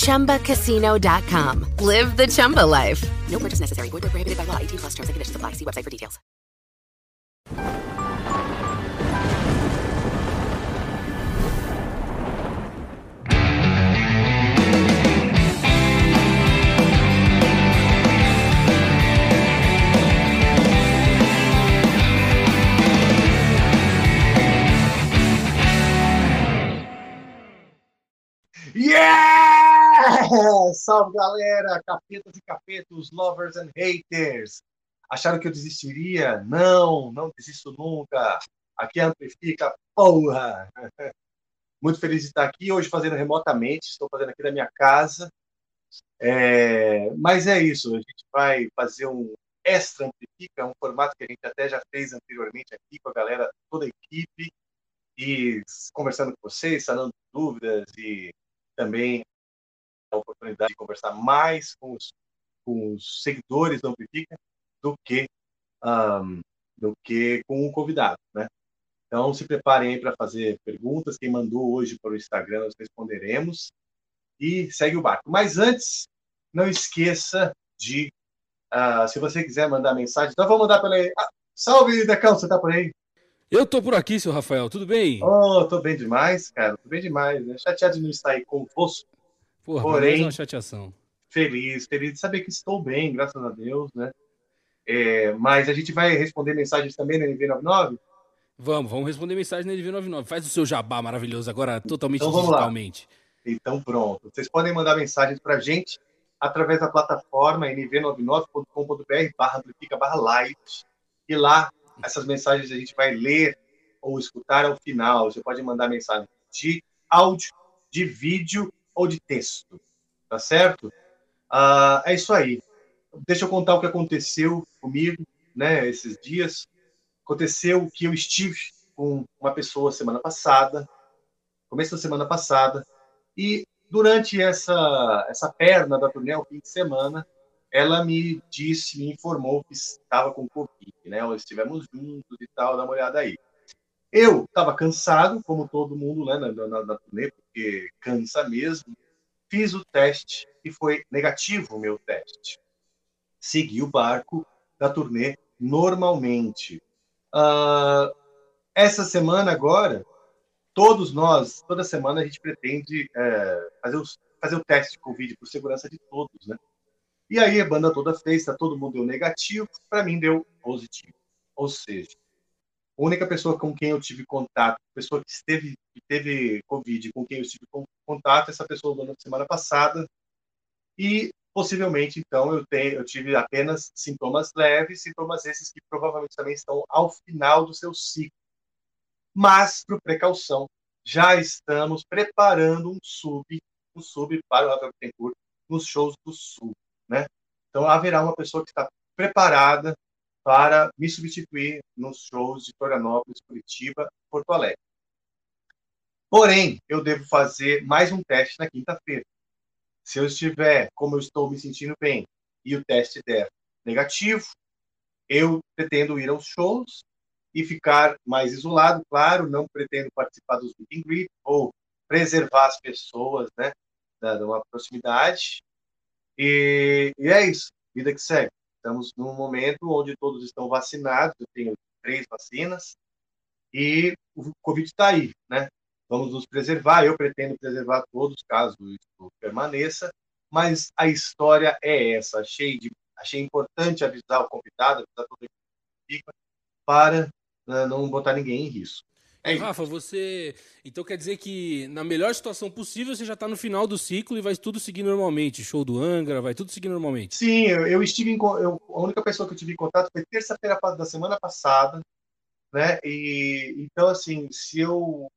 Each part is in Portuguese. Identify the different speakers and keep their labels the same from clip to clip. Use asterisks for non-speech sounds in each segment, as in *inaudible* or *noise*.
Speaker 1: ChumbaCasino.com. Live the Chumba life. No purchase necessary. Void where prohibited by law. 18 plus terms and conditions apply. See website for details.
Speaker 2: Yeah! *laughs* Salve galera, capetas e capetos, lovers and haters. Acharam que eu desistiria? Não, não desisto nunca. Aqui amplifica, porra! *laughs* Muito feliz de estar aqui hoje fazendo remotamente, estou fazendo aqui da minha casa. É, mas é isso, a gente vai fazer um extra amplifica, um formato que a gente até já fez anteriormente aqui com a galera, toda a equipe, e conversando com vocês, sanando dúvidas e também a oportunidade de conversar mais com os, com os seguidores do Amplifica do que, um, do que com o convidado, né? Então, se preparem aí para fazer perguntas. Quem mandou hoje para o Instagram, nós responderemos. E segue o barco. Mas antes, não esqueça de, uh, se você quiser mandar mensagem, então vamos mandar pela aí. Ah, salve, Decão, você está por aí?
Speaker 3: Eu tô por aqui, seu Rafael, tudo bem?
Speaker 2: Oh, tô bem demais, cara, tô bem demais. Né? Chateado de não estar aí convosco,
Speaker 3: Porra,
Speaker 2: porém-
Speaker 3: uma chateação.
Speaker 2: feliz, feliz de saber que estou bem, graças a Deus, né? É, mas a gente vai responder mensagens também na NV99?
Speaker 3: Vamos, vamos responder mensagem na NV99. Faz o seu jabá maravilhoso agora, totalmente
Speaker 2: Então vamos lá.
Speaker 3: digitalmente.
Speaker 2: Então pronto. Vocês podem mandar mensagens para a gente através da plataforma nv99.com.br barra amplifica barra live. E lá, essas mensagens a gente vai ler ou escutar ao final. Você pode mandar mensagem de áudio, de vídeo ou de texto. Tá certo? Ah, é isso aí. Deixa eu contar o que aconteceu comigo, né, esses dias. Aconteceu que eu estive com uma pessoa semana passada, começo da semana passada, e durante essa, essa perna da turnê, o fim de semana, ela me disse, me informou que estava com Covid, né? Nós estivemos juntos e tal, dá uma olhada aí. Eu estava cansado, como todo mundo, né, na, na, na turnê, porque cansa mesmo. Fiz o teste e foi negativo o meu teste. Segui o barco da turnê normalmente. Ah, essa semana agora, todos nós, toda semana a gente pretende é, fazer, os, fazer o teste de Covid por segurança de todos, né? E aí a banda toda fez, tá, todo mundo deu negativo, para mim deu positivo. Ou seja, a única pessoa com quem eu tive contato, pessoa que esteve que teve Covid, com quem eu tive con- contato, essa pessoa na semana passada, e possivelmente, então, eu, eu tive apenas sintomas leves, sintomas esses que provavelmente também estão ao final do seu ciclo. Mas, por precaução, já estamos preparando um sub, um sub para o Rafael Bittencourt nos shows do Sul, né? Então, haverá uma pessoa que está preparada para me substituir nos shows de Florianópolis, Curitiba, Porto Alegre. Porém, eu devo fazer mais um teste na quinta-feira. Se eu estiver, como eu estou me sentindo bem, e o teste der negativo, eu pretendo ir aos shows e ficar mais isolado, claro, não pretendo participar dos meet and greet ou preservar as pessoas, né, da, de uma proximidade. E, e é isso, vida que segue. Estamos num momento onde todos estão vacinados, eu tenho três vacinas, e o Covid está aí, né? Vamos nos preservar, eu pretendo preservar todos, caso isso permaneça, mas a história é essa. Achei, de, achei importante avisar o convidado, avisar todo mundo para né, não botar ninguém em risco. É isso.
Speaker 3: Rafa, você. Então quer dizer que na melhor situação possível você já tá no final do ciclo e vai tudo seguir normalmente. Show do Angra, vai tudo seguir normalmente.
Speaker 2: Sim, eu, eu estive em, eu, a única pessoa que eu tive em contato foi terça-feira da semana passada, né? E então assim, se eu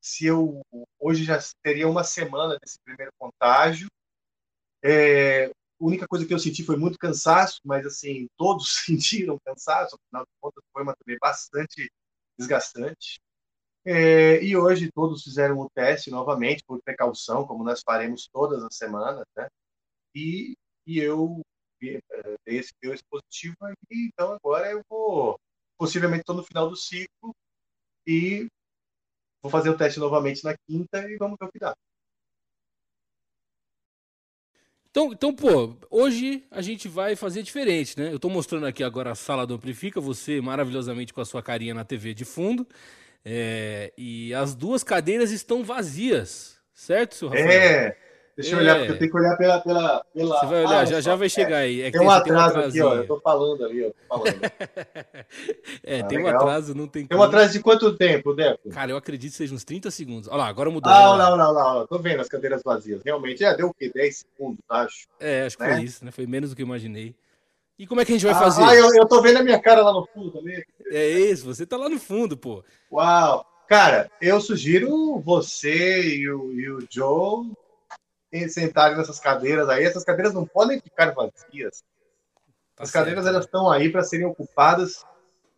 Speaker 2: se eu hoje já teria uma semana desse primeiro contágio, é, a única coisa que eu senti foi muito cansaço, mas assim, todos *laughs* sentiram cansaço, afinal de contas foi uma também bastante desgastante. É, e hoje todos fizeram o teste novamente, por precaução, como nós faremos todas as semanas, né? E, e eu é, dei esse, deu esse positivo, e então agora eu vou, possivelmente estou no final do ciclo, e vou fazer o teste novamente na quinta e vamos ver o que dá.
Speaker 3: Então, então, pô, hoje a gente vai fazer diferente, né? Eu tô mostrando aqui agora a sala do Amplifica, você maravilhosamente com a sua carinha na TV de fundo. É, e as duas cadeiras estão vazias, certo, seu Rafael?
Speaker 2: É, deixa eu
Speaker 3: É.
Speaker 2: olhar, porque eu tenho que olhar pela. pela, pela...
Speaker 3: Você vai olhar,
Speaker 2: Ah,
Speaker 3: já, já vai chegar aí. É
Speaker 2: Tem um
Speaker 3: você tem
Speaker 2: atraso aqui, ó. Eu tô falando ali, ó. tô falando. *laughs*
Speaker 3: É,
Speaker 2: Ah,
Speaker 3: tem um
Speaker 2: legal.
Speaker 3: atraso, não tem
Speaker 2: Tem um atraso de quanto tempo, Deco?
Speaker 3: Cara, eu acredito que seja uns 30 segundos. Olha lá, agora mudou.
Speaker 2: Ah,
Speaker 3: né?
Speaker 2: não, não, não, não. Tô vendo as cadeiras vazias. Realmente, é, deu o quê? 10 segundos, acho.
Speaker 3: É, acho que
Speaker 2: Né?
Speaker 3: foi isso, né? Foi menos do que eu imaginei. E como é que a gente vai
Speaker 2: Ah,
Speaker 3: fazer?
Speaker 2: Ah, eu, eu tô vendo a minha cara lá no fundo também.
Speaker 3: É isso, você tá lá no fundo, pô.
Speaker 2: Uau! Cara, eu sugiro você e o, e o Joe sentarem nessas cadeiras aí. Essas cadeiras não podem ficar vazias.
Speaker 3: Tá
Speaker 2: As cadeiras
Speaker 3: certo.
Speaker 2: elas estão aí para serem ocupadas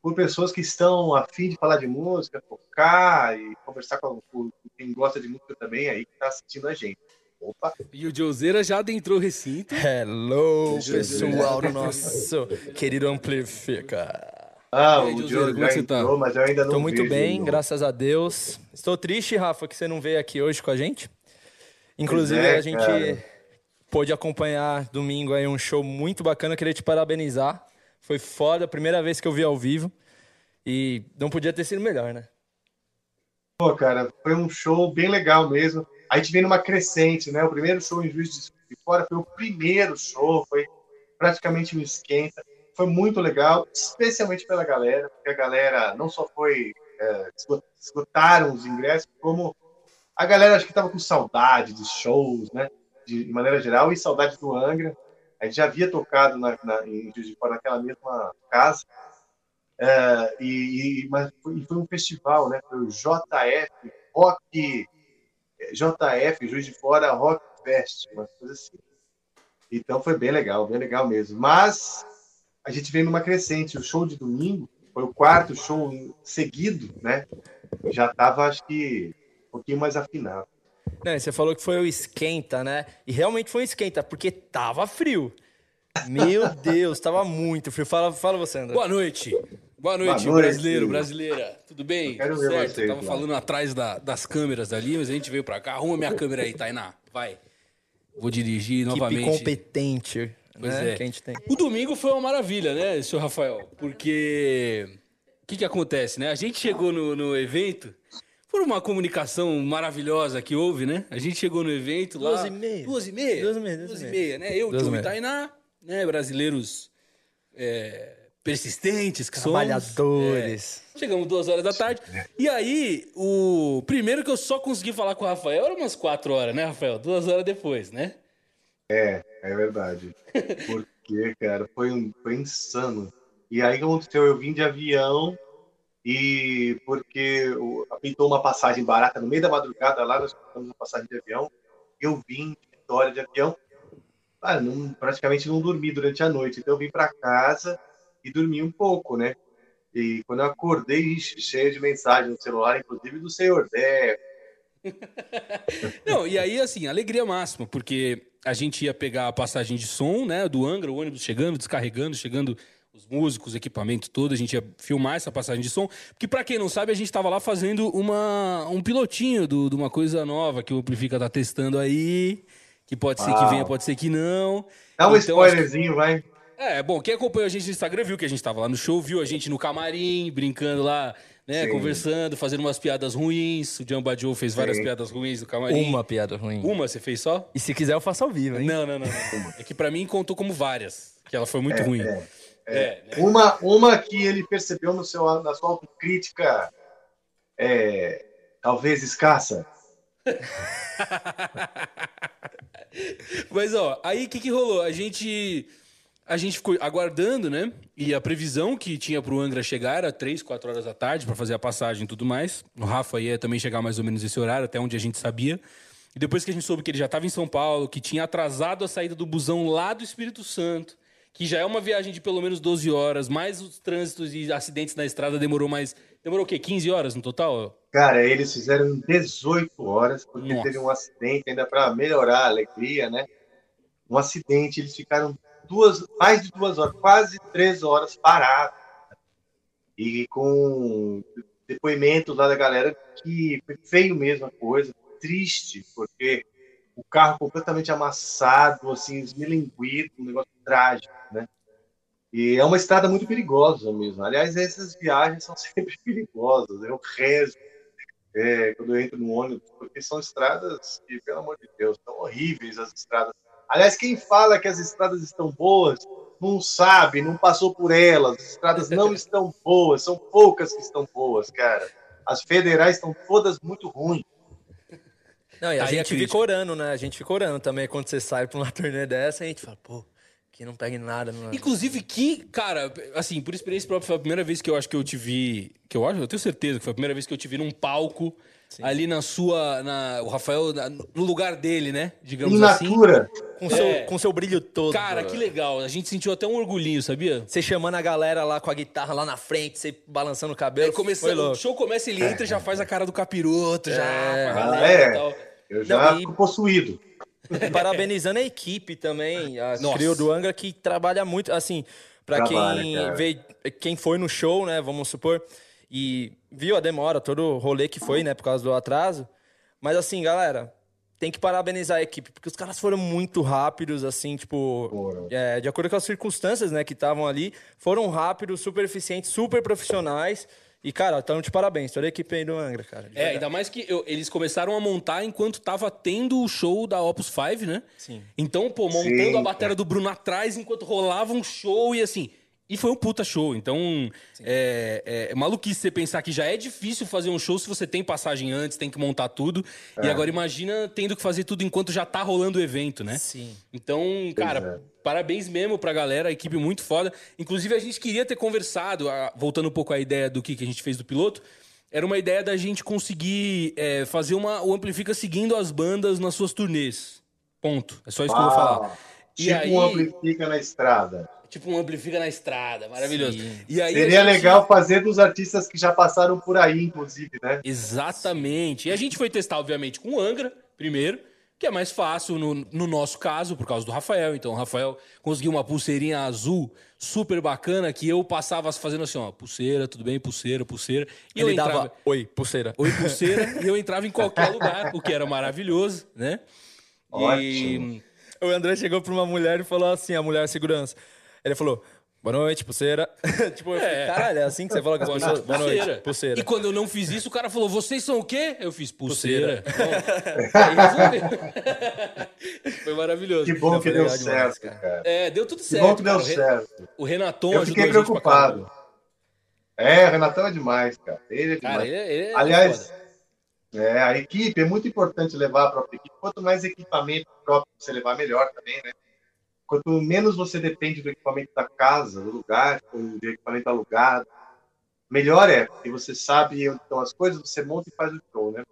Speaker 2: por pessoas que estão a fim de falar de música, tocar e conversar com, com quem gosta de música também aí que está assistindo a gente. Opa!
Speaker 3: E o Joseira já adentrou o recinto.
Speaker 4: Hello, pessoal do nosso querido Amplifica.
Speaker 2: Ah,
Speaker 3: aí,
Speaker 2: o
Speaker 3: Joseira, como é você tá?
Speaker 2: entrou, mas eu ainda não
Speaker 4: Tô muito
Speaker 2: vejo
Speaker 4: bem, graças a Deus. Estou triste, Rafa, que você não veio aqui hoje com a gente. Inclusive,
Speaker 2: é,
Speaker 4: a gente
Speaker 2: cara.
Speaker 4: pôde acompanhar domingo aí um show muito bacana. Queria te parabenizar. Foi foda, primeira vez que eu vi ao vivo. E não podia ter sido melhor, né?
Speaker 2: Pô, cara, foi um show bem legal mesmo. A gente vem numa crescente, né? O primeiro show em Juiz de Fora foi o primeiro show, foi praticamente um esquenta. Foi muito legal, especialmente pela galera, porque a galera não só foi é, esgo- esgotaram os ingressos, como a galera acho que estava com saudade de shows, né? De, de maneira geral, e saudade do Angra. A gente já havia tocado na, na, em Juiz de Fora naquela mesma casa. É, e, e- mas foi, foi um festival, né? Foi o JF Rock JF Juiz de Fora Rock Fest, uma coisa assim. Então foi bem legal, bem legal mesmo. Mas a gente vem numa crescente. O show de domingo foi o quarto show seguido, né? Já estava, acho que, um pouquinho mais afinado.
Speaker 4: Não, você falou que foi o esquenta, né? E realmente foi um esquenta, porque tava frio. Meu *laughs* Deus, tava muito frio. Fala, fala você, André.
Speaker 3: Boa noite. Boa noite,
Speaker 2: Boa noite.
Speaker 3: brasileiro, brasileira. Tudo bem?
Speaker 2: Eu quero
Speaker 3: Tudo
Speaker 2: ver
Speaker 3: certo?
Speaker 2: vocês
Speaker 3: Tava
Speaker 2: lá.
Speaker 3: falando atrás da- das câmeras ali, mas a gente veio pra cá. Arruma minha câmera aí, Tainá. Vai. Vou dirigir
Speaker 4: Equipe
Speaker 3: novamente.
Speaker 4: competente,
Speaker 3: Pois
Speaker 4: né?
Speaker 3: é.
Speaker 4: Que a gente tem.
Speaker 3: O domingo foi uma maravilha, né, senhor Rafael? Porque o que, que acontece, né? A gente chegou no, no evento por uma comunicação maravilhosa que houve, né? A gente chegou no evento lá.
Speaker 4: Duas e meia.
Speaker 3: Duas e meia?
Speaker 4: Duas e meia,
Speaker 3: Duas
Speaker 4: duas
Speaker 3: e meia, né? Eu,
Speaker 4: e
Speaker 3: Tio e. Tainá, né? Brasileiros é, persistentes que somos.
Speaker 4: Trabalhadores.
Speaker 3: É. Chegamos duas horas da tarde. E aí, o primeiro que eu só consegui falar com o Rafael era umas quatro horas, né, Rafael? Duas horas depois, né?
Speaker 2: É verdade. Porque, *laughs* cara, foi, um, foi insano. E aí o que aconteceu? Eu vim de avião e porque pintou uma passagem barata no meio da madrugada lá, nós compramos uma passagem de avião. Eu vim de Vitória de avião. Ah, não, praticamente não dormi durante a noite. Então eu vim para casa e dormi um pouco, né? E quando eu acordei, ixi, cheio de mensagem no celular, inclusive do senhor Dé. *laughs*
Speaker 3: Não, e aí, assim, alegria máxima, porque a gente ia pegar a passagem de som, né, do Angra, o ônibus chegando, descarregando, chegando os músicos, equipamento todo, a gente ia filmar essa passagem de som, porque pra quem não sabe, a gente tava lá fazendo uma, um pilotinho do- de uma coisa nova que o Amplifica tá testando aí, que pode ser que venha, pode ser que não.
Speaker 2: Dá um
Speaker 3: Então, acho que-
Speaker 2: spoilerzinho, vai.
Speaker 3: É, bom, quem acompanhou a gente no Instagram viu que a gente tava lá no show, viu a gente no camarim, brincando lá, né,
Speaker 2: Sim.
Speaker 3: conversando, fazendo umas piadas ruins, o Jamba Joe fez várias
Speaker 2: Sim.
Speaker 3: piadas ruins no camarim.
Speaker 4: Uma piada ruim.
Speaker 3: Uma você fez só?
Speaker 4: E se quiser, eu faço ao vivo, hein?
Speaker 3: Não, não, não. não. É que pra mim contou como várias, que ela foi muito ruim. É, né?
Speaker 2: Uma, uma que ele percebeu no seu, na sua autocrítica, é, talvez escassa. *laughs*
Speaker 3: Mas ó, aí o que, que rolou? A gente a gente ficou aguardando, né? E a previsão que tinha pro Angra chegar era 3, 4 horas da tarde pra fazer a passagem e tudo mais. O Rafa ia também chegar mais ou menos esse horário, até onde a gente sabia. E depois que a gente soube que ele já estava em São Paulo, que tinha atrasado a saída do busão lá do Espírito Santo, que já é uma viagem de pelo menos 12 horas, mais os trânsitos e acidentes na estrada demorou mais. Demorou o quê? 15 horas no total?
Speaker 2: Cara, eles fizeram 18 horas, porque
Speaker 3: Nossa.
Speaker 2: teve um acidente, ainda para melhorar a alegria, né? Um acidente, eles ficaram duas, mais de duas horas, quase três horas parados. E com depoimentos lá da galera que foi feio mesmo a coisa, triste, porque o carro completamente amassado, assim, esmilinguido, um negócio trágico, né? E é uma estrada muito perigosa mesmo. Aliás, essas viagens são *laughs* sempre perigosas. Eu rezo é, quando eu entro no ônibus, porque são estradas que, pelo amor de Deus, são horríveis as estradas. Aliás, quem fala que as estradas estão boas não sabe, não passou por elas. As estradas não *laughs* estão boas, são poucas que estão boas, cara. As federais estão todas muito ruins.
Speaker 4: Não, e a
Speaker 3: a
Speaker 4: gente
Speaker 3: crítica.
Speaker 4: fica orando, né? A gente fica orando também quando você sai pra uma *laughs* turnê dessa, a gente fala, pô, que não pegue nada. Não...
Speaker 3: Inclusive que, cara, assim, por experiência própria, foi a primeira vez que eu acho que eu te vi. Que eu acho, eu tenho certeza que foi a primeira vez que eu te vi num palco. Ali na sua. Na, o Rafael, na- no lugar dele, né? Digamos
Speaker 2: In
Speaker 3: assim.
Speaker 2: natura.
Speaker 4: Com seu,
Speaker 3: É.
Speaker 4: com seu brilho todo.
Speaker 3: Cara, que legal. A gente sentiu até um orgulhinho, sabia?
Speaker 4: Você chamando a galera lá com a guitarra lá na frente, você balançando o cabelo.
Speaker 3: Aí
Speaker 4: foi
Speaker 3: começando, o show começa, ele entra e já faz a cara do capiroto, já.
Speaker 4: É.
Speaker 3: pra galera
Speaker 2: Ah, é.
Speaker 3: e tal.
Speaker 2: Eu já
Speaker 4: Não, e-
Speaker 2: fico possuído. *laughs*
Speaker 4: Parabenizando a equipe também, a
Speaker 3: Nossa.
Speaker 4: Crio do Angra, que trabalha muito, assim, pra
Speaker 2: Trabalha,
Speaker 4: quem veio, quem foi no show, né, vamos supor, e viu a demora, todo o rolê que foi, né, por causa do atraso. Mas assim, galera, tem que parabenizar a equipe, porque os caras foram muito rápidos, assim, tipo, é, de acordo com as circunstâncias, né, que estavam ali, foram rápidos, super eficientes, super profissionais. E, cara, então de parabéns, toda a equipe aí do Angra, cara.
Speaker 3: É, ainda mais que eu- eles começaram a montar enquanto tava tendo o show da Opus 5, né?
Speaker 4: Sim.
Speaker 3: Então, pô, montando
Speaker 2: Sim,
Speaker 3: a bateria do Bruno atrás enquanto rolava um show e assim. E foi um puta show. Então, é, é, é maluquice você pensar que já é difícil fazer um show se você tem passagem antes, tem que montar tudo.
Speaker 2: É.
Speaker 3: E agora imagina tendo que fazer tudo enquanto já tá rolando o evento, né?
Speaker 4: Sim.
Speaker 3: Então, cara,
Speaker 2: é.
Speaker 3: parabéns mesmo pra galera, a equipe muito foda. Inclusive, a gente queria ter conversado, ah, voltando um pouco à ideia do que, que a gente fez do piloto, era uma ideia da gente conseguir é, fazer uma, o Amplifica seguindo as bandas nas suas turnês. Ponto. É só isso que eu vou falar. E
Speaker 2: tipo
Speaker 3: aí-
Speaker 2: um amplifica na estrada.
Speaker 3: Tipo um Amplifica na estrada, maravilhoso.
Speaker 4: Sim.
Speaker 3: E aí
Speaker 2: Seria
Speaker 3: gente-
Speaker 2: legal fazer dos artistas que já passaram por aí, inclusive, né?
Speaker 3: Exatamente. E a gente foi testar, obviamente, com o Angra, primeiro, que é mais fácil no, no nosso caso, por causa do Rafael. Então, o Rafael conseguiu uma pulseirinha azul super bacana que eu passava fazendo assim, ó, pulseira, tudo bem, pulseira, pulseira. E eu
Speaker 4: Ele
Speaker 3: entrava.
Speaker 4: dava, oi, pulseira.
Speaker 3: Oi, pulseira, e eu entrava em qualquer lugar, o que era maravilhoso, né?
Speaker 2: Ótimo.
Speaker 4: O André chegou pra uma mulher e falou assim, a mulher segurança. Ele falou, boa noite, pulseira. *laughs* tipo, eu falei,
Speaker 3: É.
Speaker 4: caralho, é assim que você fala com as
Speaker 3: Boa
Speaker 4: pessoas?
Speaker 3: noite,
Speaker 4: Boa noite, pulseira.
Speaker 3: E quando eu não fiz isso, o cara falou: vocês são o quê? Eu fiz pulseira. Bom, aí resolveu. *laughs* Foi maravilhoso.
Speaker 2: Que bom
Speaker 4: Não,
Speaker 2: que deu
Speaker 4: legal demais,
Speaker 2: certo,
Speaker 4: cara.
Speaker 2: cara.
Speaker 3: É, deu tudo
Speaker 2: Que
Speaker 3: certo.
Speaker 2: bom que
Speaker 3: cara.
Speaker 2: deu
Speaker 3: O Re-
Speaker 2: certo.
Speaker 3: O Renaton
Speaker 2: Eu
Speaker 3: ajudou
Speaker 2: fiquei
Speaker 3: a gente pra caramba.
Speaker 2: preocupado. É, o Renatão é demais, cara. Ele é demais.
Speaker 3: Cara, ele, é- ele é
Speaker 2: Aliás,
Speaker 3: foda.
Speaker 2: é, a equipe é muito importante levar a própria equipe. Quanto mais equipamento próprio você levar, melhor também, né? Quanto menos você depende do equipamento da casa, do lugar, do equipamento alugado, melhor é, porque você sabe onde estão as coisas, você monta e faz o show, né?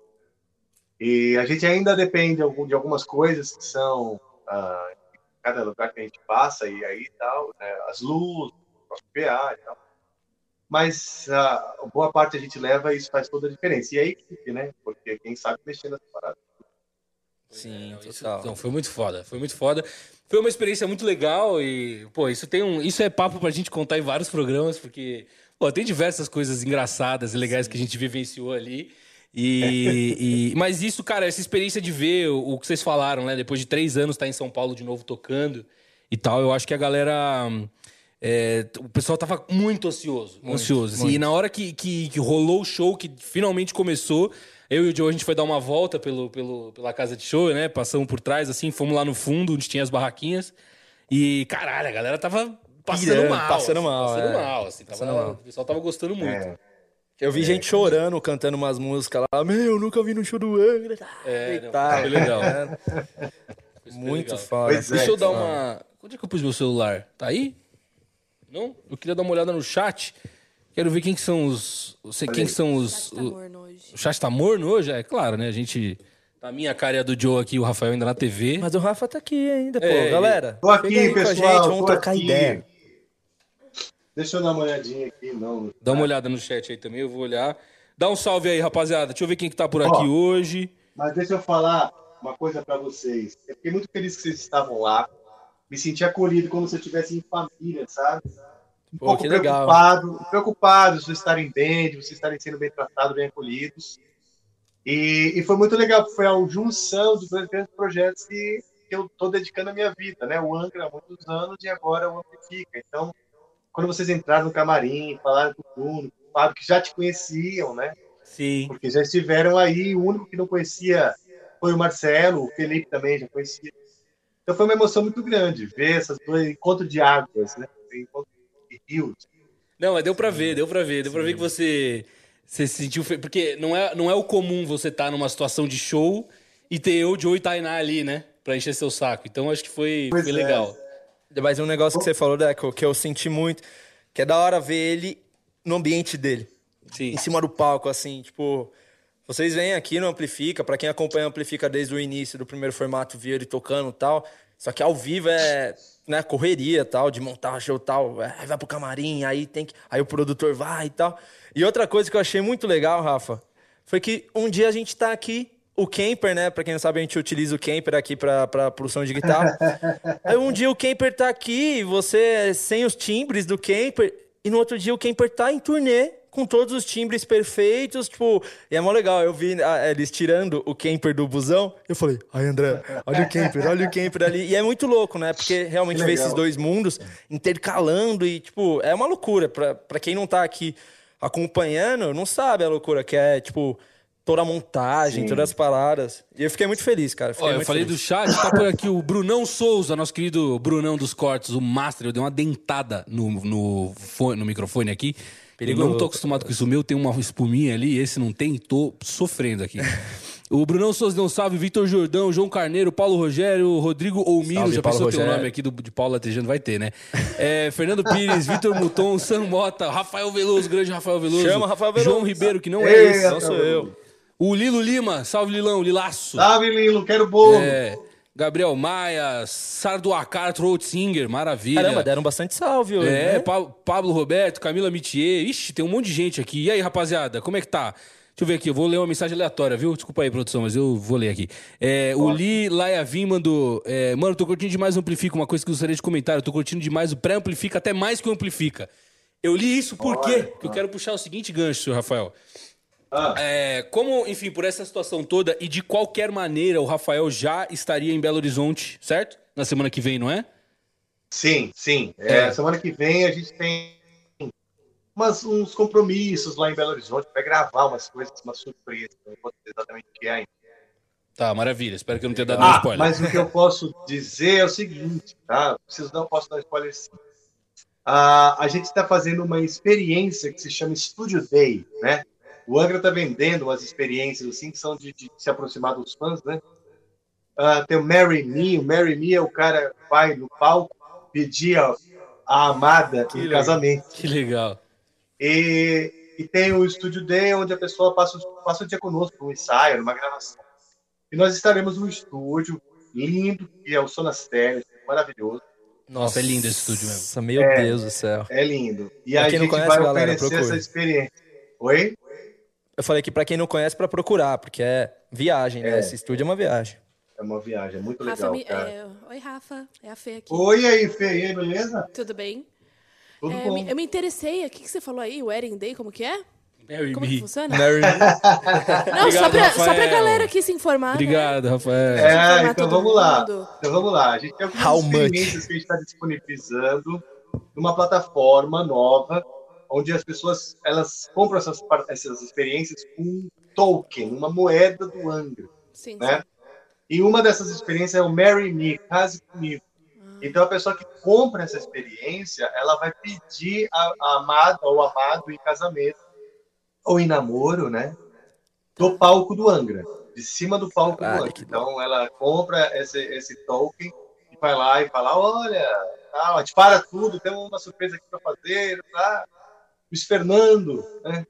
Speaker 2: E a gente ainda depende de algum- de algumas coisas que são ah, em cada lugar que a gente passa e aí tal, né? as luzes, o PA e tal. Mas ah, boa parte a gente leva e isso faz toda a diferença. E a equipe, né? Porque quem sabe mexer nessa parada.
Speaker 4: Sim,
Speaker 3: isso-
Speaker 4: total.
Speaker 3: não, foi muito foda, foi muito foda. Foi uma experiência muito legal e, pô, isso tem um. Isso é papo pra gente contar em vários programas, porque, pô, tem diversas coisas engraçadas e legais que a gente vivenciou ali. E, e- mas isso, cara, essa experiência de ver o, o que vocês falaram, né? Depois de três anos estar em São Paulo de novo tocando e tal, eu acho que a galera. é, o pessoal tava muito ansioso. ansioso. assim, e na hora que, que, que rolou o show, que finalmente começou, eu e o Joe, a gente foi dar uma volta pelo, pelo, pela casa de show, né? Passamos por trás, assim, fomos lá no fundo, onde tinha as barraquinhas. E, caralho, a galera tava passando
Speaker 4: Pirando,
Speaker 3: mal.
Speaker 4: passando
Speaker 3: assim,
Speaker 4: mal,
Speaker 3: Passando
Speaker 4: é.
Speaker 3: mal, assim. Tava,
Speaker 4: mal.
Speaker 3: O pessoal tava gostando muito.
Speaker 2: É,
Speaker 4: Eu vi gente chorando, cantando umas músicas lá. Meu, nunca vi no show do Angra.
Speaker 3: É, não,
Speaker 4: Eita,
Speaker 3: foi legal. Foi
Speaker 4: Muito
Speaker 3: legal.
Speaker 4: foda.
Speaker 2: É.
Speaker 3: Deixa eu dar uma. Onde é que eu pus meu celular? Tá aí? Não? Eu queria dar uma olhada no chat. Quero ver quem que são os. Quem que são os.
Speaker 5: Tá
Speaker 3: o-
Speaker 5: morno hoje.
Speaker 3: O chat tá morno hoje? É claro, né? A gente Tá a minha cara a do Joe aqui, o Rafael ainda na TV.
Speaker 4: Mas o Rafa tá aqui ainda, pô.
Speaker 3: É,
Speaker 4: Galera,
Speaker 2: Tô aqui, pessoal.
Speaker 4: gente, vamos
Speaker 2: tô
Speaker 4: trocar
Speaker 2: aqui.
Speaker 4: ideia.
Speaker 2: Deixa eu dar uma olhadinha aqui, não.
Speaker 3: Dá uma olhada no chat aí também, eu vou olhar. Dá um salve aí, rapaziada. Deixa eu ver quem que tá por
Speaker 2: Ó.
Speaker 3: aqui hoje.
Speaker 2: Mas deixa eu falar uma coisa pra vocês. Eu fiquei muito feliz que vocês estavam lá. Me senti acolhido como se eu estivesse em família, sabe? Um
Speaker 4: Pô,
Speaker 2: pouco preocupado, preocupado de estarem bem, de vocês estarem sendo bem tratados, bem acolhidos. E, e foi muito legal, foi a junção de dois grandes projetos que, que eu estou dedicando a minha vida, né? O Angra há muitos anos e agora o Amplifica. Então, quando vocês entraram no camarim, falaram com o Bruno, com o Fábio, que já te conheciam, né?
Speaker 3: Sim.
Speaker 2: porque já estiveram aí. O único que não conhecia foi o Marcelo, o Felipe também já conhecia. Então foi uma emoção muito grande ver esses dois encontros de águas, né? Encontro de rios.
Speaker 3: Não, mas deu pra ver, deu pra ver. Deu pra ver que você, você se sentiu... fe- Porque não é, não é o comum você estar numa situação de show e ter eu, Joe e Tainá ali, né? Pra encher seu saco. Então acho que foi,
Speaker 2: Pois
Speaker 3: foi
Speaker 2: é.
Speaker 3: legal.
Speaker 4: Mas um negócio que você falou, Deco, que eu senti muito, que é da hora ver ele no ambiente dele.
Speaker 3: Sim.
Speaker 4: Em cima do palco, assim, tipo. Vocês vêm aqui no Amplifica, pra quem acompanha o Amplifica desde o início do primeiro formato, via ele tocando e tal. Só que ao vivo é, né, correria tal, de montar show tal. Aí vai pro camarim, aí tem que. Aí o produtor vai e tal. E outra coisa que eu achei muito legal, Rafa, foi que um dia a gente tá aqui, o Camper, né? Pra quem não sabe, a gente utiliza o Camper aqui pra, pra produção de guitarra. *laughs* Aí um dia o Camper tá aqui, você sem os timbres do Camper, e no outro dia o Camper tá em turnê com todos os timbres perfeitos, tipo, e é mó legal. Eu vi ah, eles tirando o Camper do busão, eu falei, ai André, olha o Camper, olha o Camper ali. E é muito louco, né? Porque realmente ver esses dois mundos intercalando e, tipo, é uma loucura. Pra, pra quem não tá aqui acompanhando, não sabe a loucura que é, tipo, toda a montagem,
Speaker 2: Sim.
Speaker 4: todas as paradas. E eu fiquei muito feliz, cara. Fiquei
Speaker 3: eu falei
Speaker 4: feliz.
Speaker 3: do chat, tá por aqui o Brunão Souza, nosso querido Brunão dos Cortes, o Master. Eu dei uma dentada no, no, fone- no microfone aqui. Eu
Speaker 4: Perigoso.
Speaker 3: não tô acostumado com isso. O meu tem uma espuminha ali, esse não tem, tô sofrendo aqui. *laughs* O Brunão Souza deu um salve, Vitor Jordão, João Carneiro, Paulo Rogério, Rodrigo Olmiro,
Speaker 4: Salve,
Speaker 3: já
Speaker 4: Paulo
Speaker 3: pensou teu nome aqui do, de Paulo Latejano? Vai ter, né? É, Fernando Pires, Vitor Muton, Sam Mota, Rafael Veloso, grande Rafael Veloso.
Speaker 4: Chama Rafael Veloso.
Speaker 3: João Ribeiro, que não é
Speaker 2: Ei,
Speaker 3: esse.
Speaker 4: Não sou eu.
Speaker 3: O Lilo Lima, salve Lilão, Lilaço.
Speaker 2: Salve, Lilo, quero bolo.
Speaker 3: É, Gabriel Maia, Sardoacar Troutzinger, maravilha.
Speaker 4: Caramba, deram bastante salve hoje,
Speaker 3: É,
Speaker 4: né?
Speaker 3: Pa- Pablo Roberto, Camila Mitier. Ixi, tem um monte de gente aqui. E aí, rapaziada, como é que tá? Deixa eu ver aqui, eu vou ler uma mensagem aleatória, viu? Desculpa aí, produção, mas eu vou ler aqui. É, o Li Laiavim mandou. é, Mano, tô curtindo demais o Amplifica. Uma coisa que eu gostaria de comentar, eu tô curtindo demais o pré-amplifica, até mais que o Amplifica. Eu li isso por quê? Que eu quero puxar o seguinte gancho, senhor Rafael.
Speaker 2: Ah.
Speaker 3: É, como, enfim, por essa situação toda e de qualquer maneira o Rafael já estaria em Belo Horizonte, certo? Na semana que vem, não é?
Speaker 2: Sim, sim. É,
Speaker 3: É.
Speaker 2: Semana que vem a gente tem umas, uns compromissos lá em Belo Horizonte para gravar umas coisas, uma surpresa. Não vou dizer exatamente o que é ainda.
Speaker 3: Tá, maravilha. Espero que eu não tenha dado nenhum
Speaker 2: Ah,
Speaker 3: spoiler.
Speaker 2: mas o que eu posso dizer é o seguinte, tá? Preciso não posso dar spoiler sim. Ah, a gente está fazendo uma experiência que se chama Studio Day, né? O Angra está vendendo umas experiências assim que são de, de se aproximar dos fãs, né? Ah, tem o Marry Me, o Marry Me é o cara que vai no palco pedir a, a amada em
Speaker 3: legal.
Speaker 2: casamento.
Speaker 3: Que legal.
Speaker 2: E, e tem o Studio Day, onde a pessoa passa, o- passa o dia conosco, num ensaio, numa gravação. E nós estaremos num estúdio lindo, que é o Sonastereo, maravilhoso.
Speaker 3: Nossa, é lindo esse estúdio mesmo.
Speaker 4: Nossa, meu
Speaker 2: É.
Speaker 4: Deus do céu.
Speaker 2: É lindo. E
Speaker 4: Pra
Speaker 2: a gente
Speaker 4: conhece,
Speaker 2: vai
Speaker 4: galera,
Speaker 2: oferecer
Speaker 4: procure.
Speaker 2: essa experiência. Oi?
Speaker 4: Eu falei que pra quem não conhece, pra procurar, porque é viagem, né?
Speaker 2: É.
Speaker 4: Esse estúdio é uma viagem.
Speaker 2: É uma viagem, é muito
Speaker 5: Rafa,
Speaker 2: legal,
Speaker 5: é, Oi, Rafa. É a Fê aqui.
Speaker 2: Oi aí, Fê, e aí, beleza?
Speaker 5: Tudo bem?
Speaker 2: Tudo
Speaker 5: É,
Speaker 2: bom?
Speaker 5: me- eu me interessei. O que, que você falou aí? Wedding Day, como que é?
Speaker 3: Marry
Speaker 5: Como que
Speaker 3: me.
Speaker 5: funciona?
Speaker 4: Mary... *laughs*
Speaker 5: Não, só
Speaker 3: Obrigado,
Speaker 5: pra, só pra
Speaker 3: Rafael.
Speaker 5: galera aqui se informar. né?
Speaker 3: Obrigado, Rafael.
Speaker 2: É, então vamos lá.
Speaker 5: mundo.
Speaker 2: Então vamos lá. A gente tem
Speaker 4: much?
Speaker 2: experiências que a gente está disponibilizando numa plataforma nova, onde as pessoas elas compram essas, essas experiências com um token, uma moeda do Angra.
Speaker 5: Sim,
Speaker 2: né? E uma dessas experiências é o Marry Me, case comigo. Então a pessoa que compra essa experiência, ela vai pedir a, a amada ou amado em casamento ou em namoro, né? Do palco do Angra, de cima do palco
Speaker 4: Caralho,
Speaker 2: do Angra. Então ela compra esse, esse token e vai lá e fala, olha, tá, a gente para tudo, tem uma surpresa aqui para fazer, tá? Luiz Fernando, né?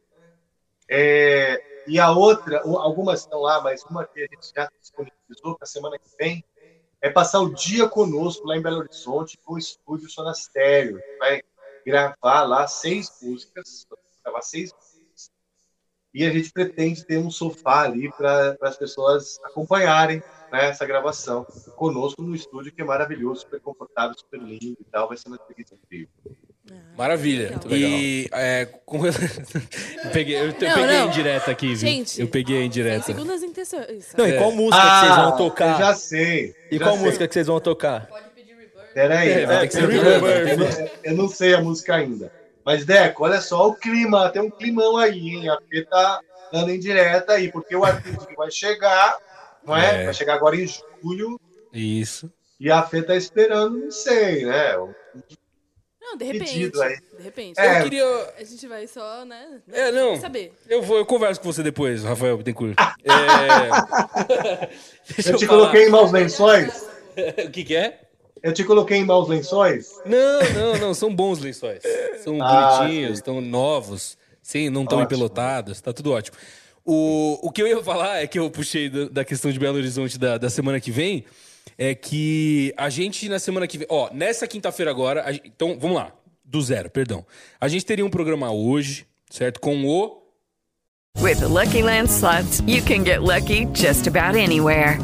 Speaker 2: É, e a outra, algumas estão lá, mas uma que a gente já disponibilizou para a semana que vem, é passar o dia conosco lá em Belo Horizonte com o estúdio Sonastério. Vai gravar lá seis músicas, gravar seis músicas. E a gente pretende ter um sofá ali para as pessoas acompanharem né, essa gravação conosco no estúdio, que é maravilhoso, super confortável, super lindo e tal. Vai ser uma experiência incrível.
Speaker 3: Maravilha.
Speaker 5: Legal.
Speaker 3: E é, com- *laughs* eu peguei, eu te-
Speaker 5: Não,
Speaker 3: peguei
Speaker 5: não.
Speaker 3: em direta aqui, viu?
Speaker 5: Gente,
Speaker 3: eu peguei em direta.
Speaker 5: Segundas intenções.
Speaker 4: Não, e qual música que vocês vão tocar?
Speaker 2: Ah, eu já sei.
Speaker 4: E
Speaker 2: já
Speaker 4: qual
Speaker 2: sei.
Speaker 4: música que vocês vão tocar?
Speaker 2: Peraí,
Speaker 3: É, vai ter que ser
Speaker 2: eu, eu- eu não sei a música ainda. Mas, Deco, olha só o clima, tem um climão aí, hein? A Fê tá dando em direta aí, porque o artista que vai chegar, não é?
Speaker 3: É.
Speaker 2: Vai chegar agora em julho,
Speaker 3: Isso.
Speaker 2: e a Fê tá esperando, não sei, né?
Speaker 5: Não, de repente.
Speaker 2: Pedido aí.
Speaker 5: De repente.
Speaker 2: É.
Speaker 3: Eu queria.
Speaker 5: A gente vai só, né?
Speaker 3: É, não.
Speaker 5: Saber.
Speaker 3: Eu vou, eu converso com você depois, Rafael Bittencourt. *laughs* É... *laughs* Deixa
Speaker 2: Eu te
Speaker 3: falar.
Speaker 2: coloquei em maus lençóis? *laughs*
Speaker 3: o que, que é?
Speaker 2: Eu te coloquei em maus lençóis?
Speaker 3: Não, não, não, são bons lençóis. São
Speaker 2: Ah,
Speaker 3: bonitinhos, estão novos, sim, não estão empelotados, tá tudo ótimo. O, o que eu ia falar é que eu puxei da, da questão de Belo Horizonte da, da semana que vem, é que a gente na semana que vem, ó, nessa quinta-feira agora, então vamos lá, do zero, perdão. A gente teria um programa hoje, certo? Com o
Speaker 6: With the Lucky Land slots, you can get lucky just about anywhere.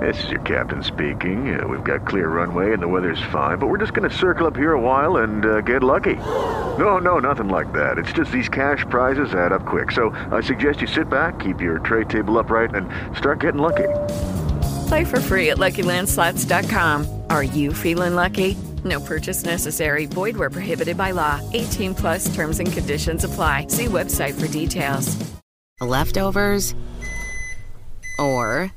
Speaker 7: This is your captain speaking. Uh, we've got clear runway and the weather's fine, but we're just going to circle up here a while and uh, get lucky. No, no, nothing like that. It's just these cash prizes add up quick. So I suggest you sit back, keep your tray table upright, and start getting lucky.
Speaker 6: Play for free at LuckyLandSlots.com. Are you feeling lucky? No purchase necessary. Void where prohibited by law. 18 plus terms and conditions apply. See website for details.
Speaker 1: Leftovers? Or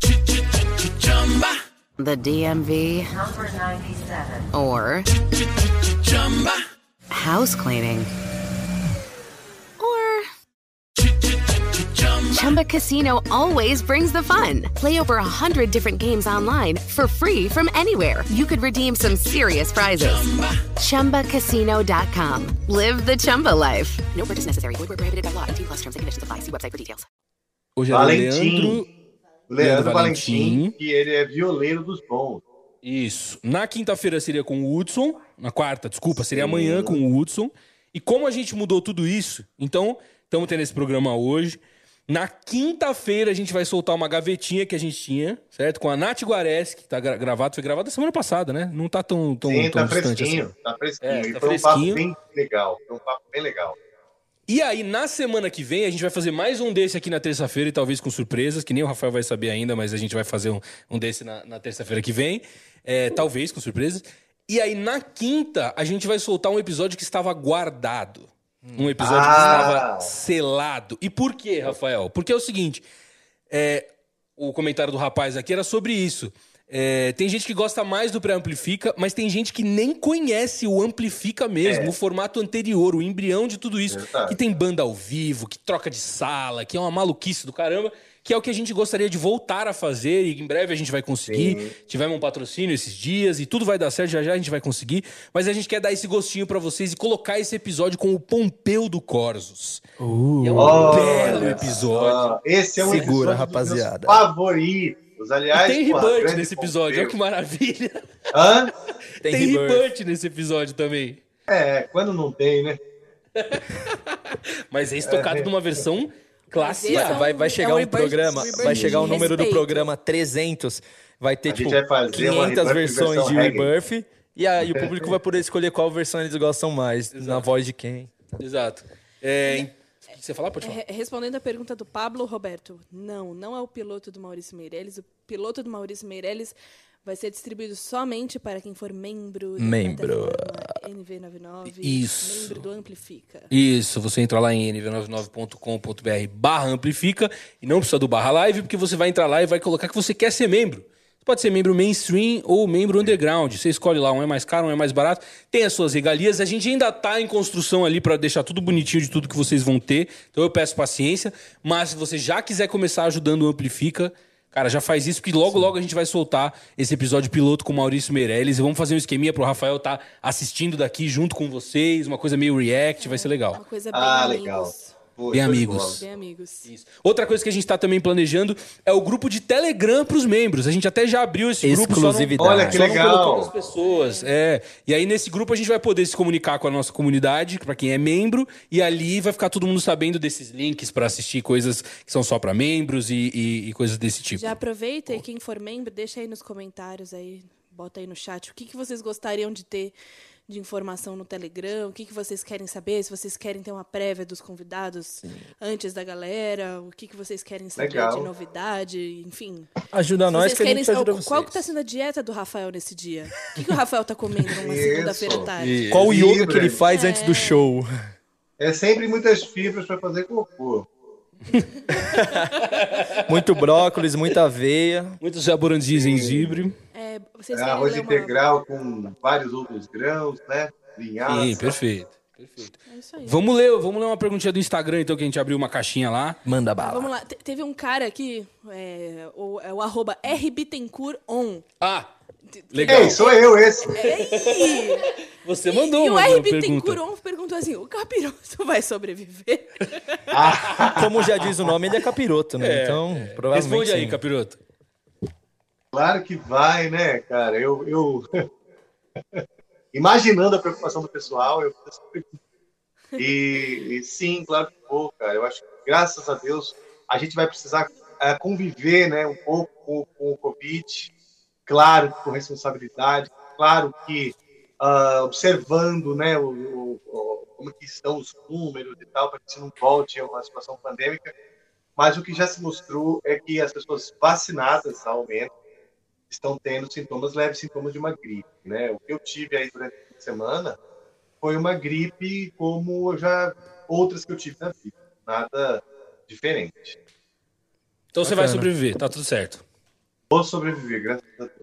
Speaker 1: the DMV?
Speaker 8: Number 97.
Speaker 1: Or house cleaning? Chumba Casino always brings the fun. Play over a hundred different games online for free from anywhere. You could redeem some serious prizes. ChumbaCasino.com. Live the Chumba life. No purchase necessary. Void where prohibited by law. 18 plus terms and conditions apply. See website for details.
Speaker 3: hoje o
Speaker 2: Valentim.
Speaker 3: Leandro.
Speaker 2: Leandro
Speaker 3: Leandro
Speaker 2: Valentim,
Speaker 3: Valentim.
Speaker 2: que ele é violeiro dos bons.
Speaker 3: Isso. Na quinta-feira seria com o Hudson. Na quarta, desculpa, seria amanhã com o Hudson. E como a gente mudou tudo isso, então estamos tendo esse programa hoje. Na quinta-feira a gente vai soltar uma gavetinha que a gente tinha, certo? Com a Nath Guares, que tá gra- gravado, foi gravado semana passada, né? Não tá tão, tão,
Speaker 2: Sim,
Speaker 3: tão
Speaker 2: tá
Speaker 3: distante
Speaker 2: fresquinho,
Speaker 3: assim.
Speaker 2: tá fresquinho.
Speaker 3: É,
Speaker 2: e
Speaker 3: tá
Speaker 2: foi um
Speaker 3: fresquinho.
Speaker 2: papo bem legal. Foi um papo bem legal.
Speaker 3: E aí, na semana que vem, a gente vai fazer mais um desse aqui na terça-feira e talvez com surpresas, que nem o Rafael vai saber ainda, mas a gente vai fazer um, um desse na, na terça-feira que vem. É, talvez com surpresas. E aí, na quinta, a gente vai soltar um episódio que estava guardado. Um episódio que
Speaker 2: Ah.
Speaker 3: estava selado. E por quê, Rafael? Porque é o seguinte: é, o comentário do rapaz aqui era sobre isso. É, tem gente que gosta mais do pré-amplifica, mas tem gente que nem conhece o amplifica mesmo,
Speaker 2: É.
Speaker 3: o formato anterior, o embrião de tudo isso.
Speaker 2: Verdade.
Speaker 3: Que tem banda ao vivo, que troca de sala, que é uma maluquice do caramba, que é o que a gente gostaria de voltar a fazer e em breve a gente vai conseguir. Tivemos um patrocínio esses dias e tudo vai dar certo, já já a gente vai conseguir. Mas a gente quer dar esse gostinho pra vocês e colocar esse episódio com o Pompeu do Corsos. E é um
Speaker 2: Olha
Speaker 3: belo episódio.
Speaker 2: só, Esse é um
Speaker 4: Segura,
Speaker 2: episódio dos
Speaker 4: rapaziada.
Speaker 2: meus favoritos.
Speaker 3: E
Speaker 2: Aliás,
Speaker 3: tem rebut nesse episódio, olha que maravilha.
Speaker 2: Hã? *laughs*
Speaker 3: Tem,
Speaker 4: Tem rebirth.
Speaker 3: rebut nesse episódio também.
Speaker 2: É, quando não tem, né? *laughs*
Speaker 3: Mas é estocado numa versão clássica.
Speaker 5: Esse é
Speaker 4: Vai,
Speaker 5: um-
Speaker 4: vai, vai chegar
Speaker 5: é um
Speaker 4: um programa,
Speaker 5: rebirth
Speaker 4: vai chegar o
Speaker 5: de
Speaker 4: número do programa 300, vai ter tipo
Speaker 2: vai fazer uma
Speaker 4: 500
Speaker 2: rebirth
Speaker 4: versões de
Speaker 2: reggae.
Speaker 4: Rebirth e aí o público vai poder escolher qual versão eles gostam mais, na voz de quem.
Speaker 3: Exato. É, você falar? Pode falar.
Speaker 5: Re- Respondendo a pergunta do Pablo Roberto, não, não é o piloto do Maurício Meirelles. O piloto do Maurício Meirelles vai ser distribuído somente para quem for membro da
Speaker 4: Membro.
Speaker 5: Plataforma NV99.
Speaker 3: Isso.
Speaker 5: Membro do Amplifica.
Speaker 3: Isso, você entra lá em nv99.com.br barra amplifica e não precisa do barra live, porque você vai entrar lá e vai colocar que você quer ser membro. Você pode ser membro mainstream ou membro underground. Você escolhe lá, um é mais caro, um é mais barato. Tem as suas regalias. A gente ainda tá em construção ali para deixar tudo bonitinho de tudo que vocês vão ter. Então eu peço paciência. Mas se você já quiser começar ajudando o Amplifica, cara, já faz isso, porque logo, logo a gente vai soltar esse episódio piloto com o Maurício Meirelles. E vamos fazer um esqueminha pro Rafael estar assistindo daqui junto com vocês. Uma coisa meio react, vai ser legal.
Speaker 5: Uma coisa bem
Speaker 2: Ah,
Speaker 5: amigos.
Speaker 2: Pô,
Speaker 3: Bem amigos.
Speaker 5: Bem amigos.
Speaker 3: Isso. Outra coisa que a gente tá também planejando é o grupo de Telegram pros membros. A gente até já abriu esse grupo. não-
Speaker 4: Exclusividade.
Speaker 2: Olha que legal.
Speaker 3: as pessoas. É. E aí nesse grupo a gente vai poder se comunicar com a nossa comunidade, pra quem é membro, e ali vai ficar todo mundo sabendo desses links pra assistir coisas que são só pra membros e, e- e coisas desse tipo.
Speaker 5: Já aproveita e quem for membro, deixa aí nos comentários aí, bota aí no chat o que, que vocês gostariam de ter de informação no Telegram, o que, que vocês querem saber, se vocês querem ter uma prévia dos convidados antes da galera, o que, que vocês querem saber
Speaker 2: Legal.
Speaker 5: de novidade, enfim.
Speaker 4: Ajuda
Speaker 5: Se
Speaker 4: nós que a
Speaker 5: querem
Speaker 4: gente ajuda
Speaker 5: qual, que tá sendo a dieta do Rafael nesse dia? O que, que o Rafael tá comendo numa
Speaker 2: Isso.
Speaker 5: segunda-feira tarde?
Speaker 4: Qual o yoga que ele faz antes do show?
Speaker 2: É sempre muitas fibras para fazer cocô. *laughs*
Speaker 4: Muito brócolis, muita aveia.
Speaker 3: Muitos jaburantis em gengibre.
Speaker 5: É, vocês
Speaker 2: É arroz
Speaker 5: ler uma-
Speaker 2: integral com vários outros grãos, né? Linhaça.
Speaker 3: Sim, perfeito. perfeito.
Speaker 5: É isso aí.
Speaker 3: Vamos ler, vamos ler uma perguntinha do Instagram, então, que a gente abriu uma caixinha lá.
Speaker 4: Manda bala.
Speaker 5: Vamos lá, Te- teve um cara aqui, é, o, é o arroba rbittencourt.on.
Speaker 3: Ah, legal.
Speaker 2: Ei, sou eu esse.
Speaker 5: Ei!
Speaker 3: Você mandou
Speaker 5: e o
Speaker 3: uma
Speaker 5: RB
Speaker 3: pergunta.
Speaker 5: Tencuron perguntou assim: o capiroto vai sobreviver?
Speaker 4: Como já diz o nome, ele é capiroto, né? então, provavelmente.
Speaker 3: Responde aí,
Speaker 4: sim.
Speaker 3: capiroto.
Speaker 2: Claro que vai, né, cara? Eu, eu... *laughs* imaginando a preocupação do pessoal, eu pergunta. E, e sim, claro que vou, cara. Eu acho que, graças a Deus, a gente vai precisar eh, conviver, né, um pouco com, com o Covid. Claro que com responsabilidade, claro que ah, observando, né, o, o- o- como que estão os números e tal, para que isso não volte a uma situação pandêmica. Mas o que já se mostrou é que as pessoas vacinadas, ao menos, estão tendo sintomas leves, sintomas de uma gripe, né? O que eu tive aí durante a semana foi uma gripe como já outras que eu tive na vida, nada diferente.
Speaker 3: Então você vai
Speaker 4: Bacana.
Speaker 3: sobreviver, tá tudo certo.
Speaker 2: Vou sobreviver, graças a Deus.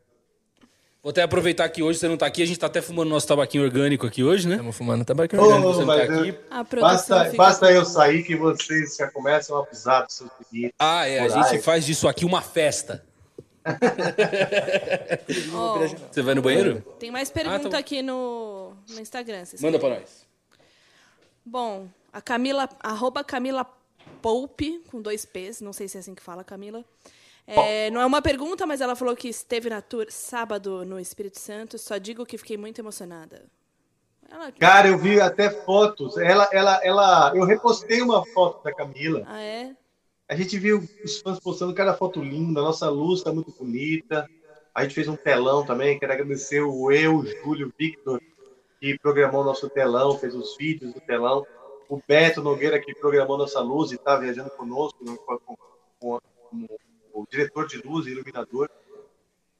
Speaker 3: Vou até aproveitar que hoje você não tá aqui, a gente tá até fumando nosso tabaquinho orgânico aqui hoje, né?
Speaker 4: Estamos fumando tabaco
Speaker 2: Ô,
Speaker 4: orgânico.
Speaker 3: você não tá aqui.
Speaker 2: Basta basta eu sair que vocês já começam a abusar dos seus limites.
Speaker 3: Ah, é, a gente faz disso aqui uma festa.
Speaker 5: Ó,
Speaker 3: Você vai no banheiro?
Speaker 5: tem mais pergunta
Speaker 3: Ah, tá
Speaker 5: aqui no, no Instagram. vocês
Speaker 3: Manda
Speaker 5: querem?
Speaker 3: pra nós.
Speaker 5: Bom, a Camila, arroba Camila Poupe, com dois P's, não sei se é assim que fala, Camila. É, não é uma pergunta, mas ela falou que esteve na tour sábado no Espírito Santo. Só digo que fiquei muito emocionada. Ela...
Speaker 2: Cara, eu vi até fotos. Ela, ela, ela, eu repostei uma foto da Camila.
Speaker 5: Ah, é?
Speaker 2: A gente viu os fãs postando cada foto linda, a nossa luz está muito bonita. A gente fez um telão também, quero agradecer o eu, o Júlio, o Victor, que programou nosso telão, fez os vídeos do telão. O Beto Nogueira, que programou nossa luz e está viajando conosco, né, com, com- com- com o diretor de luz e iluminador.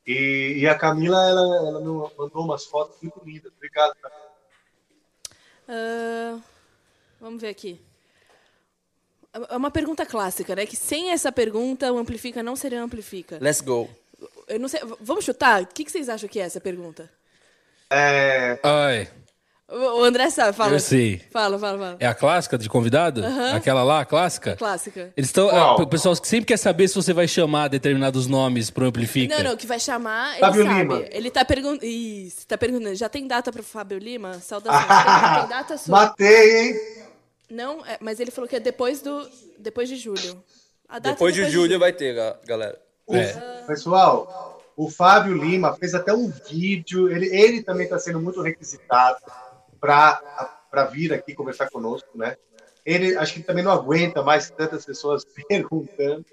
Speaker 2: E, e a Camila, ela, ela mandou umas fotos muito lindas. Obrigado, Camila.
Speaker 5: Ah, vamos ver aqui. É uma pergunta clássica, né? Que sem essa pergunta, o Amplifica não seria Amplifica.
Speaker 4: Let's go.
Speaker 5: Eu não sei. Vamos chutar? O que, que vocês acham que é essa pergunta?
Speaker 2: É,
Speaker 3: Ai,
Speaker 5: O André sabe, fala.
Speaker 3: eu sei.
Speaker 5: Fala, fala, fala.
Speaker 3: É a clássica de convidado? Aquela lá, a clássica?
Speaker 5: Clássica.
Speaker 3: Eles estão.
Speaker 2: Qual?
Speaker 3: O pessoal que sempre quer saber se você vai chamar determinados nomes pro Amplifica.
Speaker 5: Não, não, que vai chamar, ele
Speaker 2: Fábio
Speaker 5: sabe.
Speaker 2: Lima.
Speaker 5: Ele tá perguntando. Isso, tá perguntando. Já tem data pro Fábio Lima? Saudações. tem, *laughs* tem data sua?
Speaker 2: matei, hein?
Speaker 5: Não, é, mas ele falou que é depois do. Depois de julho. A data é
Speaker 4: Depois de julho vai ter, ga- galera.
Speaker 3: É.
Speaker 2: Pessoal, o Fábio Lima fez até um vídeo. Ele, ele também está sendo muito requisitado para vir aqui conversar conosco, né? Ele acho que também não aguenta mais tantas pessoas *laughs* perguntando.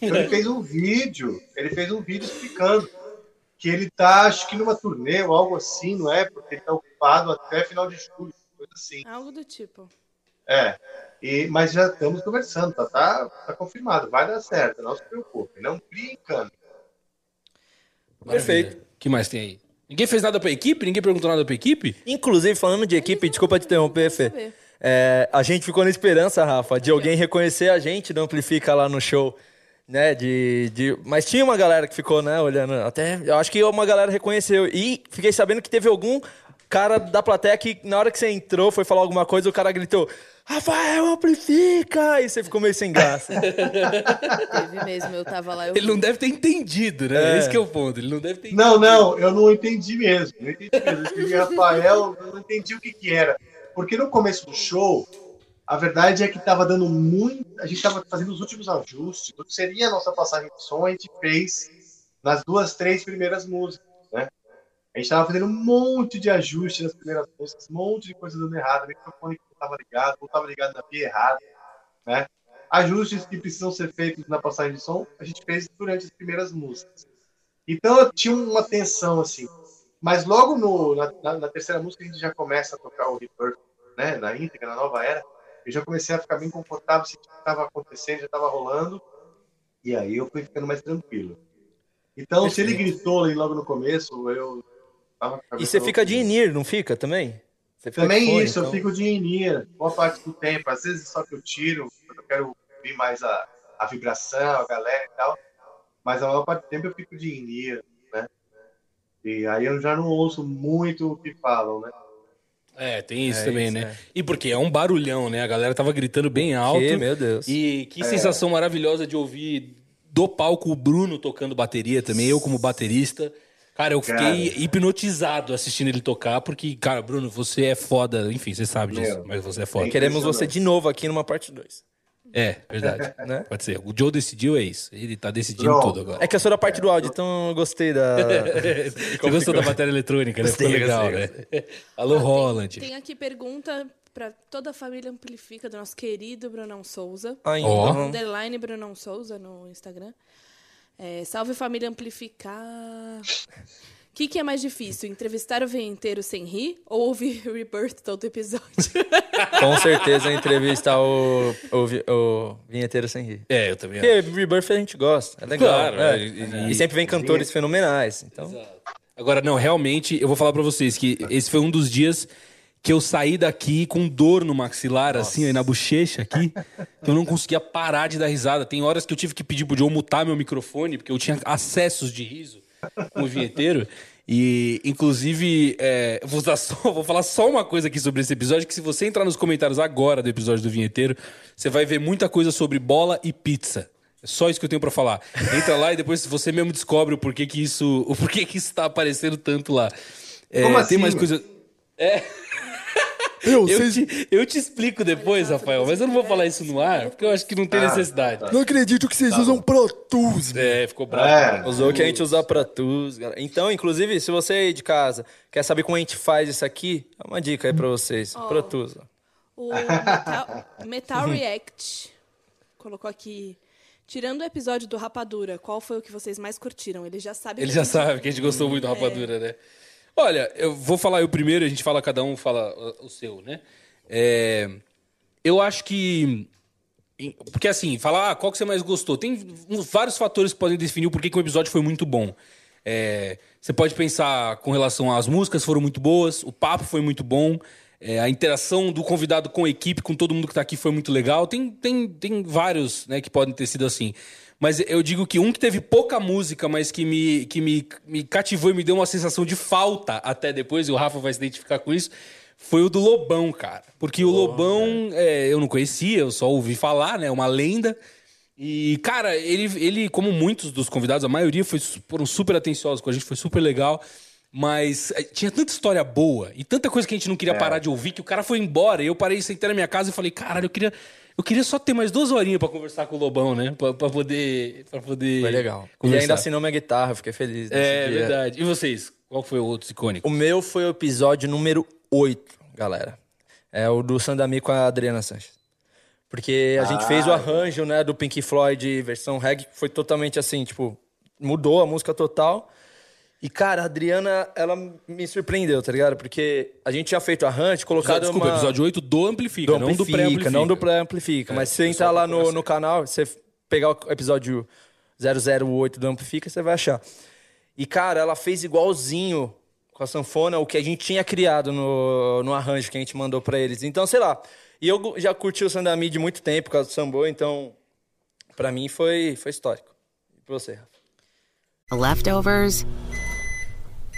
Speaker 2: Então, ele fez um vídeo. Ele fez um vídeo explicando que ele tá, acho que numa turnê ou algo assim, não é? Porque ele está ocupado até final de julho, coisa assim.
Speaker 5: Algo do tipo.
Speaker 2: É. E, mas já estamos conversando, tá, tá, tá confirmado, vai dar certo, não se preocupe, não brincando.
Speaker 4: Perfeito.
Speaker 3: O que mais tem aí? Ninguém fez nada pra equipe? Ninguém perguntou nada pra equipe?
Speaker 4: Inclusive, falando de equipe, desculpa te interromper, Fê. É, a gente ficou na esperança, Rafa, de alguém reconhecer a gente do Amplifica lá no show. Né, de, de... Mas tinha uma galera que ficou, né, olhando. Até. Eu acho que uma galera reconheceu. E fiquei sabendo que teve algum cara da plateia que, na hora que você entrou, foi falar alguma coisa, o cara gritou: Rafael, amplifica! E você ficou meio sem graça. *laughs*
Speaker 5: Teve mesmo, eu tava lá. Eu
Speaker 3: Ele não deve ter entendido, né?
Speaker 4: É.
Speaker 3: Esse que é o ponto. Ele não deve ter
Speaker 2: Não, não, eu não entendi mesmo. Não entendi mesmo. Eu escrevi Rafael, eu não entendi o que, que era. Porque no começo do show, A verdade é que estava dando muito. A gente estava fazendo os últimos ajustes do que seria a nossa passagem de som, a gente fez nas duas, três primeiras músicas? A gente estava fazendo um monte de ajustes nas primeiras músicas, um monte de coisa dando errado, o microfone que não estava ligado, não estava ligado na via errada, né? Ajustes que precisam ser feitos na passagem de som, a gente fez durante as primeiras músicas. Então eu tinha uma tensão assim. Mas logo no, na, na, na terceira música a gente já começa a tocar o Rebirth, né? Na íntegra, na nova era. Eu já comecei a ficar bem confortável, se o que estava acontecendo já estava rolando. E aí eu fui ficando mais tranquilo. Então, se ele gritou ali logo no começo, eu
Speaker 4: E você fica de in-ear, não fica também? Você fica
Speaker 2: Também
Speaker 4: fone,
Speaker 2: isso, eu
Speaker 4: então.
Speaker 2: fico de in boa parte do tempo. Às vezes só que eu tiro, eu quero ouvir mais a, a vibração, a galera e tal. Mas a maior parte do tempo eu fico de in né? E aí eu já não ouço muito o que falam, né?
Speaker 3: É, tem isso
Speaker 4: É
Speaker 3: também,
Speaker 4: isso,
Speaker 3: né?
Speaker 4: é.
Speaker 3: E porque é um barulhão, né? A galera tava gritando bem alto.
Speaker 4: Que, meu Deus.
Speaker 3: E que sensação maravilhosa de ouvir do palco o Bruno tocando bateria também, eu como baterista. Cara, eu fiquei
Speaker 2: Cara.
Speaker 3: hipnotizado assistindo ele tocar, porque, cara, Bruno, você é foda. Enfim, você sabe disso,
Speaker 2: Meu,
Speaker 3: mas você é foda.
Speaker 2: é
Speaker 4: Queremos você de novo aqui numa parte 2.
Speaker 3: É, verdade. *laughs*
Speaker 4: Né?
Speaker 3: Pode ser. O Joe decidiu, é isso. Ele tá decidindo
Speaker 2: Pronto.
Speaker 3: tudo agora.
Speaker 4: É que eu sou da parte do áudio, então eu gostei da. *laughs*
Speaker 3: Você gostou da bateria eletrônica, né? Ficou legal,
Speaker 4: gostei,
Speaker 3: né? *laughs* Alô, Holland.
Speaker 5: Tem aqui pergunta pra toda a família Amplifica do nosso querido Brunão Souza.
Speaker 4: Ainda.
Speaker 3: Ó.
Speaker 5: Underline Brunão Souza no Instagram. É, salve família Amplificar. O que, que é mais difícil? Entrevistar o vinheteiro sem rir ou ouvir *laughs* Rebirth todo episódio?
Speaker 4: Com certeza entrevistar o, o, o vinheteiro sem rir.
Speaker 3: É, eu também acho.
Speaker 4: Porque Rebirth a gente gosta, é legal.
Speaker 3: Claro,
Speaker 4: é.
Speaker 3: é, e-
Speaker 4: E, sempre vem cantores fenomenais. Então,
Speaker 3: Agora, não, realmente, eu vou falar pra vocês que esse foi um dos dias que eu saí daqui com dor no maxilar, assim, aí na bochecha aqui, *laughs* eu não conseguia parar de dar risada. Tem horas que eu tive que pedir pro Joe mutar meu microfone, porque eu tinha acessos de riso com o vinheteiro. E, inclusive, é, vou, só- *laughs* vou falar só uma coisa aqui sobre esse episódio, que se você entrar nos comentários agora do episódio do vinheteiro, você vai ver muita coisa sobre bola e pizza. É só isso que eu tenho pra falar. Entra lá e depois você mesmo descobre o porquê que isso, o porquê que isso tá aparecendo tanto lá. É,
Speaker 2: Como
Speaker 3: Tem
Speaker 2: assim,
Speaker 3: mais
Speaker 2: mano?
Speaker 3: coisa. Eu, te, eu te explico depois, Rafael, mas eu não vou falar isso no ar, porque eu acho que não tem
Speaker 2: Ah,
Speaker 3: necessidade.
Speaker 4: não acredito que vocês usam Pro Tools.
Speaker 3: É, ficou bravo.
Speaker 2: É.
Speaker 4: Usou que a gente usa pra tools, galera. Então, inclusive, se você aí de casa quer saber como a gente faz isso aqui, é uma dica aí pra vocês. Pro Tools. ó.
Speaker 5: O Metal, Metal React colocou aqui. Tirando o episódio do Rapadura, qual foi o que vocês mais curtiram? Ele já sabe.
Speaker 3: Ele
Speaker 5: que
Speaker 3: já
Speaker 5: gente-
Speaker 3: sabe que a gente gostou muito da rapadura, né? Olha, eu vou falar eu primeiro, a gente fala, cada um fala uh, o seu, né? É, eu acho que. Porque assim, falar ah, qual que você mais gostou. Tem vários fatores que podem definir o porquê que o episódio foi muito bom. É, você pode pensar com relação às músicas foram muito boas, o papo foi muito bom, é, a interação do convidado com a equipe, com todo mundo que tá aqui foi muito legal. Tem, tem, tem vários né, que podem ter sido assim. Mas eu digo que um que teve pouca música, mas que me, que me, me cativou e me deu uma sensação de falta até depois, e o Rafa vai se identificar com isso, foi o do Lobão, cara. Porque o Lobão é, eu não conhecia, eu só ouvi falar, né? Uma lenda. E, cara, ele, ele, como muitos dos convidados, a maioria foi, foram super atenciosos com a gente, foi super legal. Mas eh, tinha tanta história boa e tanta coisa que a gente não queria parar de ouvir que o cara foi embora. E eu parei, sentei na minha casa e falei, caralho, eu queria, eu queria só ter mais duas horinhas pra conversar com o Lobão, né? Pra, pra poder. Pra poder
Speaker 4: Foi legal.
Speaker 3: Conversar.
Speaker 4: ainda assinou minha guitarra, fiquei feliz.
Speaker 3: É
Speaker 4: dia.
Speaker 3: verdade. E vocês? Qual foi o outro icônico?
Speaker 4: O meu foi o episódio número 8, galera. É o do Sandami com a Adriana Sanches. Porque a gente
Speaker 2: Ah,
Speaker 4: fez o arranjo, né, do Pink Floyd versão reggae, que foi totalmente assim, tipo, mudou a música total. E, cara, a Adriana, ela me surpreendeu, tá ligado? Porque a gente tinha feito arranjo, colocado
Speaker 3: Desculpa,
Speaker 4: uma...
Speaker 3: episódio 8 do Amplifica,
Speaker 4: do
Speaker 3: não do
Speaker 4: Amplifica,
Speaker 3: pré-amplifica.
Speaker 4: não do pré-amplifica.
Speaker 3: É,
Speaker 4: mas se você entrar lá no, no canal, você pegar o episódio 008 do Amplifica, você vai achar. E, cara, ela fez igualzinho com a sanfona o que a gente tinha criado no, no arranjo que a gente mandou pra eles. Então, sei lá. E eu já curti o Sandami de muito tempo por causa do Sambo, então, pra mim foi, foi histórico. E pra você, Rafa?
Speaker 1: Leftovers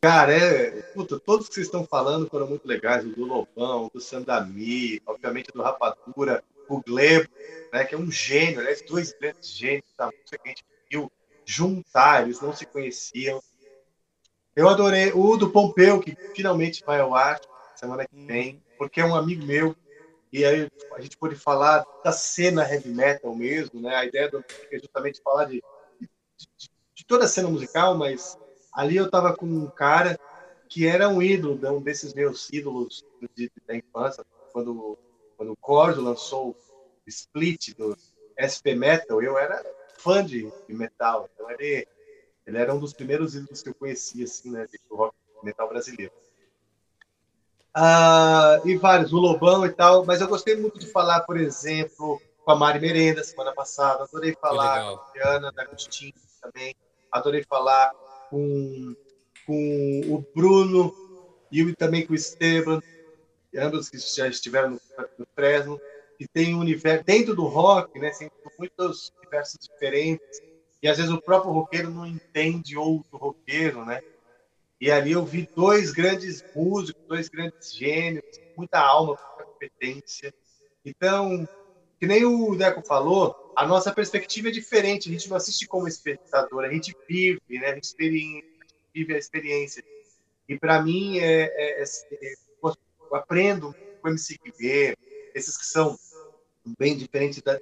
Speaker 2: Cara, é. Puta, todos que vocês estão falando foram muito legais. O do Lobão, do Sandami, obviamente do Rapadura, o Glebo, né? Que é um gênio, aliás, dois grandes gênios da música que a gente viu juntar, eles não se conheciam. Eu adorei o do Pompeu, que finalmente vai ao ar semana que vem, porque é um amigo meu. E aí a gente pôde falar da cena heavy metal mesmo, né? A ideia do é justamente falar de, de, de toda a cena musical, mas ali eu estava com um cara que era um ídolo, um desses meus ídolos de, da infância, quando, quando o Corso lançou o split do SP Metal, eu era fã de, de metal, então ele, ele era um dos primeiros ídolos que eu conhecia, assim, né, do rock metal brasileiro. Ah, e vários, o Lobão e tal, mas eu gostei muito de falar, por exemplo, com a Mari Merenda semana passada, adorei falar com a Diana D'Agostini também, adorei falar com, com o Bruno e também com o Esteban, ambos que já estiveram no, no Fresno, que tem um universo dentro do rock, né? Tem muitos universos diferentes e às vezes o próprio roqueiro não entende outro roqueiro, né? E ali eu vi dois grandes músicos, dois grandes gênios, muita alma, muita competência. Então, que nem o Deco falou, a nossa perspectiva é diferente. A gente não assiste como espectador, a gente vive, né? A gente, vive a experiência. E para mim, é, é, é, é, eu aprendo com o MC Guiver, esses que são bem diferentes da,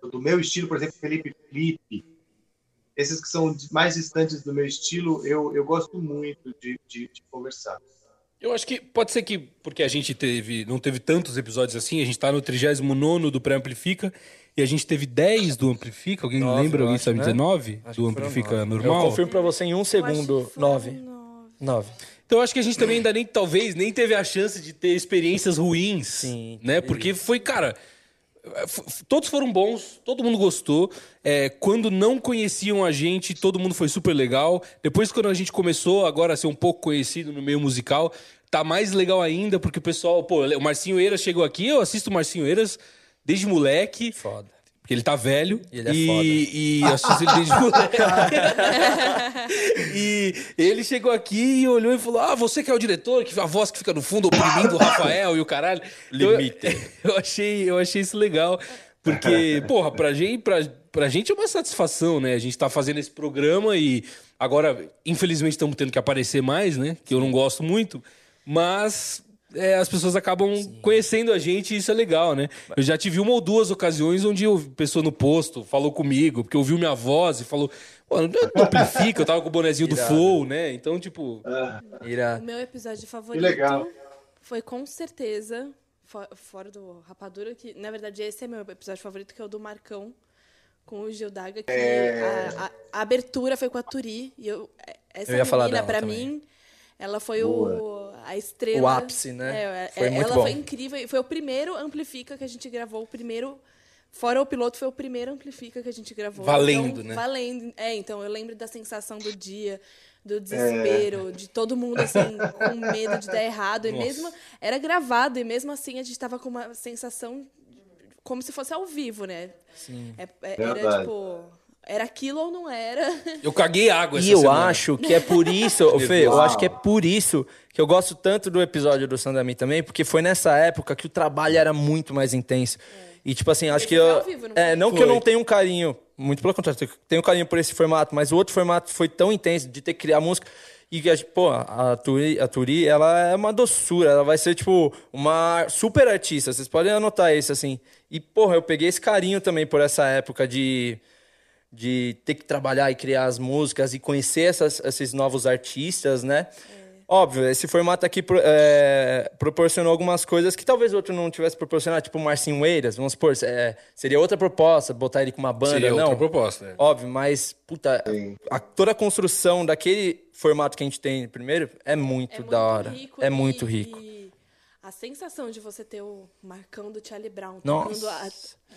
Speaker 2: do meu estilo, por exemplo, Felipe Felipe, esses que são mais distantes do meu estilo, eu, eu gosto muito de, de, de, conversar.
Speaker 3: Eu acho que pode ser que, porque a gente teve, não teve tantos episódios assim, a gente está no 39 do Pré-Amplifica e a gente teve 10 do Amplifica. Alguém nove, lembra? Alguém sabe né? dizer 9 do Amplifica normal?
Speaker 4: Eu confirmo para você em um segundo: 9. 9.
Speaker 3: Então eu acho que a gente também ainda nem, talvez, nem teve a chance de ter experiências ruins. Sim. Né? Porque foi, cara Todos foram bons, todo mundo gostou. É, quando não conheciam a gente, todo mundo foi super legal. Depois, quando a gente começou agora a ser um pouco conhecido no meio musical, tá mais legal ainda, porque o pessoal, pô, o Marcinho Eiras chegou aqui, eu assisto o Marcinho Eiras desde moleque.
Speaker 4: Foda.
Speaker 3: Porque ele tá velho.
Speaker 4: E ele é
Speaker 3: e,
Speaker 4: foda.
Speaker 3: E assisto ele desde moleque. *laughs* e ele chegou aqui e olhou e falou: Ah, você que é o diretor, que a voz que fica no fundo oprimindo o Rafael e o caralho.
Speaker 4: Limite.
Speaker 3: Eu, *laughs* eu, achei, eu achei isso legal. Porque, porra, pra gente, pra, pra gente é uma satisfação, né? A gente tá fazendo esse programa e agora, infelizmente, estamos tendo que aparecer mais, né? Que eu não gosto muito. Mas é, as pessoas acabam Sim. conhecendo a gente e isso é legal, né? Eu já tive uma ou duas ocasiões onde a pessoa no posto falou comigo, porque ouviu minha voz e falou. Pô, não amplifica, eu tava com o bonezinho do Flow, né? Então, tipo.
Speaker 5: O meu episódio favorito legal. foi com certeza, fora do Rapadura, que na verdade esse é meu episódio favorito, que é o do Marcão com o Gildaga, que é... a, a, a, abertura foi com a Turi. E eu, essa eu menina, pra também. mim ela foi o, a estrela.
Speaker 4: O ápice, né?
Speaker 5: É,
Speaker 4: foi
Speaker 5: ela
Speaker 4: muito
Speaker 5: foi bom. incrível. Foi o primeiro Amplifica que a gente gravou. O primeiro. Fora o piloto, foi o primeiro Amplifica que a gente gravou.
Speaker 3: Valendo,
Speaker 5: então,
Speaker 3: né?
Speaker 5: Valendo. É, então eu lembro da sensação do dia, do desespero, é. de todo mundo assim, com medo de dar errado. E Nossa. mesmo. Era gravado, e mesmo assim a gente tava com uma sensação como se fosse ao vivo, né?
Speaker 4: Sim.
Speaker 5: É, é, era tipo era aquilo ou não era? *laughs*
Speaker 3: Eu caguei água essa
Speaker 4: E eu
Speaker 3: semana.
Speaker 4: acho que é por isso, *laughs* Fê, eu acho que é por isso que eu gosto tanto do episódio do Sandami também, porque foi nessa época que o trabalho era muito mais intenso. É. E tipo assim, acho esse que eu
Speaker 5: vivo, não
Speaker 4: é, não foi. que eu não tenha um carinho, muito pelo contrário, tenho um carinho por esse formato, mas o outro formato foi tão intenso de ter que criar música e pô, a Turi, a Turi, ela é uma doçura, ela vai ser tipo uma super artista, vocês podem anotar isso assim. E porra, eu peguei esse carinho também por essa época de de ter que trabalhar e criar as músicas e conhecer essas, esses novos artistas, né? É. Óbvio, esse formato aqui é, proporcionou algumas coisas que talvez outro não tivesse proporcionado, tipo o Marcinho Eiras, vamos supor, é, seria outra proposta, botar ele com uma banda,
Speaker 3: seria
Speaker 4: não.
Speaker 3: outra proposta. É.
Speaker 4: Óbvio, mas, puta, a, toda a construção daquele formato que a gente tem primeiro é muito,
Speaker 5: é muito
Speaker 4: da hora.
Speaker 5: Rico
Speaker 4: é
Speaker 5: e,
Speaker 4: muito rico.
Speaker 5: E A sensação de você ter o Marcão do Charlie Brown
Speaker 4: Nossa.
Speaker 5: tocando a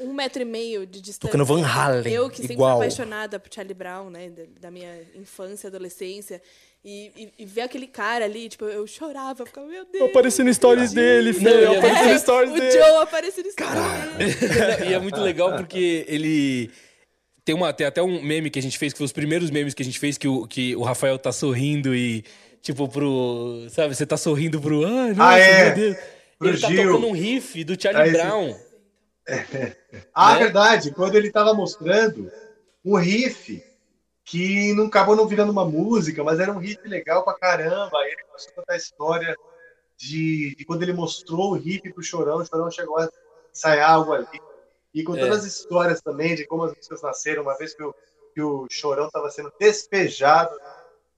Speaker 5: um metro e meio de distância.
Speaker 4: Tocando Van Halen,
Speaker 5: Eu que sempre
Speaker 4: igual.
Speaker 5: fui apaixonada por Charlie Brown, né? Da, da minha infância, adolescência. E, e, e ver aquele cara ali, tipo, eu chorava, ficava, meu Deus.
Speaker 4: Aparecendo stories dele,
Speaker 3: Não,
Speaker 4: filho.
Speaker 3: e é
Speaker 4: Aparecendo
Speaker 5: É,
Speaker 4: stories
Speaker 5: o
Speaker 4: dele.
Speaker 5: Joe aparecendo Caralho!
Speaker 3: e é muito legal porque ele. Tem, uma, tem até um meme que a gente fez, que foi os primeiros memes que a gente fez, que o, que o Rafael tá sorrindo e, tipo, pro. Sabe, você tá sorrindo pro. Ai, nossa,
Speaker 2: Ah, é.
Speaker 3: meu Deus.
Speaker 2: Pro
Speaker 3: ele tá
Speaker 2: Gil.
Speaker 3: tocando um riff do Charlie
Speaker 2: Ah,
Speaker 3: Brown. *laughs*
Speaker 2: Ah,
Speaker 3: Né?
Speaker 2: verdade. Quando ele estava mostrando um riff que não acabou não virando uma música, mas era um riff legal pra caramba. Aí ele começou a contar a história de, de quando ele mostrou o riff pro Chorão, o Chorão chegou a ensaiar algo ali. E contando
Speaker 3: É.
Speaker 2: as histórias também de como as músicas nasceram, uma vez que o, que o Chorão estava sendo despejado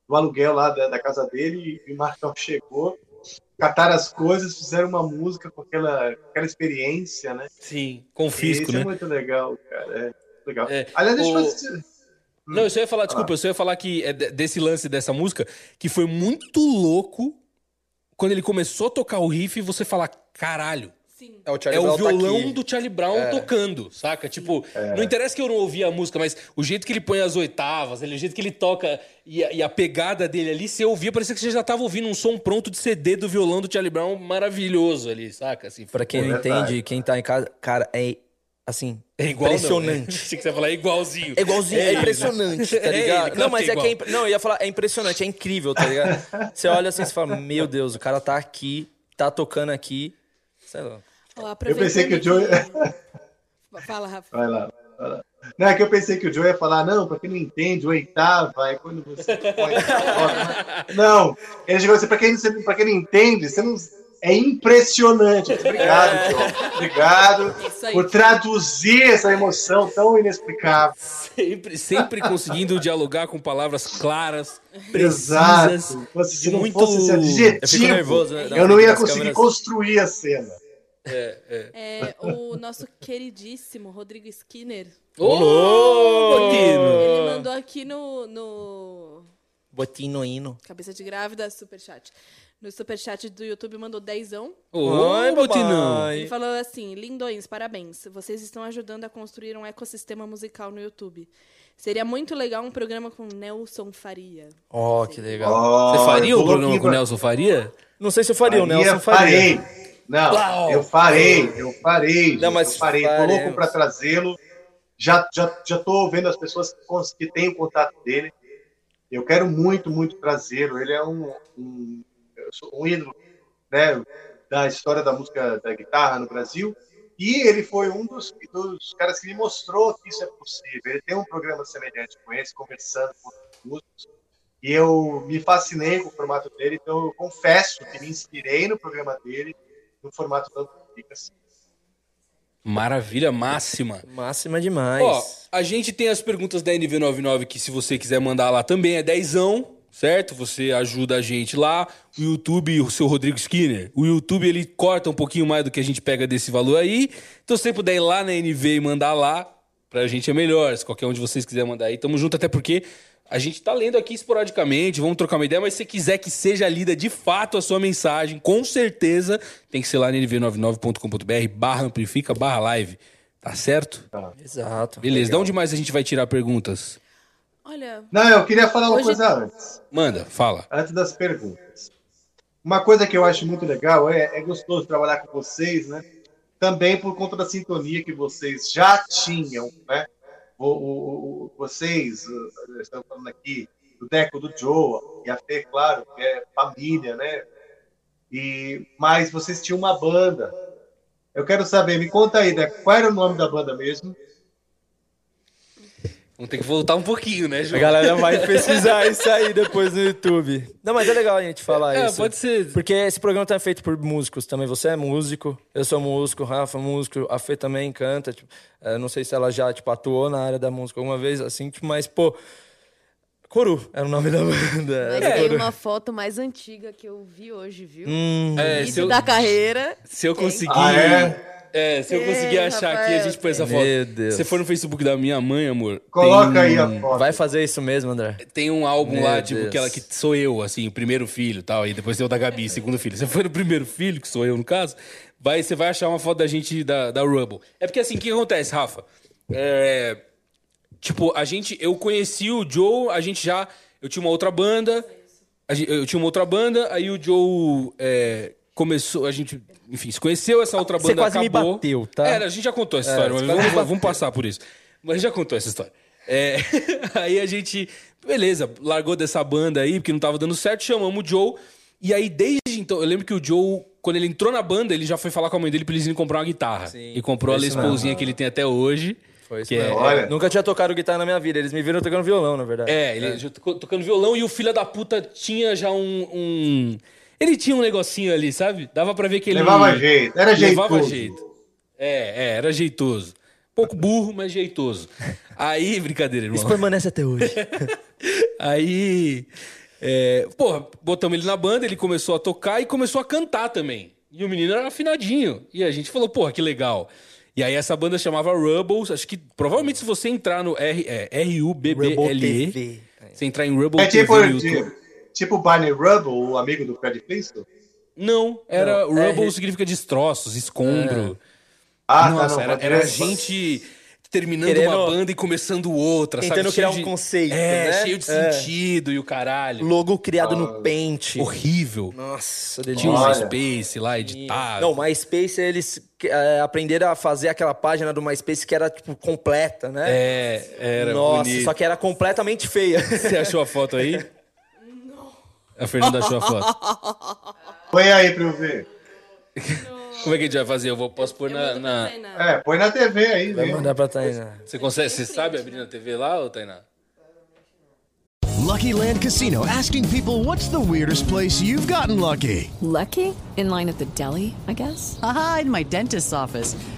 Speaker 2: do aluguel lá da, da casa dele e o Marcão chegou, cataram as coisas, fizeram uma música com aquela, aquela experiência, né?
Speaker 3: Sim, com fisco,
Speaker 2: Isso
Speaker 3: né?
Speaker 2: é muito legal, cara. É legal.
Speaker 3: É,
Speaker 2: Aliás, deixa eu
Speaker 3: o-
Speaker 2: fazer.
Speaker 3: Não, eu só ia falar, desculpa, eu só ia falar que é de- desse lance dessa música, que foi muito louco quando ele começou a tocar o riff e você falar, caralho.
Speaker 5: Sim.
Speaker 4: É o, Charlie
Speaker 3: é o
Speaker 4: Brown tá
Speaker 3: violão
Speaker 4: aqui.
Speaker 3: do Charlie Brown tocando, saca? Tipo, não interessa que eu não ouvi a música, mas o jeito que ele põe as oitavas, o jeito que ele toca e a, e a pegada dele ali, você ouvia, parecia que você já tava ouvindo um som pronto de CD do violão do Charlie Brown maravilhoso ali, saca? Assim,
Speaker 4: Pra quem não
Speaker 2: verdade.
Speaker 4: entende, quem tá em casa, cara, é assim,
Speaker 3: é igual não, né?
Speaker 4: impressionante. *laughs*
Speaker 3: Achei que você ia falar igualzinho.
Speaker 4: É igualzinho, é,
Speaker 3: né?
Speaker 4: impressionante, tá *laughs*
Speaker 3: É ele,
Speaker 4: ligado?
Speaker 3: claro
Speaker 4: não, mas
Speaker 3: que é
Speaker 4: é que é imp- Não, eu ia falar, é impressionante, é incrível, tá ligado? Você olha assim e fala, meu Deus, o cara tá aqui, tá tocando aqui. Sei lá.
Speaker 5: Ó,
Speaker 2: Eu pensei que o Joe. *laughs*
Speaker 5: Fala, Rafa.
Speaker 2: Vai lá, vai lá. Não, é que eu pensei que o Joe ia falar, não, pra quem não entende, oitava é quando você põe. *laughs* não, ele chegou assim, pra quem, não- pra quem não entende, você não. É impressionante. Obrigado, *laughs* Joe. Obrigado
Speaker 5: Isso aí.
Speaker 2: por traduzir essa emoção tão inexplicável.
Speaker 3: Sempre, sempre conseguindo dialogar com palavras claras, precisas.
Speaker 2: Exato. Se não
Speaker 3: muito-
Speaker 2: fosse esse
Speaker 4: Eu
Speaker 2: adjetivo,
Speaker 4: nervoso, né,
Speaker 2: eu não ia conseguir
Speaker 4: câmeras.
Speaker 2: construir a cena.
Speaker 5: É, o nosso queridíssimo Rodrigo Skinner.
Speaker 3: Ô, Botino!
Speaker 5: Ele mandou aqui no, no
Speaker 4: Botinho hino.
Speaker 5: Cabeça de Grávida, superchat. No superchat do YouTube mandou dezão.
Speaker 4: Oi,
Speaker 3: Botinão!
Speaker 4: mamãe.
Speaker 5: Ele falou assim: lindões, parabéns. Vocês estão ajudando a construir um ecossistema musical no YouTube. Seria muito legal um programa com Nelson Faria.
Speaker 4: Ó, que legal.
Speaker 3: Você faria o
Speaker 2: tô
Speaker 3: programa com o Nelson Faria?
Speaker 4: Não sei se eu faria, o
Speaker 2: Faria,
Speaker 4: Nelson faria.
Speaker 2: Farei. Não,
Speaker 3: Uau.
Speaker 2: eu farei, eu farei. gente,
Speaker 4: Não, mas
Speaker 2: eu farei. Tô
Speaker 4: faremos.
Speaker 2: louco para trazê-lo. Já, já, já tô vendo as pessoas que, têm o contato dele. Eu quero muito, muito trazê-lo. Ele é um, um, um ídolo né, da história da música da guitarra no Brasil. E ele foi um dos, dos caras que me mostrou que isso é possível. Ele tem um programa semelhante com esse, conversando com outros músicos. E eu me fascinei com o formato dele, então eu confesso que me inspirei no programa dele, no formato fica assim.
Speaker 3: Maravilha máxima.
Speaker 4: Máxima demais.
Speaker 3: Ó, a gente tem as perguntas da NV99 que se você quiser mandar lá também é dezão, certo? Você ajuda a gente lá. O YouTube, o seu Rodrigo Skinner, o YouTube ele corta um pouquinho mais do que a gente pega desse valor aí. Então se você puder ir lá na NV e mandar lá, pra gente é melhor. Se qualquer um de vocês quiser mandar aí, tamo junto, até porque a gente tá lendo aqui esporadicamente, vamos trocar uma ideia, mas se você quiser que seja lida de fato a sua mensagem, com certeza tem que ser lá na nv99.com.br barra amplifica barra live. Tá certo?
Speaker 4: Exato.
Speaker 3: Beleza, de onde mais a gente vai tirar perguntas?
Speaker 5: Olha,
Speaker 2: Não, eu queria falar uma
Speaker 5: Hoje-
Speaker 2: coisa antes,
Speaker 3: Manda, fala.
Speaker 2: antes das perguntas. Uma coisa que eu acho muito legal é, é gostoso trabalhar com vocês, né? Também por conta da sintonia que vocês já tinham, né? O, o- o- vocês estão falando aqui do Deco, do Joe e a Fê, claro, que é família, né? E mas vocês tinham uma banda. Eu quero saber, me conta aí, Deco, qual era o nome da banda mesmo?
Speaker 3: Vamos ter que voltar um pouquinho, né,
Speaker 4: A
Speaker 3: João?
Speaker 4: galera vai pesquisar *laughs* isso aí depois no YouTube. Não, mas é legal a gente falar
Speaker 3: É,
Speaker 4: isso.
Speaker 3: pode ser.
Speaker 4: Porque esse programa tá feito por músicos também. Você é músico, eu sou músico, o Rafa é músico, a Fê também canta. Tipo, é, não sei se ela já tipo, atuou na área da música alguma vez, assim, tipo, mas, pô. Coru era o nome da banda.
Speaker 9: Mas
Speaker 4: Era
Speaker 9: tem uma foto mais antiga que eu vi hoje, viu?
Speaker 4: Hum,
Speaker 3: É, se eu,
Speaker 9: da carreira.
Speaker 3: se eu conseguir.
Speaker 2: Ah, é?
Speaker 3: É, se eu conseguir
Speaker 5: Ei,
Speaker 3: achar aqui, a gente põe essa
Speaker 4: Meu
Speaker 3: foto.
Speaker 4: Deus.
Speaker 3: Se for no Facebook da minha mãe, amor.
Speaker 2: Coloca
Speaker 3: tem
Speaker 2: aí a foto.
Speaker 4: Vai fazer isso mesmo, André?
Speaker 3: Tem um álbum
Speaker 4: Meu
Speaker 3: lá, tipo,
Speaker 4: Deus.
Speaker 3: que, ela, que sou eu, assim, o primeiro filho e tal. E depois tem o da Gabi, segundo filho. Você foi no primeiro filho, que sou eu no caso, vai, você vai achar uma foto da gente da, da Rubble. É porque assim, o que acontece, Rafa? É, tipo, a gente. Eu conheci o Joe, a gente já. Eu tinha uma outra banda. a gente- eu tinha uma outra banda, aí o Joe é, começou. A gente, enfim, se conheceu, essa outra
Speaker 4: Você
Speaker 3: banda
Speaker 4: quase me
Speaker 3: acabou.
Speaker 4: bateu, tá?
Speaker 3: Era, a gente já contou essa
Speaker 4: É,
Speaker 3: história,
Speaker 4: você
Speaker 3: mas
Speaker 4: quase me
Speaker 3: vamos, vamos passar por isso. Mas já contou essa história. É, *laughs* aí a gente, beleza, largou dessa banda aí, porque não tava dando certo, chamamos o Joe. E aí, desde então, eu lembro que o Joe, quando ele entrou na banda, ele já foi falar com a mãe dele pra eles irem comprar uma guitarra.
Speaker 4: Sim,
Speaker 3: e comprou a Les. Paulzinha que ele tem até hoje.
Speaker 4: Foi isso
Speaker 3: que é.
Speaker 2: Olha.
Speaker 4: Nunca tinha tocado guitarra na minha vida. Eles me viram tocando violão, na verdade.
Speaker 3: É, ele tocou- tocando violão e o filho da puta tinha já um. um- Ele tinha um negocinho ali, sabe? Dava pra ver que ele.
Speaker 2: Levava jeito, era
Speaker 3: Levava
Speaker 2: jeitoso.
Speaker 3: jeito. É, é, era jeitoso. Pouco burro, mas jeitoso. Aí, *laughs* brincadeira, irmão.
Speaker 4: Isso permanece até hoje. *laughs*
Speaker 3: Aí. É, porra, botamos ele na banda, ele começou a tocar e começou a cantar também. E o menino era afinadinho. E a gente falou, porra, que legal. E aí essa banda chamava Rubbles. Acho que provavelmente se você entrar no R, é, R-U-B-B-L-E, você entrar em Rubble
Speaker 2: É tipo,
Speaker 3: TV no YouTube.
Speaker 2: De- tipo Barney Rubble, o amigo do Fred Flintstone?
Speaker 3: Não, era
Speaker 4: Não, é
Speaker 3: Rubble
Speaker 4: re-
Speaker 3: significa destroços, escombro.
Speaker 2: Ah,
Speaker 3: Nossa,
Speaker 2: tá, não.
Speaker 3: era, era gente terminando
Speaker 4: Querendo-
Speaker 3: uma banda e começando outra, sabe?
Speaker 4: Tentando criar um conceito,
Speaker 3: É,
Speaker 4: né?
Speaker 3: cheio de
Speaker 4: É.
Speaker 3: sentido e o caralho.
Speaker 4: Logo criado no Paint.
Speaker 3: Horrível.
Speaker 4: Nossa,
Speaker 3: Tinha
Speaker 4: delícia.
Speaker 3: um
Speaker 2: Olha.
Speaker 3: MySpace lá, editado.
Speaker 4: Não, MySpace, eles é, aprenderam a fazer aquela página do MySpace que era, tipo, completa, né?
Speaker 3: É, era
Speaker 4: Nossa,
Speaker 3: bonito.
Speaker 4: só que era completamente feia.
Speaker 3: Você achou a foto aí? *laughs* A Fernanda achou a foto. *laughs*
Speaker 2: Põe aí pra eu ver. *laughs*
Speaker 3: Como é que a gente vai fazer? Eu vou, posso pôr na... na-
Speaker 2: É, põe na TV aí,
Speaker 4: Vai mandar pra Tainá.
Speaker 3: Você consegue, você sabe abrir na TV lá, ou Tainá?
Speaker 9: Lucky Land Casino asking people what's the weirdest place you've gotten lucky?
Speaker 10: Lucky? In line at the deli, I guess?
Speaker 11: Aha, in my dentist's office.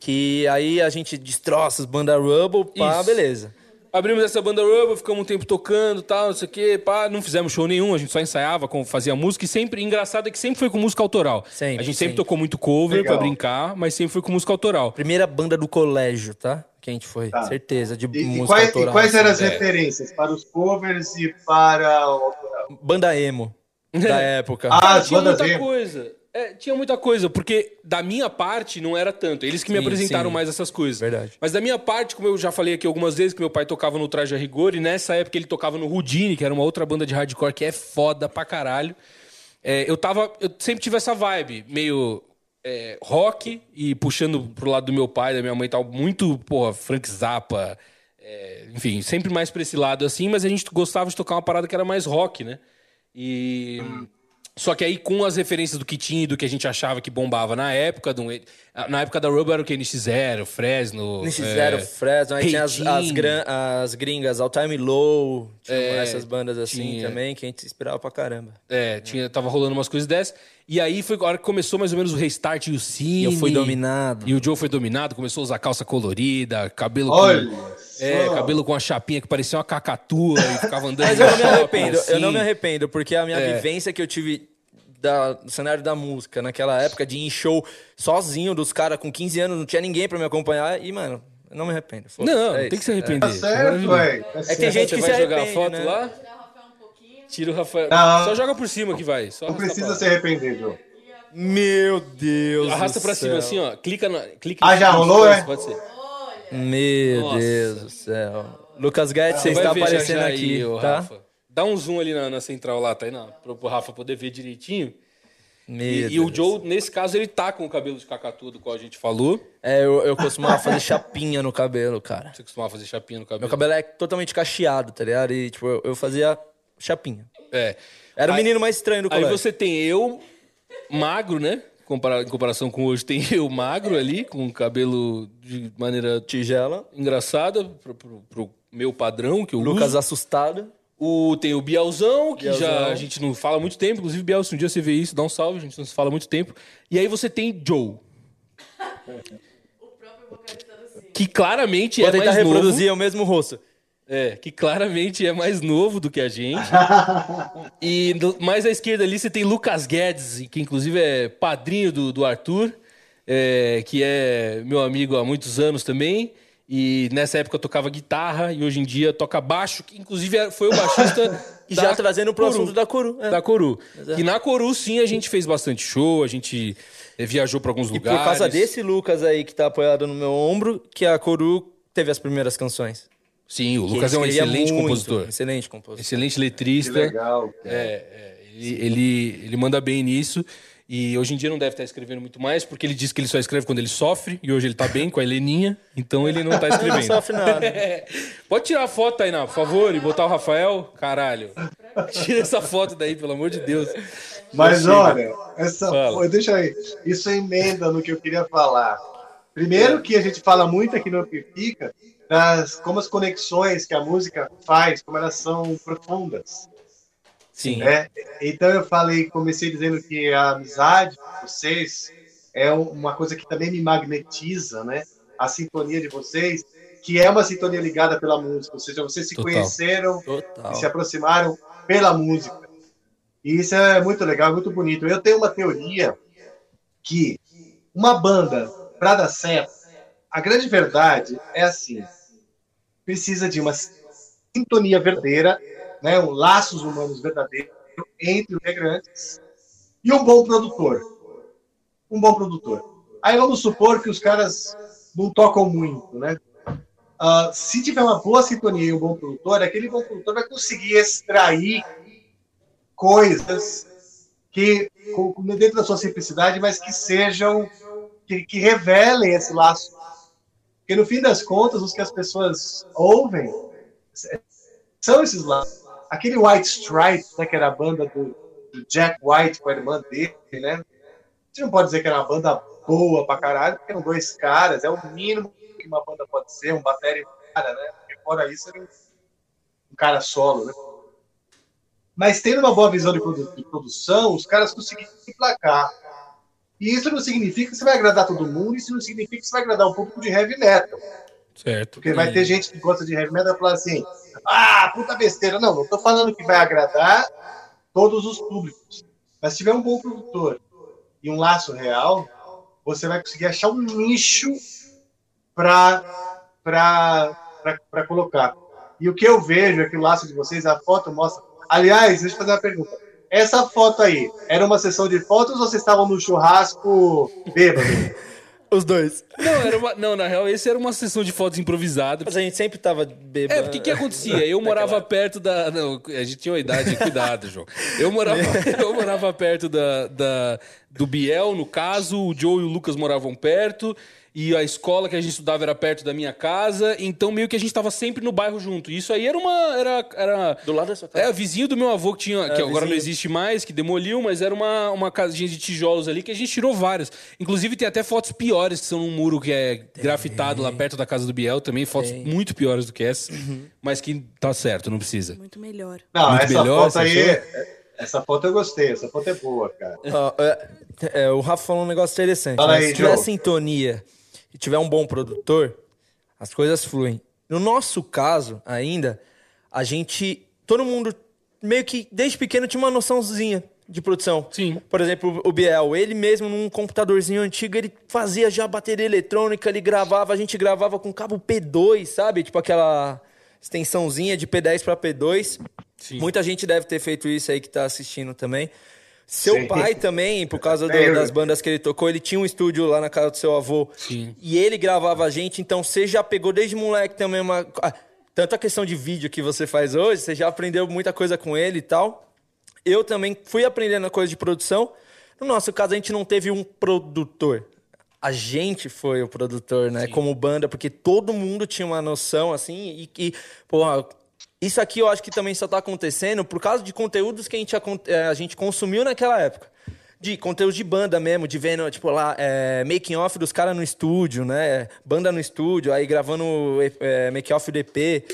Speaker 4: Que aí a gente destroça os banda Rubble, pá,
Speaker 3: Isso.
Speaker 4: beleza.
Speaker 3: Abrimos essa banda Rubble, ficamos um tempo tocando tal, não sei o quê, pá, não fizemos show nenhum, a gente só ensaiava, fazia música e sempre, engraçado é que sempre foi com música autoral.
Speaker 4: Sempre,
Speaker 3: a gente sempre
Speaker 4: sempre.
Speaker 3: tocou muito cover
Speaker 2: Legal.
Speaker 3: pra brincar, mas sempre foi com música autoral.
Speaker 4: Primeira banda do colégio, tá? Que a gente foi,
Speaker 2: Tá.
Speaker 4: certeza, de
Speaker 2: E, e
Speaker 4: música
Speaker 2: quais, e
Speaker 4: autoral.
Speaker 2: quais eram as
Speaker 4: assim.
Speaker 2: referências para os covers e para o?
Speaker 4: Banda emo da *laughs* época.
Speaker 2: Ah, as
Speaker 3: tinha
Speaker 2: bandas
Speaker 3: muita
Speaker 2: emo.
Speaker 3: coisa. É, tinha muita coisa, porque da minha parte não era tanto. Eles que me
Speaker 4: Sim,
Speaker 3: apresentaram
Speaker 4: sim.
Speaker 3: mais essas coisas.
Speaker 4: Verdade.
Speaker 3: Mas da minha parte, como eu já falei aqui algumas vezes, que meu pai tocava no Traje a Rigor, e nessa época ele tocava no Houdini, que era uma outra banda de hardcore que é foda pra caralho. É, eu tava. Eu sempre tive essa vibe, meio é, rock e puxando pro lado do meu pai, da minha mãe e tal, muito, porra, Frank Zappa. é, enfim, sempre mais pra esse lado assim, mas a gente gostava de tocar uma parada que era mais rock, né? E. Só que aí, com as referências do que tinha e do que a gente achava que bombava na época, do- na época da Rubber era o que? NX0, Fresno.
Speaker 4: NX0,
Speaker 3: é,
Speaker 4: Fresno, aí tinha as, as, gran- as gringas, All Time Low, tinha
Speaker 3: É,
Speaker 4: essas bandas assim
Speaker 3: tinha.
Speaker 4: também, que a gente inspirava pra caramba.
Speaker 3: É, tinha, tava rolando umas coisas dessas. E aí foi a hora que começou mais ou menos o restart e o cine.
Speaker 4: E eu fui dominado.
Speaker 3: E o Joe foi dominado, começou a usar calça colorida, cabelo
Speaker 2: Olha
Speaker 3: com. É, cabelo com uma chapinha que parecia uma cacatua e ficava andando
Speaker 4: Mas eu não me arrependo, eu não
Speaker 3: assim.
Speaker 4: me arrependo, porque a minha
Speaker 3: É.
Speaker 4: vivência que eu tive da- do cenário da música naquela época, de ir em show sozinho dos caras com 15 anos, não tinha ninguém pra me acompanhar, e, mano, eu não me arrependo.
Speaker 3: Não,
Speaker 4: é
Speaker 3: não tem que se arrepender.
Speaker 2: Tá certo, velho. Tá
Speaker 4: É que tem gente
Speaker 3: Você
Speaker 4: que
Speaker 3: vai
Speaker 4: se
Speaker 3: jogar a
Speaker 4: arrepende,
Speaker 3: foto
Speaker 4: né?
Speaker 3: lá? Tira o Rafael.
Speaker 2: Não.
Speaker 3: Só joga por cima que vai. Só
Speaker 2: Não precisa se arrepender, Joe.
Speaker 4: Meu Deus
Speaker 3: Arrasta
Speaker 4: do
Speaker 3: pra cima assim, ó. Clica na. Clica
Speaker 2: Ah, já rolou, é?
Speaker 3: Pode ser.
Speaker 4: Meu
Speaker 3: Nossa.
Speaker 4: Deus do céu. Lucas Guedes, você
Speaker 3: Vai
Speaker 4: está
Speaker 3: ver já
Speaker 4: aparecendo
Speaker 3: já
Speaker 4: aqui,
Speaker 3: aí,
Speaker 4: tá?
Speaker 3: Rafa. Dá um zoom ali na, na central lá, tá aí, na, pro, pro Rafa poder ver direitinho.
Speaker 4: Meu
Speaker 3: E, e o. Joe, nesse caso, ele tá com o cabelo de cacatua do qual a gente falou.
Speaker 4: É, eu, eu costumava fazer chapinha no cabelo, cara.
Speaker 3: Você costumava fazer chapinha no cabelo.
Speaker 4: Meu cabelo é totalmente cacheado, tá ligado? E, tipo, eu, eu fazia chapinha.
Speaker 3: É.
Speaker 4: Era o
Speaker 3: Aí-
Speaker 4: menino mais estranho do
Speaker 3: Aí
Speaker 4: colégio.
Speaker 3: você tem eu, magro, né? Compara- em comparação com hoje, tem o magro ali, com o cabelo de maneira
Speaker 4: Tigela.
Speaker 3: engraçada, pro, pro- pro meu padrão que eu
Speaker 4: Lucas
Speaker 3: uso.
Speaker 4: assustado.
Speaker 3: O, tem o Bielzão, que
Speaker 4: Bielzão.
Speaker 3: já a gente não fala há muito tempo. Inclusive, Biel, se um dia você vê isso, dá um salve, a gente não se fala há muito tempo. E aí você tem Joe. Que claramente
Speaker 4: Vou
Speaker 3: é
Speaker 4: tentar
Speaker 3: mais
Speaker 4: reproduzir
Speaker 3: novo.
Speaker 4: o mesmo rosto.
Speaker 3: É, que claramente é mais novo do que a gente. *laughs* e mais à esquerda ali você tem Lucas Guedes, que inclusive é padrinho do, do Arthur, é, que é meu amigo há muitos anos também. E nessa época tocava guitarra e hoje em dia toca baixo, que inclusive é- foi o baixista. *laughs*
Speaker 4: E já trazendo pro
Speaker 3: Coru.
Speaker 4: assunto da Coru. é.
Speaker 3: Da Coru.
Speaker 4: Exato.
Speaker 3: E na Coru, sim, a gente fez bastante show, a gente eh, viajou para alguns
Speaker 4: E
Speaker 3: lugares.
Speaker 4: por causa desse Lucas aí que tá apoiado no meu ombro, que a Coru teve as primeiras canções.
Speaker 3: Sim, o Lucas é um excelente
Speaker 4: muito,
Speaker 3: compositor.
Speaker 4: Excelente compositor.
Speaker 3: Excelente letrista.
Speaker 2: Que legal.
Speaker 3: É, é, ele, ele, ele manda bem nisso. E hoje em dia não deve estar escrevendo muito mais, porque ele diz que ele só escreve quando ele sofre, e hoje ele tá bem com a Heleninha, então ele não tá escrevendo.
Speaker 4: Não sofre nada. *laughs*
Speaker 3: Pode tirar a foto, Tainá, por favor, e botar o Rafael? Caralho. Tira essa foto daí, pelo amor de Deus.
Speaker 2: Mas
Speaker 3: Chega.
Speaker 2: olha, essa,
Speaker 3: Fala.
Speaker 2: Deixa aí. Isso emenda no que eu queria falar. Primeiro que a gente fala muito aqui no Amplifica como as conexões que a música faz, como elas são profundas.
Speaker 3: Sim.
Speaker 2: né? Então eu falei, comecei dizendo que a amizade de vocês é um- uma coisa que também me magnetiza, né? A sintonia de vocês, que é uma sintonia ligada pela música, ou seja, vocês se
Speaker 3: Total.
Speaker 2: conheceram
Speaker 4: Total.
Speaker 2: e se aproximaram pela música. E isso é muito legal, muito bonito. Eu tenho uma teoria que uma banda, para dar certo, a grande verdade é assim: precisa de uma sintonia verdadeira, né, um laços humanos verdadeiros entre os integrantes e um bom produtor. Um bom produtor. Aí vamos supor que os caras não tocam muito, né? Ah, se tiver uma boa sintonia e um bom produtor, aquele bom produtor vai conseguir extrair coisas que dentro da sua simplicidade, mas que sejam que, que revelem esse laço. Porque no fim das contas, os que as pessoas ouvem são esses laços. Aquele White Stripe, né, que era a banda do, do Jack White com a irmã dele, né? A gente não pode dizer que era uma banda boa pra caralho, porque eram dois caras, é o mínimo que uma banda pode ser, um bateria cara, né? Porque fora isso, era um, cara solo, né? Mas tendo uma boa visão de, produ- de produção, os caras conseguiram emplacar. E isso não significa que você vai agradar todo mundo, isso não significa que você vai agradar o público de heavy metal.
Speaker 3: Certo.
Speaker 2: Porque vai ter gente que gosta de heavy metal e falar assim: ah, puta besteira. Não, não tô falando que vai agradar todos os públicos. Mas se tiver um bom produtor e um laço real, você vai conseguir achar um nicho para colocar. E o que eu vejo é que o laço de vocês, a foto mostra. Aliás, deixa eu fazer uma pergunta. Essa foto aí, era uma sessão de fotos ou vocês estavam no churrasco bêbado? *laughs*
Speaker 4: Os dois.
Speaker 3: Não, era uma- não, na real, esse era uma sessão de fotos improvisada.
Speaker 4: Mas a gente sempre tava bêbado.
Speaker 3: É, porque o que acontecia? Eu *laughs* morava perto da. Não, a gente tinha uma idade, cuidado, João. Eu morava, *laughs* eu morava perto da, da- do Biel, no caso, o Joe e o Lucas moravam perto. E a escola que a gente estudava era perto da minha casa, então meio que a gente estava sempre no bairro junto. E isso aí era uma. Era, era...
Speaker 4: Do lado da sua casa.
Speaker 3: É, vizinho do meu avô que tinha. que
Speaker 4: É,
Speaker 3: agora não
Speaker 4: vizinho.
Speaker 3: existe mais, que demoliu, mas era uma, uma casinha de tijolos ali que a gente tirou várias. Inclusive tem até fotos piores que são num muro que é grafitado lá perto da casa do Biel também. Fotos muito piores do que essa. Mas que tá certo, não precisa.
Speaker 5: Muito melhor.
Speaker 2: Não,
Speaker 3: Muito
Speaker 2: essa
Speaker 3: melhor,
Speaker 2: foto aí.
Speaker 3: achou?
Speaker 2: Essa foto eu gostei, essa foto é boa, cara.
Speaker 4: É, é, o Rafa falou um negócio interessante.
Speaker 2: Fala
Speaker 4: né?
Speaker 2: aí,
Speaker 4: Se tiver
Speaker 2: Joe.
Speaker 4: sintonia e tiver um bom produtor, as coisas fluem. No nosso caso, ainda, a gente. Todo mundo, meio que desde pequeno, tinha uma noçãozinha de produção.
Speaker 3: Sim.
Speaker 4: Por exemplo, o Biel, ele mesmo num computadorzinho antigo, ele fazia já bateria eletrônica, ele gravava, a gente gravava com cabo P2, sabe? Tipo aquela extensãozinha de P10 para P2. Muita gente deve ter feito isso aí que tá assistindo também. Seu
Speaker 2: Sim.
Speaker 4: pai também, por *laughs* causa do- das bandas que ele tocou, ele tinha um estúdio lá na casa do seu avô.
Speaker 3: Sim.
Speaker 4: E ele gravava a gente, então você já pegou desde moleque também uma. ah, Tanto a questão de vídeo que você faz hoje, você já aprendeu muita coisa com ele e tal. Eu também fui aprendendo a coisa de produção. No nosso caso, a gente não teve um produtor. A gente foi o produtor, né? Como banda, porque todo mundo tinha uma noção, assim, e que, porra, isso aqui eu acho que também só tá acontecendo por causa de conteúdos que a gente, eh, a gente consumiu naquela época. de conteúdo de banda mesmo, de vendo, tipo, lá, é, making off dos caras no estúdio, né? Banda no estúdio, aí gravando é, make off do EP.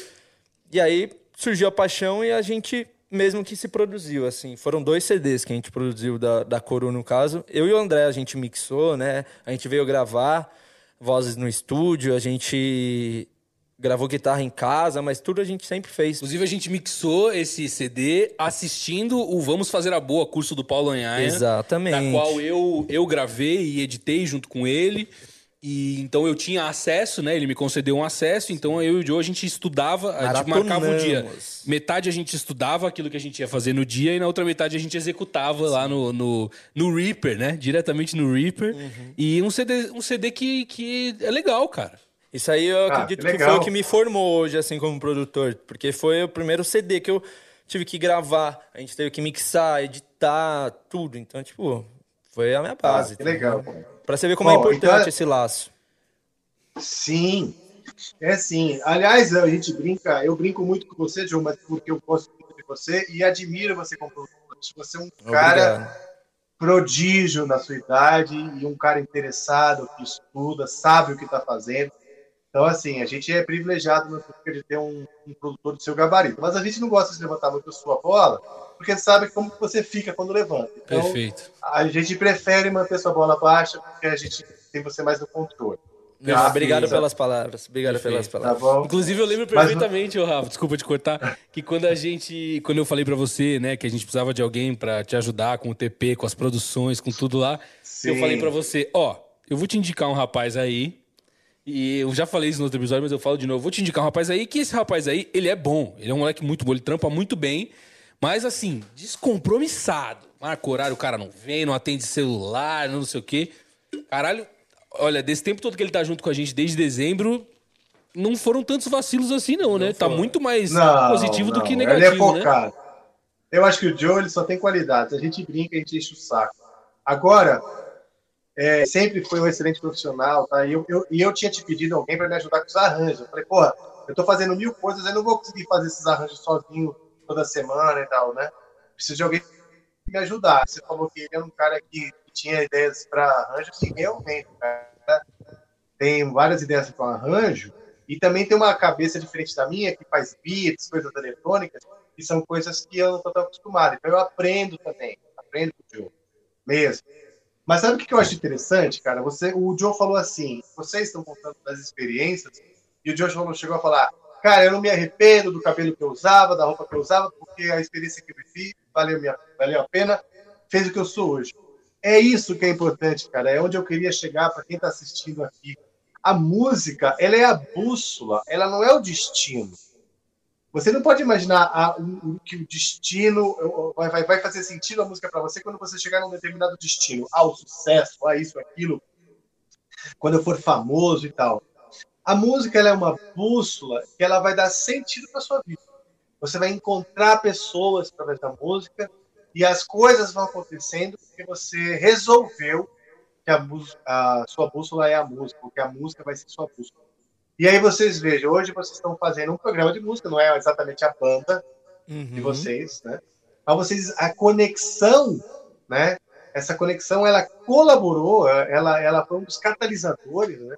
Speaker 4: E aí surgiu a paixão e a gente mesmo que se produziu, assim. Foram dois CDs que a gente produziu da, da Coro, no caso. Eu e o André, a gente mixou, né? A gente veio gravar vozes no estúdio, a gente gravou guitarra em casa, mas tudo a gente sempre fez.
Speaker 3: Inclusive, a gente mixou esse CD assistindo o Vamos Fazer a Boa, curso do Paulo Anhaia.
Speaker 4: Exatamente.
Speaker 3: Da qual eu, eu gravei e editei junto com ele. E então eu tinha acesso, né? Ele me concedeu um acesso, então eu e o Joe a gente estudava, a gente marcava o dia. Metade a gente estudava aquilo que a gente ia fazer no dia e na outra metade a gente executava Sim. lá no, no, no, Reaper, né? Diretamente no Reaper. Uhum. E um CD, um CD que, que é legal, cara.
Speaker 4: Isso aí eu ah, acredito que, que, foi o que me formou hoje, assim, como produtor. Porque foi o primeiro CD que eu tive que gravar. A gente teve que mixar, editar, tudo. Então, tipo, foi a minha base.
Speaker 2: Ah, que legal.
Speaker 4: Para você ver como é Bom, é importante então... esse laço.
Speaker 2: Sim, é sim. Aliás, a gente brinca, eu brinco muito com você, João, mas porque eu gosto muito de você e admiro você como produtor. Você é um cara Obrigado. prodígio na sua idade e um cara interessado, que estuda, sabe o que está fazendo. Então, assim, a gente é privilegiado no de ter um, um, produtor do seu gabarito. Mas a gente não gosta de levantar muito a sua bola, porque sabe como você fica quando levanta. Então,
Speaker 3: Perfeito.
Speaker 2: A gente prefere manter sua bola baixa, porque a gente tem você mais no controle.
Speaker 4: Ah, obrigado pelas palavras. Obrigado Perfeito. pelas palavras.
Speaker 2: Tá
Speaker 3: Inclusive, eu lembro perfeitamente, Mas... Rafa, desculpa te cortar, que quando a gente. Quando eu falei para você, né, que a gente precisava de alguém para te ajudar com o TP, com as produções, com tudo lá, Sim. eu falei para você, ó, eu vou te indicar um rapaz aí. E eu já falei isso no outro episódio, mas eu falo de novo. Vou te indicar um rapaz aí, que esse rapaz aí, ele é bom. Ele é um moleque muito bom, ele trampa muito bem. Mas assim, descompromissado. Marca horário, o cara não vem, não atende celular, não sei o quê. Caralho, olha, desse tempo todo que ele tá junto com a gente desde dezembro, não foram tantos vacilos assim, não, né? Tá muito mais
Speaker 2: não,
Speaker 3: positivo
Speaker 2: não.
Speaker 3: do que negativo. Ele é
Speaker 2: né? focado. Né? Eu acho que o Joe ele só tem qualidades. A gente brinca, a gente enche o saco. Agora, é, sempre foi um excelente profissional, tá? E eu, eu, e eu tinha te pedido alguém para me ajudar com os arranjos. Eu falei, porra, eu tô fazendo mil coisas, eu não vou conseguir fazer esses arranjos sozinho toda semana e tal, né? Preciso de alguém me ajudar. Você falou que ele era um cara que tinha ideias para arranjos e realmente, cara, tem várias ideias para arranjo e também tem uma cabeça diferente da minha que faz beats, coisas eletrônicas, que são coisas que eu não estou tão acostumado. Então eu aprendo também, aprendo com o Joe, mesmo. Mas sabe o que eu acho interessante, cara? Você, o Joe falou assim: vocês estão contando das experiências, e o Joe chegou a falar: cara, eu não me arrependo do cabelo que eu usava, da roupa que eu usava, porque a experiência que eu vivi valeu, minha, valeu a pena, fez o que eu sou hoje. É isso que é importante, cara. É onde eu queria chegar para quem está assistindo aqui. A música, ela é a bússola, ela não é o destino. Você não pode imaginar a, o, que o destino vai, vai, vai fazer sentido a música para você quando você chegar num determinado destino, ao sucesso, a isso, aquilo, quando eu for famoso e tal. A música é uma bússola que ela vai dar sentido para sua vida. Você vai encontrar pessoas através da música e as coisas vão acontecendo porque você resolveu que a, a sua bússola é a música, porque a música vai ser sua bússola. E aí vocês vejam, hoje vocês estão fazendo um programa de música, não é exatamente a banda uhum. de vocês, né? Mas vocês, a conexão, né? Essa conexão, ela colaborou, ela, ela foi um dos catalisadores, né?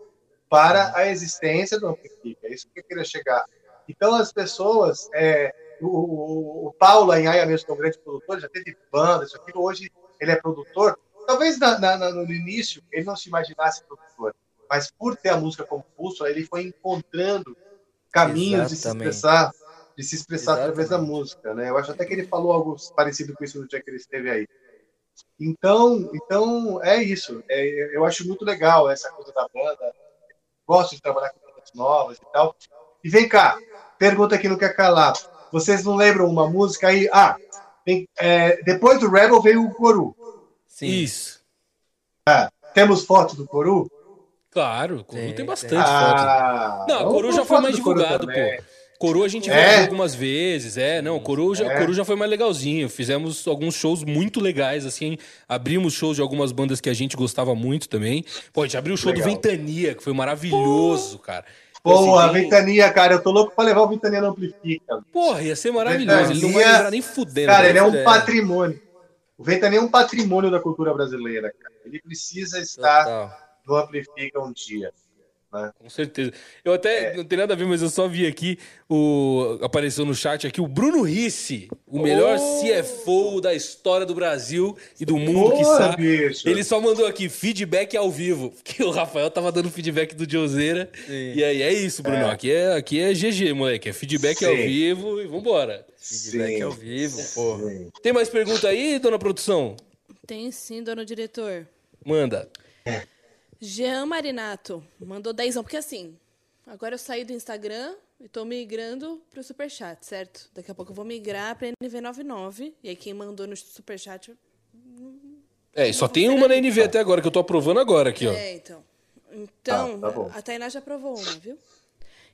Speaker 2: Para a existência do Amplifica. É isso que eu queria chegar. Então, as pessoas, é, o, o, Paulo Anhaia mesmo, que é um grande produtor, já teve banda, isso aqui, hoje ele é produtor. Talvez na, na, no início ele não se imaginasse produtor, mas por ter a música como pulso, ele foi encontrando caminhos Exatamente. de se expressar, de se expressar através da música, né? Eu acho até que ele falou algo parecido com isso no dia que ele esteve aí. Então, então é isso. É, eu acho muito legal essa coisa da banda. Gosto de trabalhar com bandas novas e tal. E vem cá, pergunta que não quer calar. Vocês não lembram uma música aí? Ah, tem, é, depois do Rebel veio o Coru.
Speaker 3: Sim. Isso.
Speaker 2: Ah, temos foto do Coru?
Speaker 3: Claro, o Coru tem, tem bastante ah, foto. Não, o Coru já foi mais divulgado, pô. Coru a gente é? viu algumas vezes, é, não, Coru já, é. Coru já foi mais legalzinho. Fizemos alguns shows muito legais, assim. Abrimos shows de algumas bandas que a gente gostava muito também. Pô, a gente abriu o show Legal. do Ventania, que foi maravilhoso, cara.
Speaker 2: Porra, assim, Ventania, cara, eu tô louco pra levar o Ventania no Amplifica.
Speaker 3: Porra, ia ser maravilhoso. Ventania, ele não vai lembrar nem fudendo.
Speaker 2: Cara, ele é um patrimônio. O Ventania é um patrimônio da cultura brasileira, cara. Ele precisa estar
Speaker 4: Total.
Speaker 2: No Amplifica um dia. Né?
Speaker 3: Com certeza. Eu até, não tem nada a ver, mas eu só vi aqui, o, apareceu no chat aqui, o Bruno Risse, o melhor CFO da história do Brasil e do mundo, que
Speaker 2: Porra,
Speaker 3: sabe.
Speaker 2: bicho.
Speaker 3: Ele só mandou aqui, feedback ao vivo, porque o Rafael tava dando feedback do Joseira. E aí, é isso, Bruno.
Speaker 2: É.
Speaker 3: Aqui, é, aqui é GG, moleque. É feedback ao
Speaker 2: Sim.
Speaker 3: vivo e vambora.
Speaker 4: Feedback
Speaker 2: Sim.
Speaker 4: ao vivo, pô.
Speaker 3: Tem mais pergunta aí, dona produção?
Speaker 5: Tem sim, dono diretor.
Speaker 3: Manda.
Speaker 5: Jean Marinato mandou 10 porque assim, agora eu saí do Instagram e tô migrando pro Superchat, certo? Daqui a pouco eu vou migrar pra NV99. E aí quem mandou no Superchat.
Speaker 3: É, e só tem uma na NV até agora, que eu tô aprovando agora aqui, ó.
Speaker 5: É, então. Então,
Speaker 2: Tá, tá bom.
Speaker 5: a Tainá já aprovou uma, viu?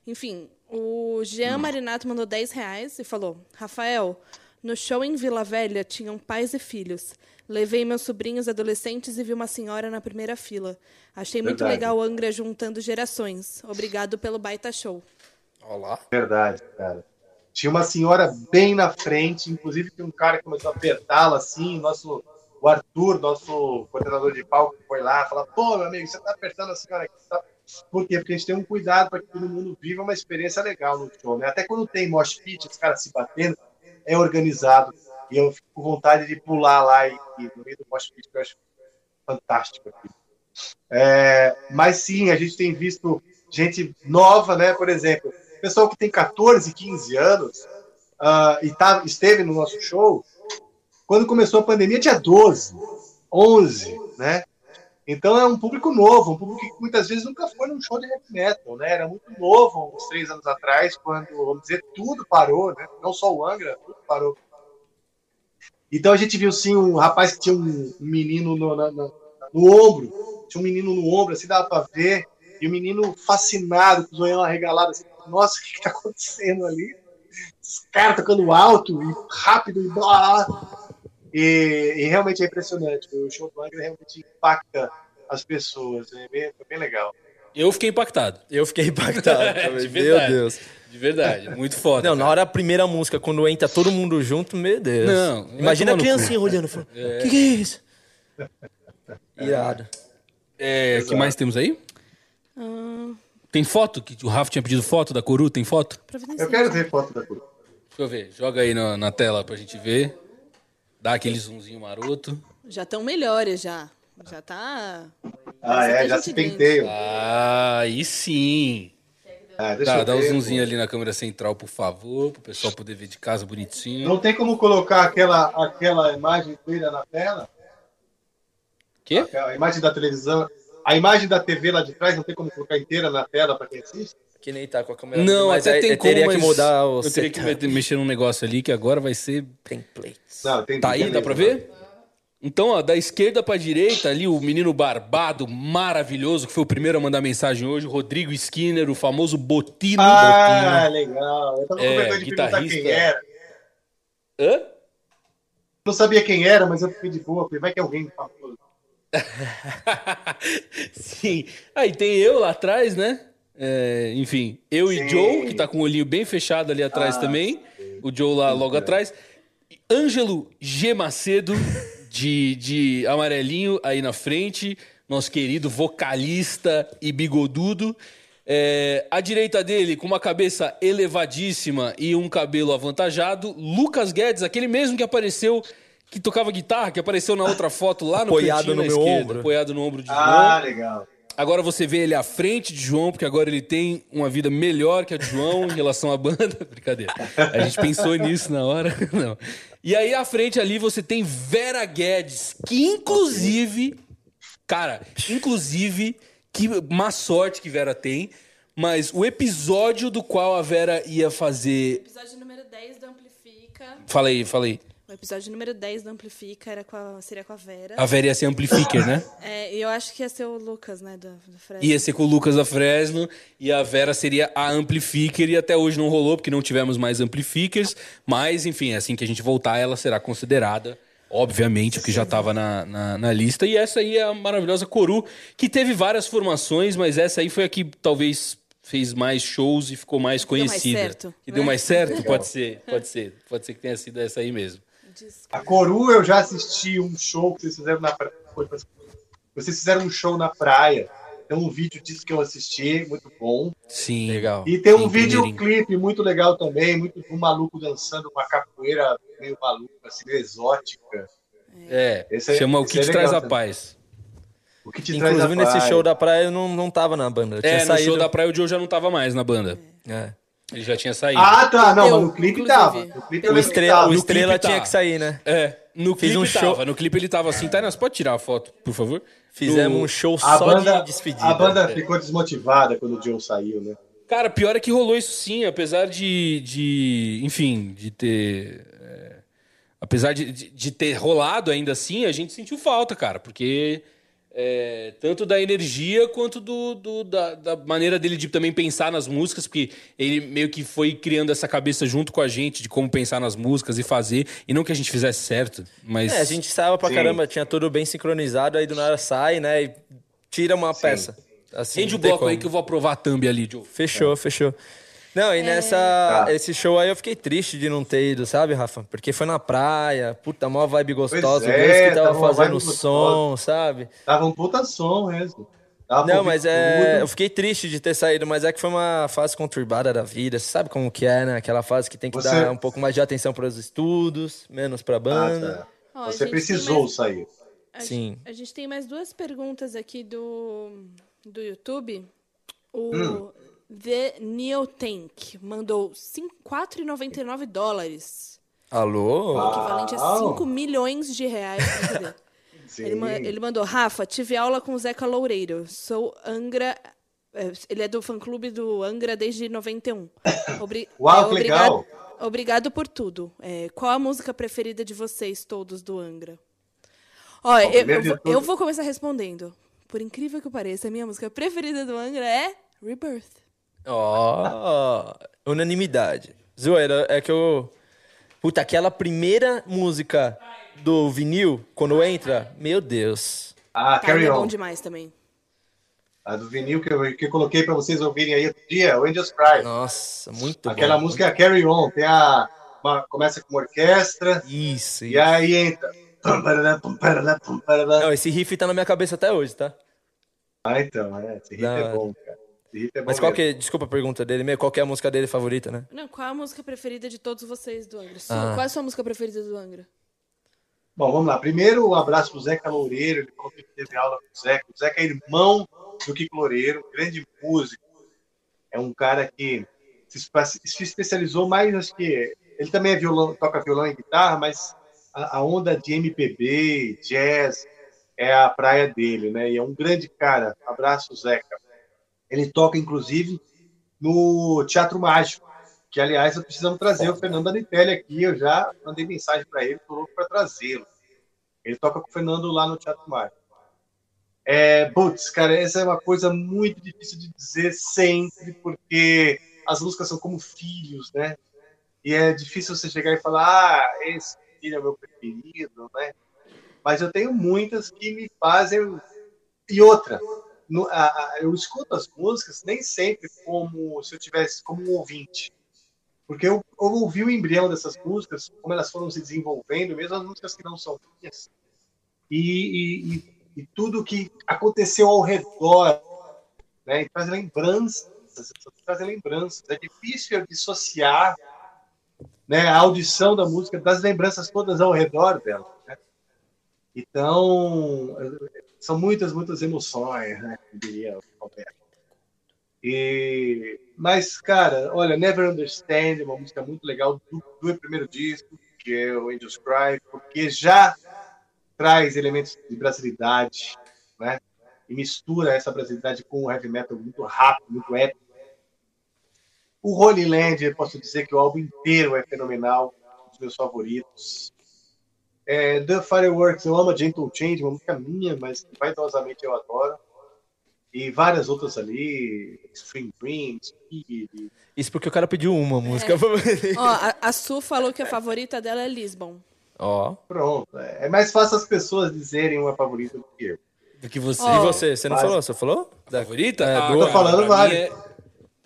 Speaker 5: Enfim, o Jean Marinato mandou 10 reais e falou: Rafael, no show em Vila Velha tinham pais e filhos. Levei meus sobrinhos adolescentes e vi uma senhora na primeira fila. Achei muito
Speaker 2: Verdade.
Speaker 5: legal Angra juntando gerações. Obrigado pelo baita show.
Speaker 4: Olha lá.
Speaker 2: Verdade, cara. Tinha uma senhora bem na frente, inclusive tem um cara que começou a apertá-la assim, nosso, o Arthur, nosso coordenador de palco, foi lá falar, pô, meu amigo, você tá apertando a senhora aqui. Tá... Por quê? Porque a gente tem um cuidado para que todo mundo viva uma experiência legal no show, né? Até quando tem mosh pit, os caras se batendo, é organizado. E eu fico com vontade de pular lá e, e no meio do que eu acho fantástico. É, mas sim, a gente tem visto gente nova, né? Por exemplo, pessoal que tem 14, 15 anos ah, e tá, esteve no nosso show, quando começou a pandemia tinha 12, 11, né? Então é um público novo, um público que muitas vezes nunca foi num show de heavy metal, né? Era muito novo, uns três anos atrás, quando, vamos dizer, tudo parou, né? Não só o Angra, tudo parou. Então a gente viu sim um rapaz que tinha um, menino no, na- na- no ombro, tinha um menino no ombro, assim dava pra ver, e o menino fascinado, com o zoião arregalado, assim, nossa, o que, que tá acontecendo ali? Os caras tocando alto e rápido e blá. E, e realmente é impressionante. O show do Angra realmente impacta as pessoas. É bem, foi bem legal.
Speaker 3: Eu fiquei impactado.
Speaker 4: Eu fiquei impactado. *laughs* também.
Speaker 3: De
Speaker 4: meu
Speaker 3: verdade.
Speaker 4: Deus.
Speaker 3: De verdade, muito foda.
Speaker 4: Não, na hora da primeira música, quando entra todo mundo junto, meu Deus.
Speaker 3: Não,
Speaker 4: Imagina a criancinha
Speaker 3: cu.
Speaker 4: olhando. Falando,
Speaker 3: É.
Speaker 4: que que é isso? Irado.
Speaker 3: É, o que mais temos aí?
Speaker 5: Ah,
Speaker 3: Tem foto? Que o Rafa tinha pedido foto da Coru? Tem foto?
Speaker 2: Eu quero ver foto da Coru.
Speaker 3: Deixa eu ver. Joga aí na, na tela pra gente ver. Dá aquele zoomzinho maroto.
Speaker 5: já estão melhores já. Já tá.
Speaker 2: Ah, é,
Speaker 5: tem
Speaker 2: já se penteiam.
Speaker 3: Ah, aí sim.
Speaker 2: Ah, deixa
Speaker 3: Tá,
Speaker 2: eu
Speaker 3: dá um zoomzinho
Speaker 2: pô.
Speaker 3: ali na câmera central, por favor, pro pessoal poder ver de casa bonitinho.
Speaker 2: Não tem como colocar aquela, aquela imagem inteira na tela?
Speaker 3: Quê?
Speaker 2: A imagem da televisão. A imagem da TV lá de trás não tem como colocar inteira na tela para quem assiste?
Speaker 4: Que nem tá com a câmera.
Speaker 3: Não,
Speaker 4: mas
Speaker 3: até
Speaker 4: aí
Speaker 3: tem
Speaker 4: eu
Speaker 3: como,
Speaker 4: teria
Speaker 3: mas
Speaker 4: que mudar o
Speaker 3: eu teria que
Speaker 4: setup.
Speaker 3: me- mexer num negócio ali que agora vai ser...
Speaker 4: Templates.
Speaker 2: Não, tem
Speaker 3: Tá aí, dá pra ver? Então, ó, da esquerda pra direita, ali o menino barbado, maravilhoso, que foi o primeiro a mandar mensagem hoje, o Rodrigo Skinner, o famoso Botino.
Speaker 2: Ah,
Speaker 3: Botino.
Speaker 2: legal. Eu tava
Speaker 3: É,
Speaker 2: com vergonha de perguntar
Speaker 3: guitarrista.
Speaker 2: quem era.
Speaker 3: Hã?
Speaker 2: Não sabia quem era, mas eu fiquei de boa. Falei, vai que é alguém famoso. *laughs*
Speaker 3: Sim. Aí tem eu lá atrás, né? É, enfim, eu e
Speaker 2: Sim.
Speaker 3: Joe, que tá com o olhinho bem fechado ali atrás
Speaker 2: Ah,
Speaker 3: também. O Joe lá logo atrás. E Ângelo G. Macedo, *laughs* de, de amarelinho aí na frente. Nosso querido vocalista e bigodudo. É, à direita dele, com uma cabeça elevadíssima e um cabelo avantajado, Lucas Guedes, aquele mesmo que apareceu, que tocava guitarra, que apareceu na outra foto lá no
Speaker 4: Apoiado no
Speaker 3: na
Speaker 4: meu
Speaker 3: esquerda,
Speaker 4: ombro.
Speaker 3: apoiado no ombro de João.
Speaker 2: Ah, legal.
Speaker 3: Agora você vê ele à frente de João, porque agora ele tem uma vida melhor que a de João em relação à banda. *laughs* Brincadeira. A gente pensou nisso na hora. *laughs* Não. E aí à frente ali você tem Vera Guedes, que inclusive, cara, inclusive, que má sorte que Vera tem, mas o episódio do qual a Vera ia fazer.
Speaker 5: Episódio número 10 do Amplifica.
Speaker 3: Falei, falei.
Speaker 5: O episódio número 10 do Amplifica era com a- seria com a Vera.
Speaker 3: A Vera ia ser amplifier, né? *laughs*
Speaker 5: É, e eu acho que ia ser o Lucas, né? Do, do Fred.
Speaker 3: Ia ser com o Lucas da Fresno e a Vera seria a amplifier e até hoje não rolou porque não tivemos mais amplifiers, mas enfim, assim que a gente voltar ela será considerada, obviamente, porque já estava na, na, na lista. E essa aí é a maravilhosa Coru, que teve várias formações, mas essa aí foi a que talvez fez mais shows e ficou mais
Speaker 5: Deu mais
Speaker 3: conhecida.
Speaker 5: certo,
Speaker 3: que deu
Speaker 5: né?
Speaker 3: mais certo? *laughs* Pode ser, pode ser. Pode ser que tenha sido essa aí mesmo.
Speaker 2: A Coru eu já assisti um show que vocês fizeram na praia. Vocês fizeram um show na praia. Tem um vídeo disso que eu assisti, muito bom.
Speaker 3: Sim.
Speaker 4: Legal.
Speaker 2: E tem um videoclipe muito legal também, muito um maluco dançando uma capoeira meio maluca, assim, meio exótica.
Speaker 3: É,
Speaker 2: Esse é-
Speaker 3: chama O
Speaker 2: esse
Speaker 3: Que
Speaker 2: é
Speaker 3: Te Traz a
Speaker 2: também.
Speaker 3: Paz.
Speaker 2: O que te traz
Speaker 4: Inclusive,
Speaker 2: a
Speaker 4: nesse show da praia eu não, não tava na banda. Eu tinha
Speaker 3: É, no
Speaker 4: saído.
Speaker 3: show da praia o Joe já não tava mais na banda.
Speaker 4: É.
Speaker 3: Ele já tinha saído.
Speaker 2: Ah, tá. Não,
Speaker 5: Eu,
Speaker 2: mas no clipe
Speaker 5: inclusive.
Speaker 2: tava. No clipe
Speaker 4: O Estrela,
Speaker 2: tava.
Speaker 4: o Estrela
Speaker 3: clipe
Speaker 4: tinha
Speaker 3: tá.
Speaker 4: que sair, né?
Speaker 3: É, no
Speaker 4: Fiz
Speaker 3: clipe
Speaker 4: um show-
Speaker 3: tava. No clipe ele tava assim. Tainas, pode tirar a foto, por favor?
Speaker 4: Fizemos
Speaker 3: No-
Speaker 4: um show
Speaker 2: A
Speaker 4: só
Speaker 2: banda,
Speaker 4: de despedida.
Speaker 2: a banda ficou desmotivada quando o Joe saiu, né?
Speaker 3: Cara, pior é que rolou isso sim, apesar de, de enfim, de ter. é, apesar de, de, de ter rolado ainda assim, a gente sentiu falta, cara, porque é, tanto da energia quanto do, do- da, da maneira dele de também pensar nas músicas, porque ele meio que foi criando essa cabeça junto com a gente de como pensar nas músicas e fazer, e não que a gente fizesse certo, mas.
Speaker 4: É, a gente saiu pra
Speaker 2: Sim.
Speaker 4: caramba, tinha tudo bem sincronizado, aí do nada sai, né? E tira uma peça. Assim,
Speaker 3: Rende o bloco aí
Speaker 4: como.
Speaker 3: que eu vou aprovar a thumb ali, Joe.
Speaker 4: Fechou, fechou. Não, e nessa.
Speaker 2: Tá.
Speaker 4: Esse show aí eu fiquei triste de não ter ido, sabe, Rafa? Porque foi na praia, puta, mó vibe gostosa.
Speaker 2: é,
Speaker 4: o Deus que tava
Speaker 2: tava
Speaker 4: fazendo som, sabe?
Speaker 2: Tava um puta som mesmo. Pra
Speaker 4: Não, mas é.
Speaker 2: tudo.
Speaker 4: Eu fiquei triste de ter saído, mas é que foi uma fase conturbada da vida. Você sabe como que é, né? Aquela fase que tem que
Speaker 2: Você-
Speaker 4: dar um pouco mais de atenção para os estudos, menos pra
Speaker 2: Ah,
Speaker 4: banda.
Speaker 2: tá.
Speaker 5: Ó, a
Speaker 2: Você precisou
Speaker 5: mais-
Speaker 2: sair.
Speaker 5: A
Speaker 4: Sim.
Speaker 5: gente- A gente tem mais duas perguntas aqui do, do YouTube. O
Speaker 2: Hum.
Speaker 5: The Neo Tank mandou cin- 4,99 dólares.
Speaker 4: Alô?
Speaker 2: Ah.
Speaker 5: Equivalente a
Speaker 2: Uau.
Speaker 5: 5 milhões de reais. *laughs* Ele, ma- ele mandou, Rafa, tive aula com o Zeca Loureiro. Sou Angra. é, Ele é do fã-clube do Angra desde 91. *coughs* Obri-
Speaker 2: Uau,
Speaker 5: é,
Speaker 2: que
Speaker 5: obrigado,
Speaker 2: legal.
Speaker 5: obrigado por tudo. É, qual a música preferida de vocês todos do Angra? Ó, eu, eu vou, eu vou começar respondendo. Por incrível que pareça, a minha música preferida do Angra é Rebirth.
Speaker 4: Ó, unanimidade. Zoeira, é que eu. Puta, aquela primeira música do vinil, quando entra, meu Deus.
Speaker 2: Ah, Carry
Speaker 5: é bom
Speaker 2: On.
Speaker 5: demais também.
Speaker 2: A do vinil que eu, que eu coloquei pra vocês ouvirem aí outro dia, o Angels Cry.
Speaker 4: Nossa, muito
Speaker 2: Aquela
Speaker 4: bom.
Speaker 2: música é a Carry On. Tem a, uma- começa com uma orquestra
Speaker 4: Isso,
Speaker 2: e
Speaker 4: isso.
Speaker 2: aí entra.
Speaker 4: Não, esse riff tá na minha cabeça até hoje, tá?
Speaker 2: Ah, então, é. Esse riff é
Speaker 4: hora.
Speaker 2: bom, cara. É bom
Speaker 4: Mas qual
Speaker 2: mesmo.
Speaker 4: que é, desculpa a pergunta dele mesmo, qual que é a música dele favorita, né?
Speaker 5: Não, qual a música preferida de todos vocês do Angra?
Speaker 4: Ah.
Speaker 5: Qual é a sua música preferida do Angra?
Speaker 2: Bom, vamos lá. Primeiro, um abraço pro Zeca Loureiro. Ele falou que teve aula com o Zeca. O Zeca é irmão do Kiko Loureiro, grande músico. É um cara que se espe- se especializou mais, acho que. Ele também é violão, toca violão e guitarra, mas a, a onda de MPB, jazz, é a praia dele, né? E é um grande cara. Abraço, Zeca. Ele toca, inclusive, no Teatro Mágico, que, aliás, precisamos trazer o Fernando Anitelli aqui. Eu já mandei mensagem para ele, louco para trazê-lo. Ele toca com o Fernando lá no Teatro Mágico. É, putz, cara, essa é uma coisa muito difícil de dizer sempre, porque as músicas são como filhos, né? E é difícil você chegar e falar, ah, esse filho é meu preferido, né? Mas eu tenho muitas que me fazem. E outra, no- a- a- eu escuto as músicas nem sempre como se eu tivesse como um ouvinte. Porque eu, eu ouvi o embrião dessas músicas, como elas foram se desenvolvendo, mesmo as músicas que não são minhas, e, e- e- e tudo que aconteceu ao redor, né? E traz lembranças, traz lembranças. É difícil eu dissociar né, a audição da música das lembranças todas ao redor dela. Né? Então, são muitas, muitas emoções, né? eu Diria Roberto. E, mas, cara, olha, Never Understand uma música muito legal do, do primeiro disco, que é o Angels Cry, porque já traz elementos de brasilidade, né? E mistura essa brasilidade com o heavy metal muito rápido, muito épico. O Holy Land, eu posso dizer que o álbum inteiro é fenomenal, um dos meus favoritos. É, The Fireworks, eu amo a Gentle Change, uma música minha, mas vaidosamente eu adoro. E várias outras ali, Extreme Dreams, Speed.
Speaker 4: Isso porque o cara pediu uma música.
Speaker 5: Ó, a, a Su falou que a favorita dela é Lisbon.
Speaker 4: Ó.
Speaker 2: Pronto. É mais fácil as pessoas dizerem uma favorita do que eu.
Speaker 3: Do que você.
Speaker 4: E você? Você não
Speaker 2: Mas-
Speaker 4: falou? Você falou? Da
Speaker 3: Favorita?
Speaker 4: É,
Speaker 3: Ah,
Speaker 4: do-
Speaker 3: cara,
Speaker 2: falando várias.
Speaker 3: é-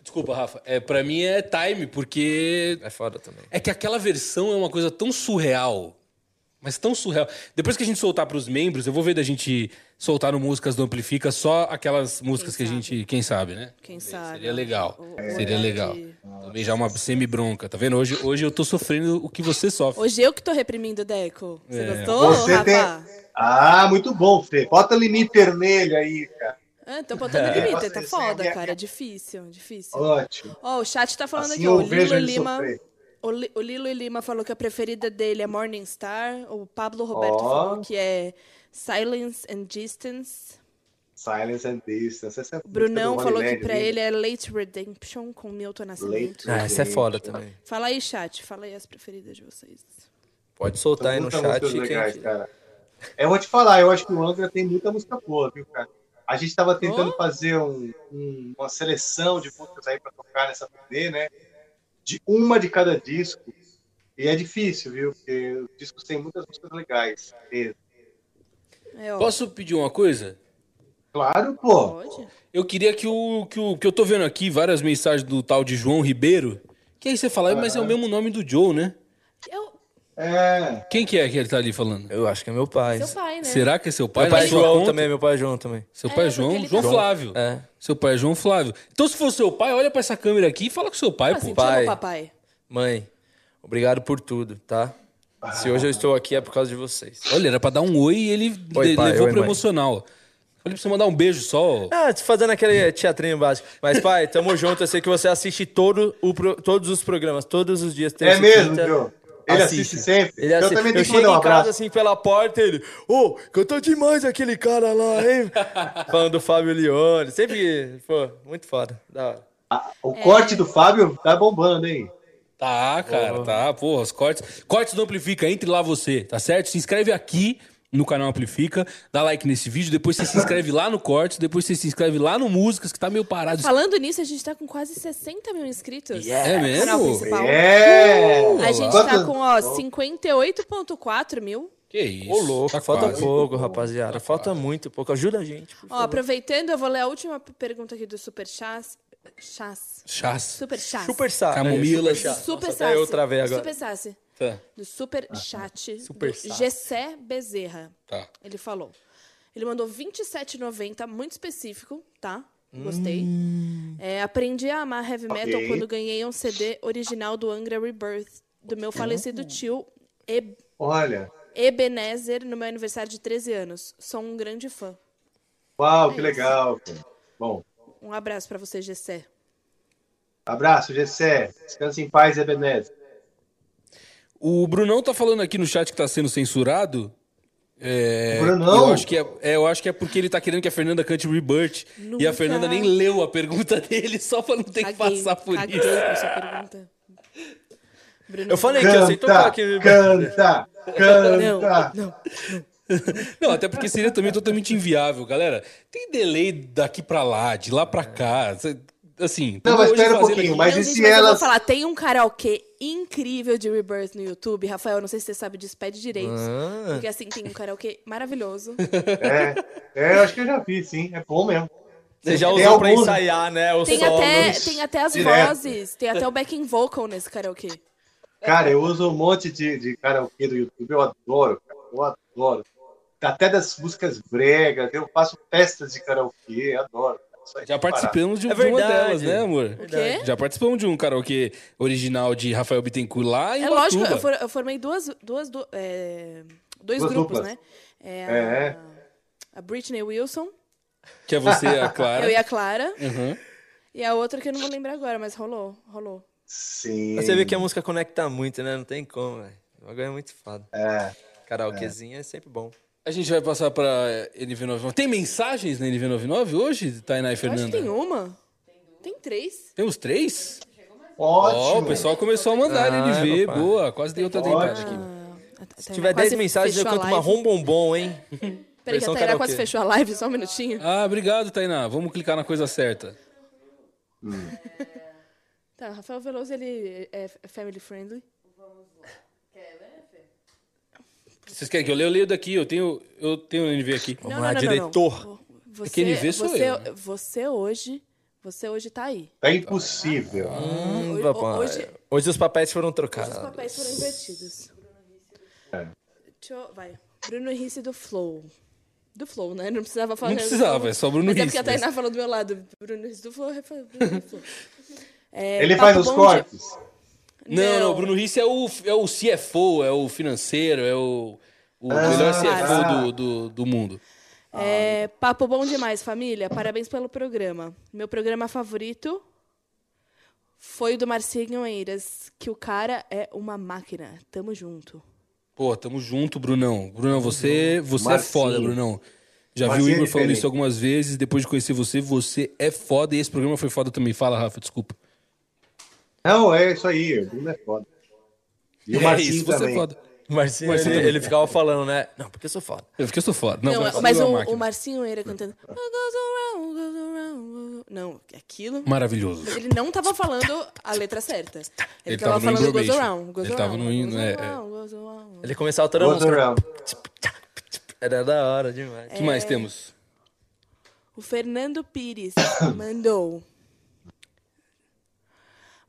Speaker 3: Desculpa, Rafa. É, pra mim é Time, porque
Speaker 4: É foda também.
Speaker 3: é que aquela versão é uma coisa tão surreal Mas tão surreal. Depois que a gente soltar pros membros, eu vou ver da gente soltar no Músicas do Amplifica só aquelas músicas que a gente. Quem sabe, né?
Speaker 5: Quem sabe.
Speaker 3: Seria legal.
Speaker 5: O-
Speaker 3: Seria
Speaker 5: o-
Speaker 3: legal. Também já uma semi-bronca. Tá vendo? Hoje, hoje eu tô sofrendo o que você sofre.
Speaker 5: Hoje eu que tô reprimindo o Deco. Você
Speaker 3: É.
Speaker 5: gostou,
Speaker 2: Você
Speaker 5: Rafa?
Speaker 2: tem... Ah, muito bom, Fê. Bota limiter nele aí, cara.
Speaker 5: Ah, tô botando
Speaker 2: É.
Speaker 5: limite, tá
Speaker 2: Você-
Speaker 5: foda, cara. Difícil, difícil.
Speaker 2: Ótimo.
Speaker 5: Ó, o chat tá falando
Speaker 2: Assim
Speaker 5: aqui, ó. O
Speaker 2: ele
Speaker 5: Lima.
Speaker 2: sofrer.
Speaker 5: O, Li- o Lilo Lima falou que a preferida dele é Morning Star. O Pablo Roberto
Speaker 2: Ó.
Speaker 5: falou que é Silence and Distance.
Speaker 2: Silence and Distance. Essa é
Speaker 5: Brunão falou que pra ele é Late Redemption com Milton Nascimento.
Speaker 4: Ah, essa é foda também.
Speaker 5: Fala aí, chat. Fala aí as preferidas de vocês.
Speaker 4: Pode soltar aí no chat.
Speaker 2: músicas
Speaker 4: quem-
Speaker 2: legais, cara. Eu vou te falar, eu acho que o Angra tem muita música boa, viu, cara? A gente tava tentando fazer um- um- uma seleção de músicas aí pra tocar nessa turnê, né? De uma de cada disco. E é difícil, viu? Porque os discos têm muitas músicas legais. mesmo.
Speaker 5: É.
Speaker 3: Posso pedir uma coisa?
Speaker 2: Claro, pô.
Speaker 5: Pode?
Speaker 3: Eu queria que o, que o. que eu tô vendo aqui várias mensagens do tal de João Ribeiro. Que aí você fala, mas é o mesmo nome do Joe, né?
Speaker 2: É.
Speaker 3: Quem que é que ele tá ali falando?
Speaker 4: Eu acho que é meu pai.
Speaker 5: Seu pai, né?
Speaker 3: Será que é seu pai?
Speaker 4: Meu pai é João
Speaker 3: conta?
Speaker 4: também, meu pai é João também.
Speaker 3: Seu pai é,
Speaker 5: É,
Speaker 3: João?
Speaker 5: ele
Speaker 3: João
Speaker 5: tá-
Speaker 3: Flávio.
Speaker 4: É.
Speaker 3: Seu pai é João Flávio. Então, se for seu pai, olha pra essa câmera aqui e fala com seu pai,
Speaker 5: Fala
Speaker 3: pô.
Speaker 5: assim,
Speaker 4: Pai.
Speaker 5: papai.
Speaker 4: Mãe, obrigado por tudo, tá? Se hoje eu estou aqui é por causa de vocês.
Speaker 3: Olha, era pra dar um oi e ele
Speaker 4: Oi, pai,
Speaker 3: levou
Speaker 4: oi,
Speaker 3: pro
Speaker 4: mãe.
Speaker 3: emocional. Falei pra você mandar um beijo só.
Speaker 4: Ah, tô fazendo aquele teatrinho básico. Mas, pai, tamo junto. Eu sei que você assiste todo o pro- todos os programas, todos os dias.
Speaker 2: É mesmo,
Speaker 4: quinta.
Speaker 2: Ele assiste sempre?
Speaker 4: Ele
Speaker 2: Eu
Speaker 4: assiste.
Speaker 2: também tenho
Speaker 4: eu
Speaker 2: que mandar um
Speaker 4: em casa,
Speaker 2: abraço.
Speaker 4: assim, pela porta, ele... Ô, cantou demais aquele cara lá, hein? *laughs* Falando do Fábio Leone. Sempre, pô, muito foda. Da hora.
Speaker 2: O corte do Fábio tá bombando, hein?
Speaker 3: Tá, cara, tá. Porra, os cortes. Cortes do Amplifica, entre lá você, tá certo? Se inscreve aqui no canal Amplifica, dá like nesse vídeo, depois você se inscreve lá no Cortes, depois você se inscreve lá no Músicas, que tá meio parado.
Speaker 5: Falando nisso, a gente tá com quase 60 mil inscritos.
Speaker 3: É mesmo?
Speaker 5: canal principal.
Speaker 2: É!
Speaker 5: A gente tá com, ó, 58,4 mil.
Speaker 3: Que isso?
Speaker 4: Ô, louco,
Speaker 3: tá
Speaker 4: falta
Speaker 3: quase.
Speaker 4: pouco, rapaziada. falta muito pouco. Ajuda a gente, por
Speaker 5: Ó,
Speaker 4: favor.
Speaker 5: aproveitando, eu vou ler a última pergunta aqui do Super Chás. Chás.
Speaker 3: Chás.
Speaker 5: Super Chás.
Speaker 4: Super Sá.
Speaker 3: Camomila.
Speaker 4: Super,
Speaker 5: Super
Speaker 4: eu travei agora.
Speaker 5: Super.
Speaker 3: Tá,
Speaker 5: Do Super Chat.
Speaker 4: Super
Speaker 5: do. Gessé Bezerra.
Speaker 3: tá.
Speaker 5: Ele falou. Ele mandou 27,90, muito específico, tá? Gostei. É, aprendi a amar heavy metal
Speaker 2: Ok.
Speaker 5: quando ganhei um CD original do Angra Rebirth, do meu falecido tio E-
Speaker 2: Olha.
Speaker 5: Ebenezer, no meu aniversário de 13 anos. Sou um grande fã.
Speaker 2: Uau,
Speaker 5: É
Speaker 2: que
Speaker 5: isso.
Speaker 2: legal. cara. Bom,
Speaker 5: Um abraço pra você, Gessé.
Speaker 2: abraço, Gessé. Descanse em paz, Ebenezer.
Speaker 3: O Brunão tá falando aqui no chat que tá sendo censurado. É,
Speaker 2: O Brunão?
Speaker 3: Eu acho, que é, é, eu acho que é porque ele tá querendo que a Fernanda cante Rebirth. E a
Speaker 5: Nunca.
Speaker 3: Fernanda nem leu a pergunta *laughs* dele, só pra não ter que
Speaker 5: Caguei,
Speaker 3: passar por
Speaker 5: caguei
Speaker 3: isso.
Speaker 5: pra sua pergunta. Bruno,
Speaker 4: Eu falei que eu sei tocar aqui.
Speaker 2: Canta, canta.
Speaker 5: Não, não.
Speaker 3: Não, até porque seria também totalmente inviável, galera. Tem delay daqui pra lá, de lá pra cá. Assim,
Speaker 2: Não, mas espera um pouquinho, mas
Speaker 5: Não,
Speaker 2: e
Speaker 5: gente,
Speaker 2: se
Speaker 5: mas eu vou
Speaker 2: elas...
Speaker 5: falar, tem um karaokê incrível de Rebirth no YouTube. Rafael, não sei se você sabe disso, pede direito.
Speaker 4: Ah.
Speaker 5: Porque assim, tem um karaokê maravilhoso.
Speaker 2: É, é, acho que eu já vi, sim. É bom mesmo.
Speaker 4: Você já
Speaker 2: Tem
Speaker 4: usou pra
Speaker 2: alguns-
Speaker 4: ensaiar, né? Os
Speaker 5: Tem
Speaker 4: solos.
Speaker 5: até, tem até as
Speaker 2: Direto.
Speaker 5: vozes, tem até o backing vocal nesse karaokê.
Speaker 2: Cara, eu uso um monte de, de karaokê do YouTube, eu adoro, cara, eu adoro. Até das músicas bregas, eu faço festas de karaokê, adoro.
Speaker 3: Já participamos de,
Speaker 4: É
Speaker 3: de uma delas, né, amor?
Speaker 5: O quê?
Speaker 3: Já participamos de um karaokê original de Rafael Bittencourt lá em
Speaker 5: É lógico,
Speaker 3: Ubatuba.
Speaker 5: eu, for- eu formei duas, duas, du- é, dois
Speaker 2: Duas
Speaker 5: grupos,
Speaker 2: duplas.
Speaker 5: né? É a,
Speaker 2: É.
Speaker 5: a Britney Wilson,
Speaker 3: Que é você, a *laughs* Clara.
Speaker 5: eu e a Clara,
Speaker 3: Uhum.
Speaker 5: e a outra que eu não vou lembrar agora, mas rolou, rolou.
Speaker 2: Sim.
Speaker 4: Você vê que a música conecta muito, né? Não tem como, velho. O bagulho é muito foda.
Speaker 2: É.
Speaker 4: Karaokezinho é sempre bom.
Speaker 3: A gente vai passar pra NV99. Tem mensagens na NV99 hoje, Tainá e
Speaker 5: Eu acho que
Speaker 3: Fernanda?
Speaker 5: tem uma. Tem três.
Speaker 3: Temos três?
Speaker 2: Ótimo.
Speaker 3: Ó, o pessoal começou a mandar
Speaker 4: Ah,
Speaker 3: NV. Boa, quase dei outra dentada aqui.
Speaker 4: Se tiver 10 mensagens, eu canto marrom bombom, hein? *laughs* *laughs*
Speaker 5: Peraí, que a Tainá quase fechou a live, só um minutinho.
Speaker 3: Ah, obrigado, Tainá. Vamos clicar na coisa certa.
Speaker 5: Tá, Rafael Veloso, ele é family friendly.
Speaker 3: Vocês querem que eu leia? Eu leio daqui. Eu tenho, eu tenho o NV aqui.
Speaker 4: Vamos lá, diretor.
Speaker 5: Você,
Speaker 3: que NV sou
Speaker 5: você,
Speaker 3: eu,
Speaker 5: você hoje, você hoje tá aí.
Speaker 2: Tá impossível.
Speaker 4: Hum,
Speaker 5: Hoje- hoje-
Speaker 4: Hoje os papéis foram trocados.
Speaker 5: Os papéis foram invertidos. Deixa eu... Vai. Bruno Risse do Flow. Do Flow, né? Não precisava falar.
Speaker 3: Não precisava, é só Bruno
Speaker 5: Mas é
Speaker 3: Risse,
Speaker 5: porque a Tainá falou do meu lado. Bruno Risse do Flow, Bruno do Flow. É, *laughs*
Speaker 2: Ele faz os cortes?
Speaker 3: Não, não, o Bruno Risse é o, é o CFO, é o financeiro, é o, o
Speaker 2: Ah.
Speaker 3: melhor CFO
Speaker 2: Ah.
Speaker 3: do, do, do mundo.
Speaker 5: É, papo bom demais, família. Parabéns pelo programa. Meu programa favorito foi o do Marcinho Eiras, que o cara é uma máquina. Tamo junto.
Speaker 3: Pô, tamo junto, Brunão. Brunão, você, você é
Speaker 2: Marcinho.
Speaker 3: foda, Brunão. Já vi o
Speaker 2: Marcinho é
Speaker 3: Igor falando isso algumas vezes, depois de conhecer você, você é foda e esse programa foi foda também. Fala, Rafa, desculpa.
Speaker 2: Não, é isso aí. O Bruno é foda. E o
Speaker 3: É
Speaker 2: Marcinho
Speaker 3: isso, você é
Speaker 2: também.
Speaker 3: foda.
Speaker 4: Marcinho,
Speaker 3: Marcinho
Speaker 4: ele, ele ficava falando, né? Não, porque eu sou foda.
Speaker 3: Eu fiquei sou foda. Não,
Speaker 5: Não,
Speaker 3: mas,
Speaker 5: mas
Speaker 3: é
Speaker 5: o, o Marcinho Eira cantando. "What goes around, goes around, what goes-" Não, aquilo.
Speaker 3: Maravilhoso.
Speaker 5: Ele não tava falando a letra certa. Ele,
Speaker 3: Ele
Speaker 5: tava,
Speaker 3: tava no
Speaker 5: falando goes
Speaker 3: Improbation.
Speaker 5: around. Goes
Speaker 3: Ele tava
Speaker 5: around,
Speaker 3: no in-
Speaker 5: goes
Speaker 3: é, é.
Speaker 5: around, goes around.
Speaker 4: Ele começava toda a
Speaker 2: Goes
Speaker 4: música.
Speaker 2: around.
Speaker 4: Era da hora demais.
Speaker 3: O que mais temos?
Speaker 5: O Fernando Pires *coughs* mandou.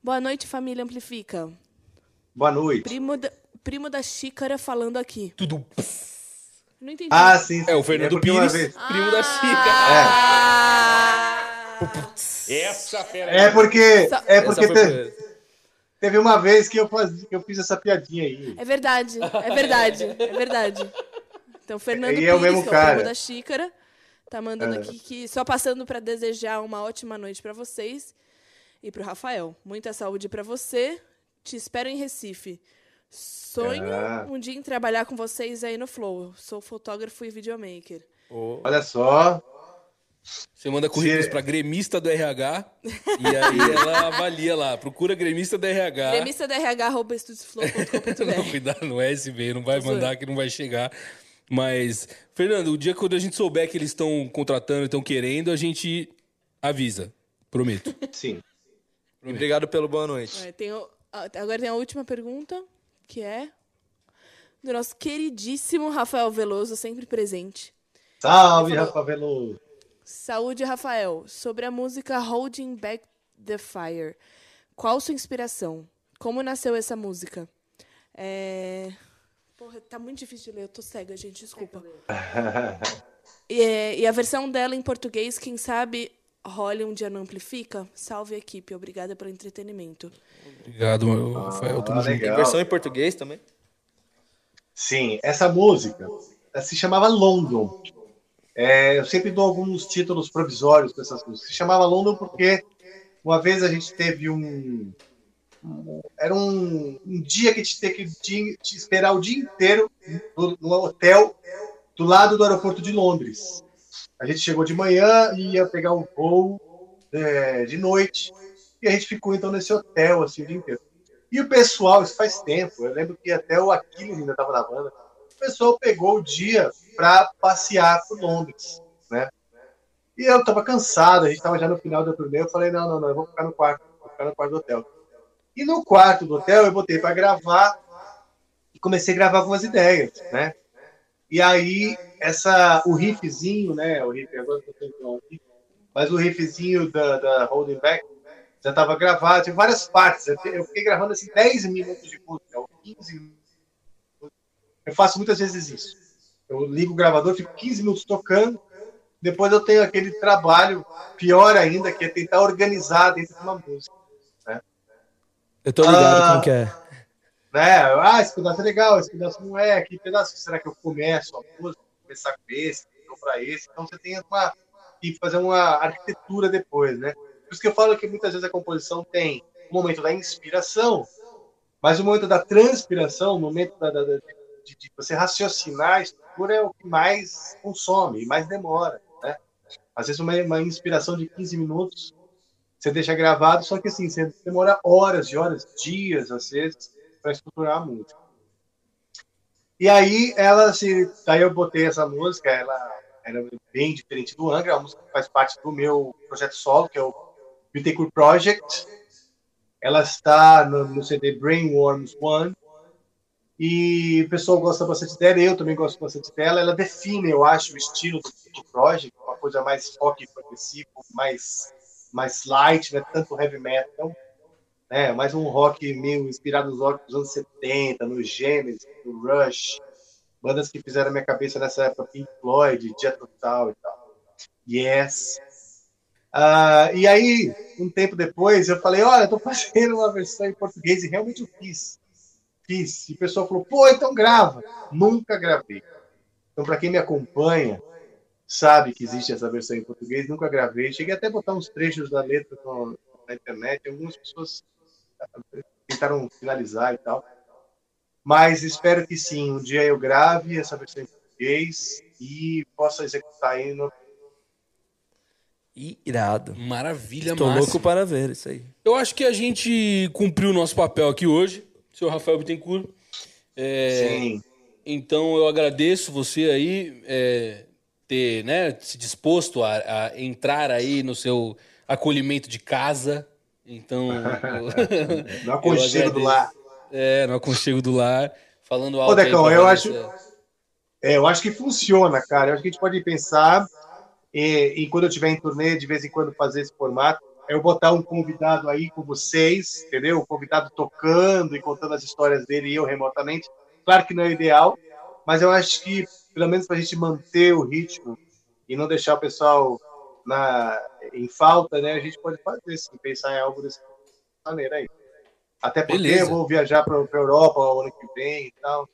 Speaker 5: Boa noite, família Amplifica.
Speaker 2: Boa noite.
Speaker 5: Primo da, primo da xícara falando aqui.
Speaker 3: Tudo.
Speaker 5: Não entendi.
Speaker 2: Ah, sim.
Speaker 3: É o
Speaker 2: sim.
Speaker 3: Fernando
Speaker 2: uma
Speaker 3: Pires,
Speaker 2: vez-
Speaker 3: primo da Chica. Essa fera.
Speaker 2: É porque, é porque te- teve uma vez que eu, faz, que eu fiz essa piadinha aí.
Speaker 5: É verdade, é verdade, é verdade. Então, Fernando
Speaker 2: E
Speaker 5: Pires,
Speaker 2: é o mesmo
Speaker 5: que é o
Speaker 2: cara.
Speaker 5: primo da xícara, tá mandando
Speaker 2: É.
Speaker 5: aqui que só passando para desejar uma ótima noite para vocês e pro Rafael. Muita saúde para você. Te espero em Recife. Sonho
Speaker 2: Ah.
Speaker 5: um dia em trabalhar com vocês aí no Flow. Sou fotógrafo e videomaker.
Speaker 2: Olha só.
Speaker 3: Você manda currículos
Speaker 2: Se-
Speaker 3: pra gremista do RH e *laughs* aí ela avalia lá. Procura gremista do RH.
Speaker 5: Gremista da RH, arroba.
Speaker 3: Não, cuidado, não é SB, não vai mandar que não vai chegar. Mas, Fernando, o dia quando a gente souber que eles estão contratando, estão querendo, a gente avisa. Prometo.
Speaker 2: Sim.
Speaker 4: E Obrigado pelo boa noite.
Speaker 5: É, tem o- a- agora tem a última pergunta, que é do nosso queridíssimo Rafael Veloso, sempre presente.
Speaker 2: Salve,
Speaker 5: Ele falou-
Speaker 2: Rafa Veloso.
Speaker 5: Saúde, Rafael. Sobre a música Holding Back the Fire. Qual sua inspiração? Como nasceu essa música? É... Porra, tá muito difícil de ler. Eu tô cega, gente. Desculpa. *laughs* E, é, e a versão dela em português, quem sabe, role um dia não amplifica? Salve, equipe. Obrigada pelo entretenimento.
Speaker 3: Obrigado, meu Rafael. Tamo
Speaker 2: Ah,
Speaker 3: junto.
Speaker 2: legal.
Speaker 4: Versão em português também?
Speaker 2: Sim, essa música se chamava London. É, eu sempre dou alguns títulos provisórios para essas músicas. Se chamava London porque uma vez a gente teve um. era um, um dia que a gente teve que de esperar o dia inteiro no, no hotel do lado do aeroporto de Londres. A gente chegou de manhã e ia pegar um voo é, de noite e a gente ficou então nesse hotel assim o dia inteiro. E o pessoal, isso faz tempo, eu lembro que até o Aquiles ainda estava na banda. O pessoal pegou o dia para passear por Londres, né? E eu estava cansado, a gente estava já no final da turnê. Eu falei: não, não, não, eu vou ficar no quarto, vou ficar no quarto do hotel. E no quarto do hotel eu botei para gravar e comecei a gravar algumas ideias, né? E aí, essa, o riffzinho, né? O riff, agora eu tô tentando aqui, mas o riffzinho da, da Holding Back já estava gravado, tinha várias partes. Eu, te- eu fiquei gravando assim 10 minutos de música, ou 15 minutos. Eu faço muitas vezes isso. Eu ligo o gravador, fico 15 minutos tocando, depois eu tenho aquele trabalho pior ainda, que é tentar organizar dentro de uma música. Né?
Speaker 4: Eu tô ligado
Speaker 2: Ah.
Speaker 4: como que é.
Speaker 2: né? Ah, esse pedaço é legal, esse pedaço não é. Que pedaço será que eu começo a música? Começar com esse, ou para esse. Então você tem uma que fazer uma arquitetura depois, né? Por isso que eu falo que muitas vezes a composição tem o momento da inspiração, mas o momento da transpiração, o momento da, da- da- de, de você raciocinar a estrutura é o que mais consome, mais demora, né? Às vezes uma, uma inspiração de 15 minutos você deixa gravado, só que assim, você demora horas e horas, dias, às vezes, para estruturar a música. E aí ela se. Daí eu botei essa música, ela era bem diferente do Angra, uma música que faz parte do meu projeto solo, que é o Bittencourt Project. Ela está no, no CD Brainworms One. E o pessoal gosta bastante dela, eu também gosto bastante dela. Ela define, eu acho, o estilo do, do Project, uma coisa mais rock progressivo, mais, mais light, né? tanto heavy metal né? Mais um rock meio inspirado nos rock dos anos 70, no Genesis, no Rush. bandas que fizeram minha cabeça nessa época, Pink Floyd, Dia Total e tal. Yes. Ah, e aí, um tempo depois, eu falei, olha, eu tô fazendo uma versão em português e realmente eu fiz. Fiz. E o pessoal falou, pô, então grava. Nunca gravei. Então, para quem me acompanha, sabe que existe essa versão em português, nunca gravei. Cheguei até a botar uns trechos da letra na internet, algumas pessoas tentaram finalizar e tal. Mas espero que sim, um dia eu grave essa versão em português e possa executar aí no.
Speaker 4: Irado.
Speaker 3: Maravilha,
Speaker 4: Tô
Speaker 3: máxima.
Speaker 4: louco para ver isso aí.
Speaker 3: Eu acho que a gente cumpriu o nosso papel aqui hoje, seu Rafael Bittencourt. É,
Speaker 2: Sim.
Speaker 3: Então eu agradeço você aí é, ter né, se disposto a, a entrar aí no seu acolhimento de casa. Então. *laughs* *laughs* eu-
Speaker 2: No aconchego do lar.
Speaker 3: É, no aconchego do lar. Falando
Speaker 2: Ô,
Speaker 3: alto. aí
Speaker 2: Decão, eu acho, é, eu acho que funciona, cara. Eu acho que a gente pode pensar e, e quando eu estiver em turnê, de vez em quando fazer esse formato, é eu botar um convidado aí com vocês, entendeu? O convidado tocando e contando as histórias dele e eu remotamente. Claro que não é ideal, mas eu acho que, pelo menos para a gente manter o ritmo e não deixar o pessoal na, em falta, né? A gente pode fazer, sim, pensar em algo dessa maneira aí. Até porque
Speaker 3: Beleza.
Speaker 2: eu vou viajar para a Europa o ano que vem e tal.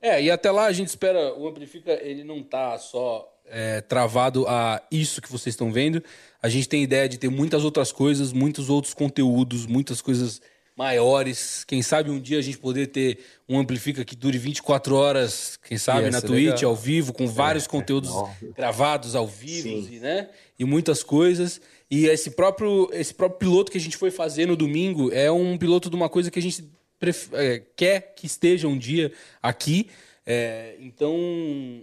Speaker 3: É, e até lá a gente espera, o Amplifica, ele não tá só é, travado a isso que vocês estão vendo. A gente tem ideia de ter muitas outras coisas, muitos outros conteúdos, muitas coisas maiores. Quem sabe um dia a gente poder ter um Amplifica que dure 24 horas, quem sabe, na Twitch,
Speaker 4: legal.
Speaker 3: ao vivo, com vários conteúdos gravados ao vivo, e, né? E muitas coisas. E esse próprio, esse próprio piloto que a gente foi fazer no domingo é um piloto de uma coisa que a gente pref- é, quer que esteja um dia aqui. É, então,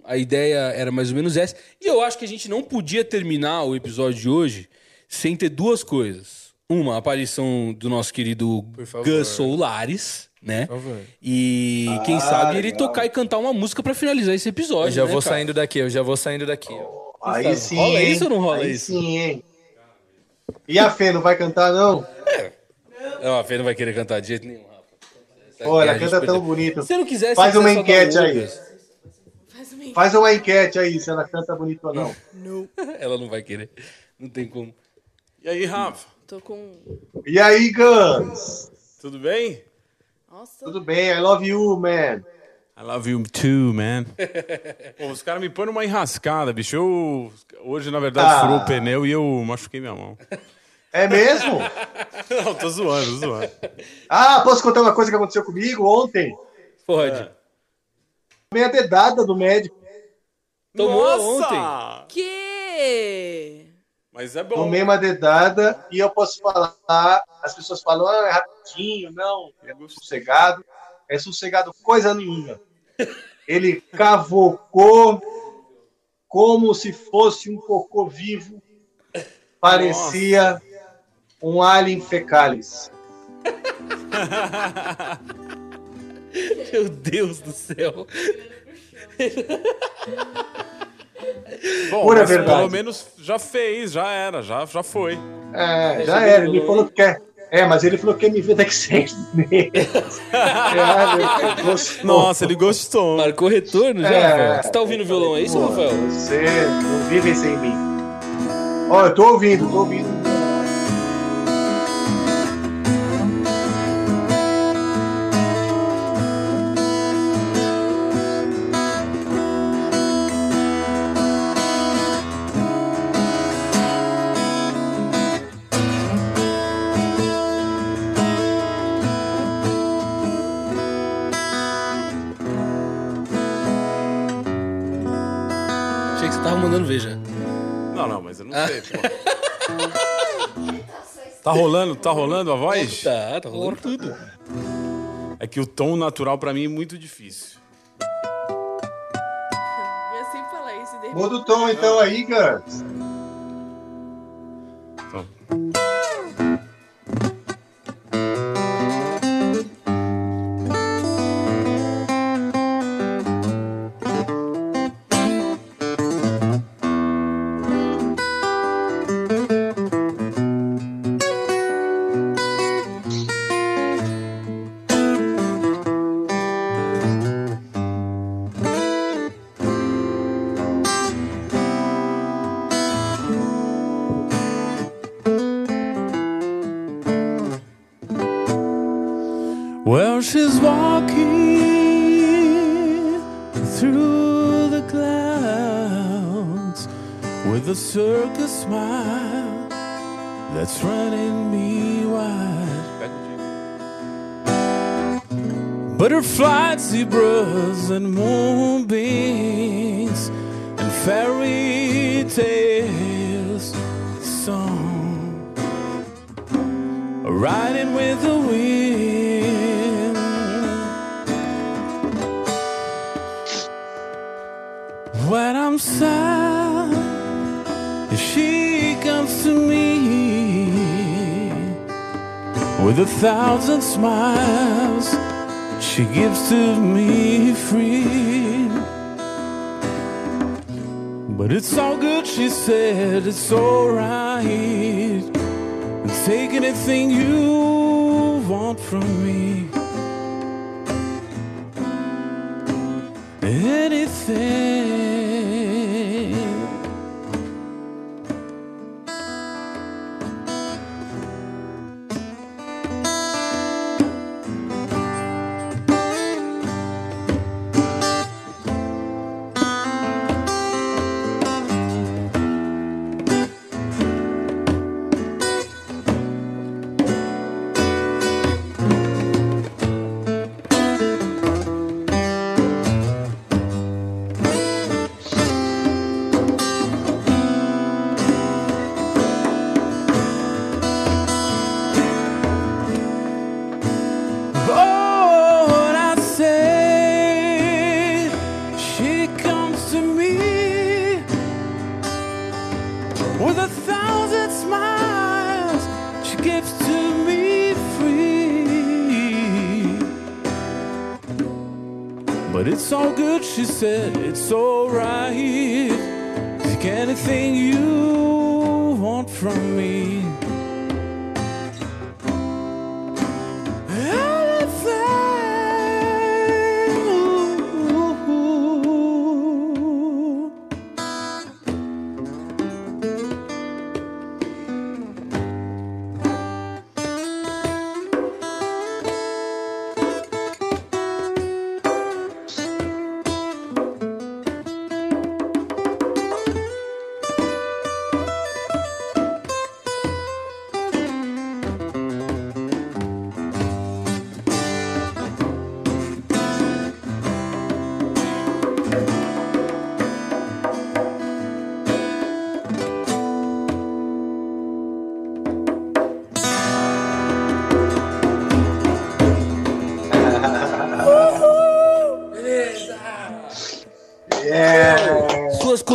Speaker 3: a ideia era mais ou menos essa. E eu acho que a gente não podia terminar o episódio de hoje sem ter duas coisas. Uma, a aparição do nosso querido. Gus Soulares, né?
Speaker 4: Por favor.
Speaker 3: E quem
Speaker 4: Ah,
Speaker 3: sabe ele
Speaker 4: legal.
Speaker 3: tocar e cantar uma música pra finalizar esse episódio.
Speaker 4: Eu já
Speaker 3: né,
Speaker 4: vou
Speaker 3: cara?
Speaker 4: saindo daqui, eu já vou saindo daqui. ó.
Speaker 2: Aí
Speaker 3: Então,
Speaker 2: sim.
Speaker 3: rola
Speaker 2: hein?
Speaker 3: isso ou não rola
Speaker 2: Aí
Speaker 3: isso?
Speaker 2: Sim, hein? E a Fê não vai cantar, não?
Speaker 3: Não, a Fê não vai querer cantar de jeito nenhum, Rafa. Essa
Speaker 2: Olha,
Speaker 3: gente
Speaker 2: canta tão bonito.
Speaker 3: Se não quiser, se
Speaker 2: Faz uma
Speaker 3: um
Speaker 2: enquete aí. Faz uma enquete aí, se ela canta bonito ou não.
Speaker 5: Não. *laughs*
Speaker 3: Ela não vai querer. Não tem como.
Speaker 12: E aí, Rafa?
Speaker 5: Tô com.
Speaker 2: E aí, Gus?
Speaker 12: Tudo bem?
Speaker 5: Nossa.
Speaker 2: Tudo bem? I love you, man.
Speaker 12: I love you too, man. *laughs* Pô, os caras me põem numa enrascada, bicho. Eu, hoje, na verdade,
Speaker 2: Ah.
Speaker 12: furou o pneu e eu machuquei minha mão.
Speaker 2: É mesmo? *laughs*
Speaker 12: Não, tô zoando, tô zoando.
Speaker 2: Ah, posso contar uma coisa que aconteceu comigo ontem?
Speaker 3: Pode.
Speaker 2: Tomei a dedada do médico.
Speaker 3: Tomou
Speaker 12: Nossa!
Speaker 5: Que?
Speaker 12: Mas é bom.
Speaker 2: Tomei uma dedada e eu posso falar. As pessoas falam, ah, é rapidinho, não, é sossegado. É sossegado coisa nenhuma. Ele cavocou como se fosse um cocô vivo. Parecia um alien fecalis. *laughs*
Speaker 3: Meu Deus do céu. *laughs*
Speaker 12: Bom,
Speaker 2: Pura
Speaker 12: mas
Speaker 2: verdade.
Speaker 12: pelo menos já fez, já era, já, já foi.
Speaker 2: É, já era. Ele falou que quer. É, mas ele falou que quer me ver daqui seis meses. É.
Speaker 12: Nossa, ele gostou.
Speaker 3: Marcou retorno já,
Speaker 2: É.
Speaker 3: Você tá ouvindo o violão, é isso,
Speaker 2: Pô,
Speaker 3: Rafael?
Speaker 2: Você não vive sem mim. Ó, eu tô ouvindo, tô ouvindo.
Speaker 12: Pô. *laughs* Tá rolando, tá rolando a voz?
Speaker 3: Tá, tá rolando tudo.
Speaker 12: É que o tom natural pra mim é muito difícil.
Speaker 5: Eu sempre falar isso.
Speaker 2: Muda o tom então aí, Gus.
Speaker 12: A smile that's running me wild. Butterflies, zebras, and moonbeams, and fairy tales song, riding with the wind. With a thousand smiles she gives to me free. But it's all good, she said, it's alright. And take anything you want from me. Anything.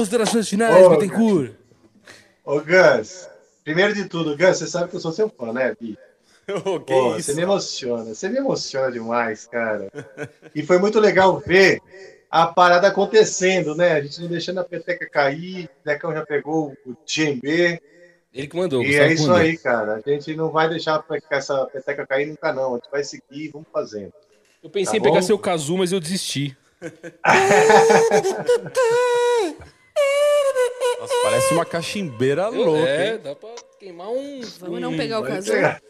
Speaker 3: Considerações finais,
Speaker 2: Ô,
Speaker 3: Bittencourt.
Speaker 2: Ô, Gus, primeiro de tudo, Gus, você sabe que eu sou seu fã, né, Bi? *laughs*
Speaker 4: Que
Speaker 2: Pô,
Speaker 4: isso?
Speaker 2: Você me emociona, você me emociona demais, cara. E foi muito legal ver a parada acontecendo, né? A gente não deixando a peteca cair, o Decão já pegou o TMB.
Speaker 3: Ele que mandou.
Speaker 2: E é isso
Speaker 3: mandou.
Speaker 2: aí, cara. A gente não vai deixar essa peteca cair nunca, não. A gente vai seguir e vamos fazendo.
Speaker 3: Eu pensei
Speaker 2: Tá
Speaker 3: em pegar
Speaker 2: bom?
Speaker 3: seu Kazu, mas eu desisti. *laughs* *laughs*
Speaker 12: Nossa, parece uma cachimbeira louca,
Speaker 3: é,
Speaker 12: hein?
Speaker 3: dá pra queimar um.
Speaker 5: Vamos não pegar o
Speaker 2: pegar.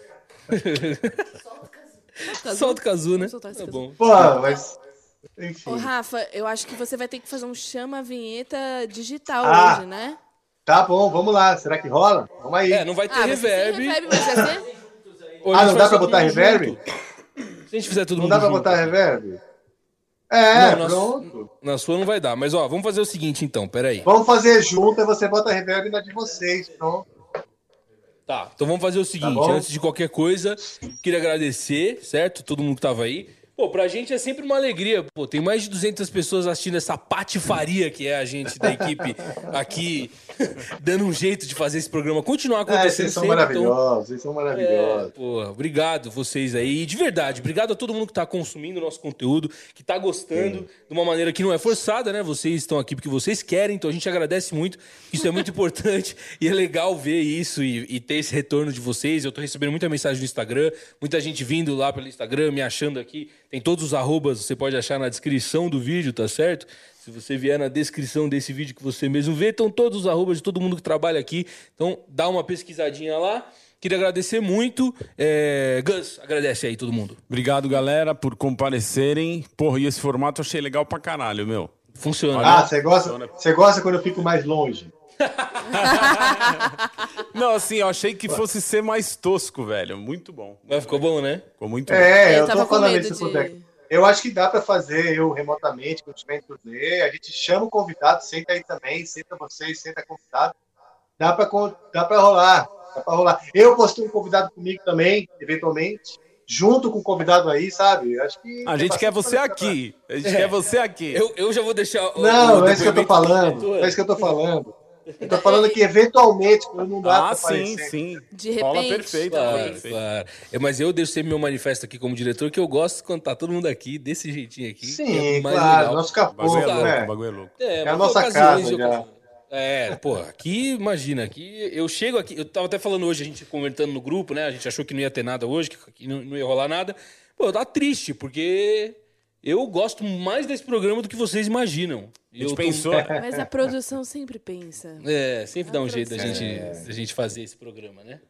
Speaker 3: Solta o Kazu, né?
Speaker 5: Vamos soltar esse
Speaker 3: Tá
Speaker 5: casu.
Speaker 3: bom.
Speaker 2: Pô, mas. Enfim.
Speaker 5: Ô, Rafa, eu acho que você vai ter que fazer um chama-vinheta digital
Speaker 2: Ah.
Speaker 5: hoje, né?
Speaker 2: Tá bom, vamos lá. Será que rola? Vamos aí.
Speaker 3: É, não vai ter
Speaker 5: Ah,
Speaker 3: reverb.
Speaker 5: reverb, ser...
Speaker 2: Ah, não dá pra botar reverb?
Speaker 3: junto. Se a gente fizer todo
Speaker 2: Não
Speaker 3: mundo
Speaker 2: dá pra
Speaker 3: junto.
Speaker 2: botar reverb? É,
Speaker 3: Não, na-
Speaker 2: pronto.
Speaker 3: Na sua não vai dar. Mas, ó, vamos fazer o seguinte, então. Peraí.
Speaker 2: Vamos fazer junto e você bota reverb na de vocês. Pronto.
Speaker 3: Tá, então vamos fazer o seguinte,
Speaker 2: bom.
Speaker 3: antes de qualquer coisa, queria agradecer, certo? Todo mundo que tava aí. Pô, pra gente é sempre uma alegria. Pô, tem mais de 200 pessoas assistindo essa patifaria que é a gente da equipe aqui, *laughs* dando um jeito de fazer esse programa continuar
Speaker 2: É,
Speaker 3: acontecendo
Speaker 2: vocês são
Speaker 3: sempre. então-
Speaker 2: maravilhosos, vocês são
Speaker 3: É,
Speaker 2: maravilhosos.
Speaker 3: pô, obrigado vocês aí. De verdade, obrigado a todo mundo que tá consumindo o nosso conteúdo, que tá gostando de uma maneira que não é forçada, né? Vocês estão aqui porque vocês querem, então a gente agradece muito. Isso é muito *laughs* importante e é legal ver isso e, e ter esse retorno de vocês. Eu tô recebendo muita mensagem no Instagram, muita gente vindo lá pelo Instagram, me achando aqui. Tem todos os arrobas, você pode achar na descrição do vídeo, tá certo? Se você vier na descrição desse vídeo que você mesmo vê, estão todos os arrobas de todo mundo que trabalha aqui. Então dá uma pesquisadinha lá. Queria agradecer muito. É... Gus, agradece aí todo mundo.
Speaker 12: Obrigado, galera, por comparecerem. Porra, e esse formato eu achei legal pra caralho, meu.
Speaker 3: Funciona.
Speaker 2: Ah, você gosta, você gosta quando eu fico mais longe? *laughs*
Speaker 12: Não, assim, eu achei que fosse ser mais tosco, velho. Muito bom.
Speaker 3: Mas ficou bom, né?
Speaker 12: Ficou muito bom.
Speaker 2: É,
Speaker 5: Eu
Speaker 2: eu,
Speaker 5: tava
Speaker 2: tô falando isso,
Speaker 5: de-.
Speaker 2: Eu acho que dá pra fazer eu remotamente, com o time Cruzeiro. A gente chama o convidado, senta aí também, senta vocês, senta convidado. Dá pra, con- dá pra rolar, dá pra rolar. Eu postei um convidado comigo também, eventualmente, junto com o convidado aí, sabe? Acho que
Speaker 12: A gente quer você aqui. A gente quer você aqui.
Speaker 3: Eu, eu já vou deixar. o-
Speaker 2: Não,
Speaker 3: o
Speaker 2: é isso que eu tô falando. É isso que eu tô falando. Eu tô falando que eventualmente, quando não dá
Speaker 12: Ah,
Speaker 2: pra
Speaker 12: sim,
Speaker 2: aparecer.
Speaker 12: sim.
Speaker 5: De repente.
Speaker 12: perfeito,
Speaker 3: Claro,
Speaker 12: perfeito.
Speaker 3: claro. É, mas eu deixo sempre meu manifesto aqui como diretor, que eu gosto quando tá todo mundo aqui, desse jeitinho aqui. que
Speaker 2: Sim,
Speaker 3: é mais
Speaker 2: claro,
Speaker 3: legal.
Speaker 2: nosso
Speaker 12: O bagulho
Speaker 2: capô,
Speaker 12: é louco,
Speaker 2: né?
Speaker 12: bagulho é louco.
Speaker 3: É,
Speaker 2: É a
Speaker 3: mas
Speaker 2: nossa casa já.
Speaker 3: É, pô, aqui, imagina, aqui eu chego aqui, eu tava até falando hoje, a gente conversando no grupo, né? A gente achou que não ia ter nada hoje, que não, não ia rolar nada. Pô, tá triste, porque eu gosto mais desse programa do que vocês imaginam.
Speaker 12: A gente
Speaker 3: Eu tô-
Speaker 12: pensou. *laughs*
Speaker 5: Mas a produção sempre pensa.
Speaker 3: É, sempre dá um jeito da gente, da gente fazer esse programa, né?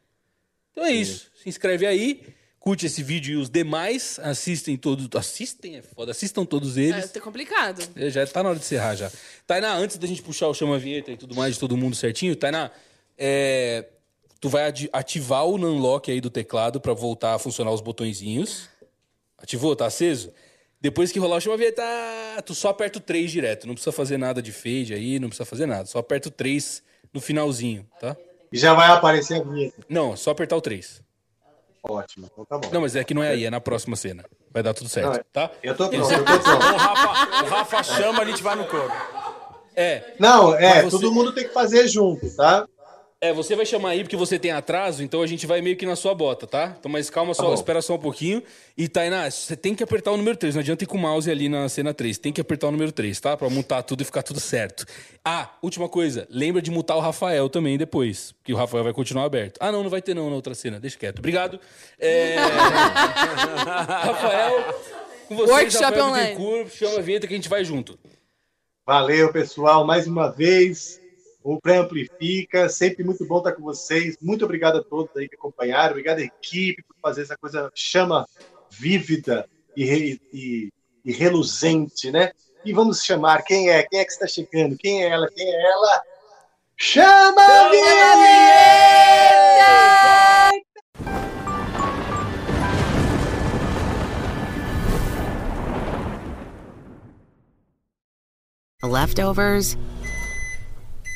Speaker 3: Então é isso. Se inscreve aí, curte esse vídeo e os demais, assistem todos. Assistem, é foda, assistam todos
Speaker 5: É,
Speaker 3: eles.
Speaker 5: tá complicado.
Speaker 3: É, Já tá na hora de encerrar já. Tainá, antes da gente puxar o chama-vinheta e tudo mais de todo mundo certinho, Tainá, é, tu vai ativar o unlock aí do teclado pra voltar a funcionar os botõezinhos. Ativou? Tá aceso? Depois que rolar o chama-vinheta, tu só aperta o 3 direto. Não precisa fazer nada de fade aí, não precisa fazer nada. Só aperta o 3 no finalzinho, tá?
Speaker 2: E já vai aparecer a vinheta.
Speaker 3: Não, só apertar o 3.
Speaker 2: Ótimo, então tá bom.
Speaker 3: Não, mas é que não é aí, é na próxima cena. Vai dar tudo certo,
Speaker 2: Não, é-
Speaker 3: tá?
Speaker 2: Eu tô pronto, eu tô pronto. *laughs*
Speaker 12: O Rafa, o Rafa chama, a gente vai no coro.
Speaker 3: É,
Speaker 2: Não, é,
Speaker 3: você-
Speaker 2: todo mundo tem que fazer junto, tá?
Speaker 3: É, você vai chamar aí porque você tem atraso, então a gente vai meio que na sua bota, tá? Então, mas calma só,
Speaker 2: bom.
Speaker 3: espera só um pouquinho. E, Tainá, você tem que apertar o número 3, não adianta ir com o mouse ali na cena 3. Tem que apertar o número 3, tá? Pra mutar tudo e ficar tudo certo. Ah, última coisa, lembra de mutar o Rafael também depois, que o Rafael vai continuar aberto. Ah, não, não vai ter não na outra cena, deixa quieto. Obrigado. É... *laughs* Rafael, com vocês,
Speaker 5: Workshop
Speaker 3: Rafael
Speaker 5: online.
Speaker 3: Bittencourt, chama a vinheta que a gente vai junto.
Speaker 2: Valeu, pessoal, mais uma vez. O Pré-Amplifica, sempre muito bom estar com vocês. Muito obrigado a todos aí que acompanharam. Obrigado à equipe por fazer essa coisa chama vívida e, e- e reluzente, né? E vamos chamar quem é? Quem é que está chegando? Quem é ela? Quem é ela? Chama a vinheta!
Speaker 1: Leftovers?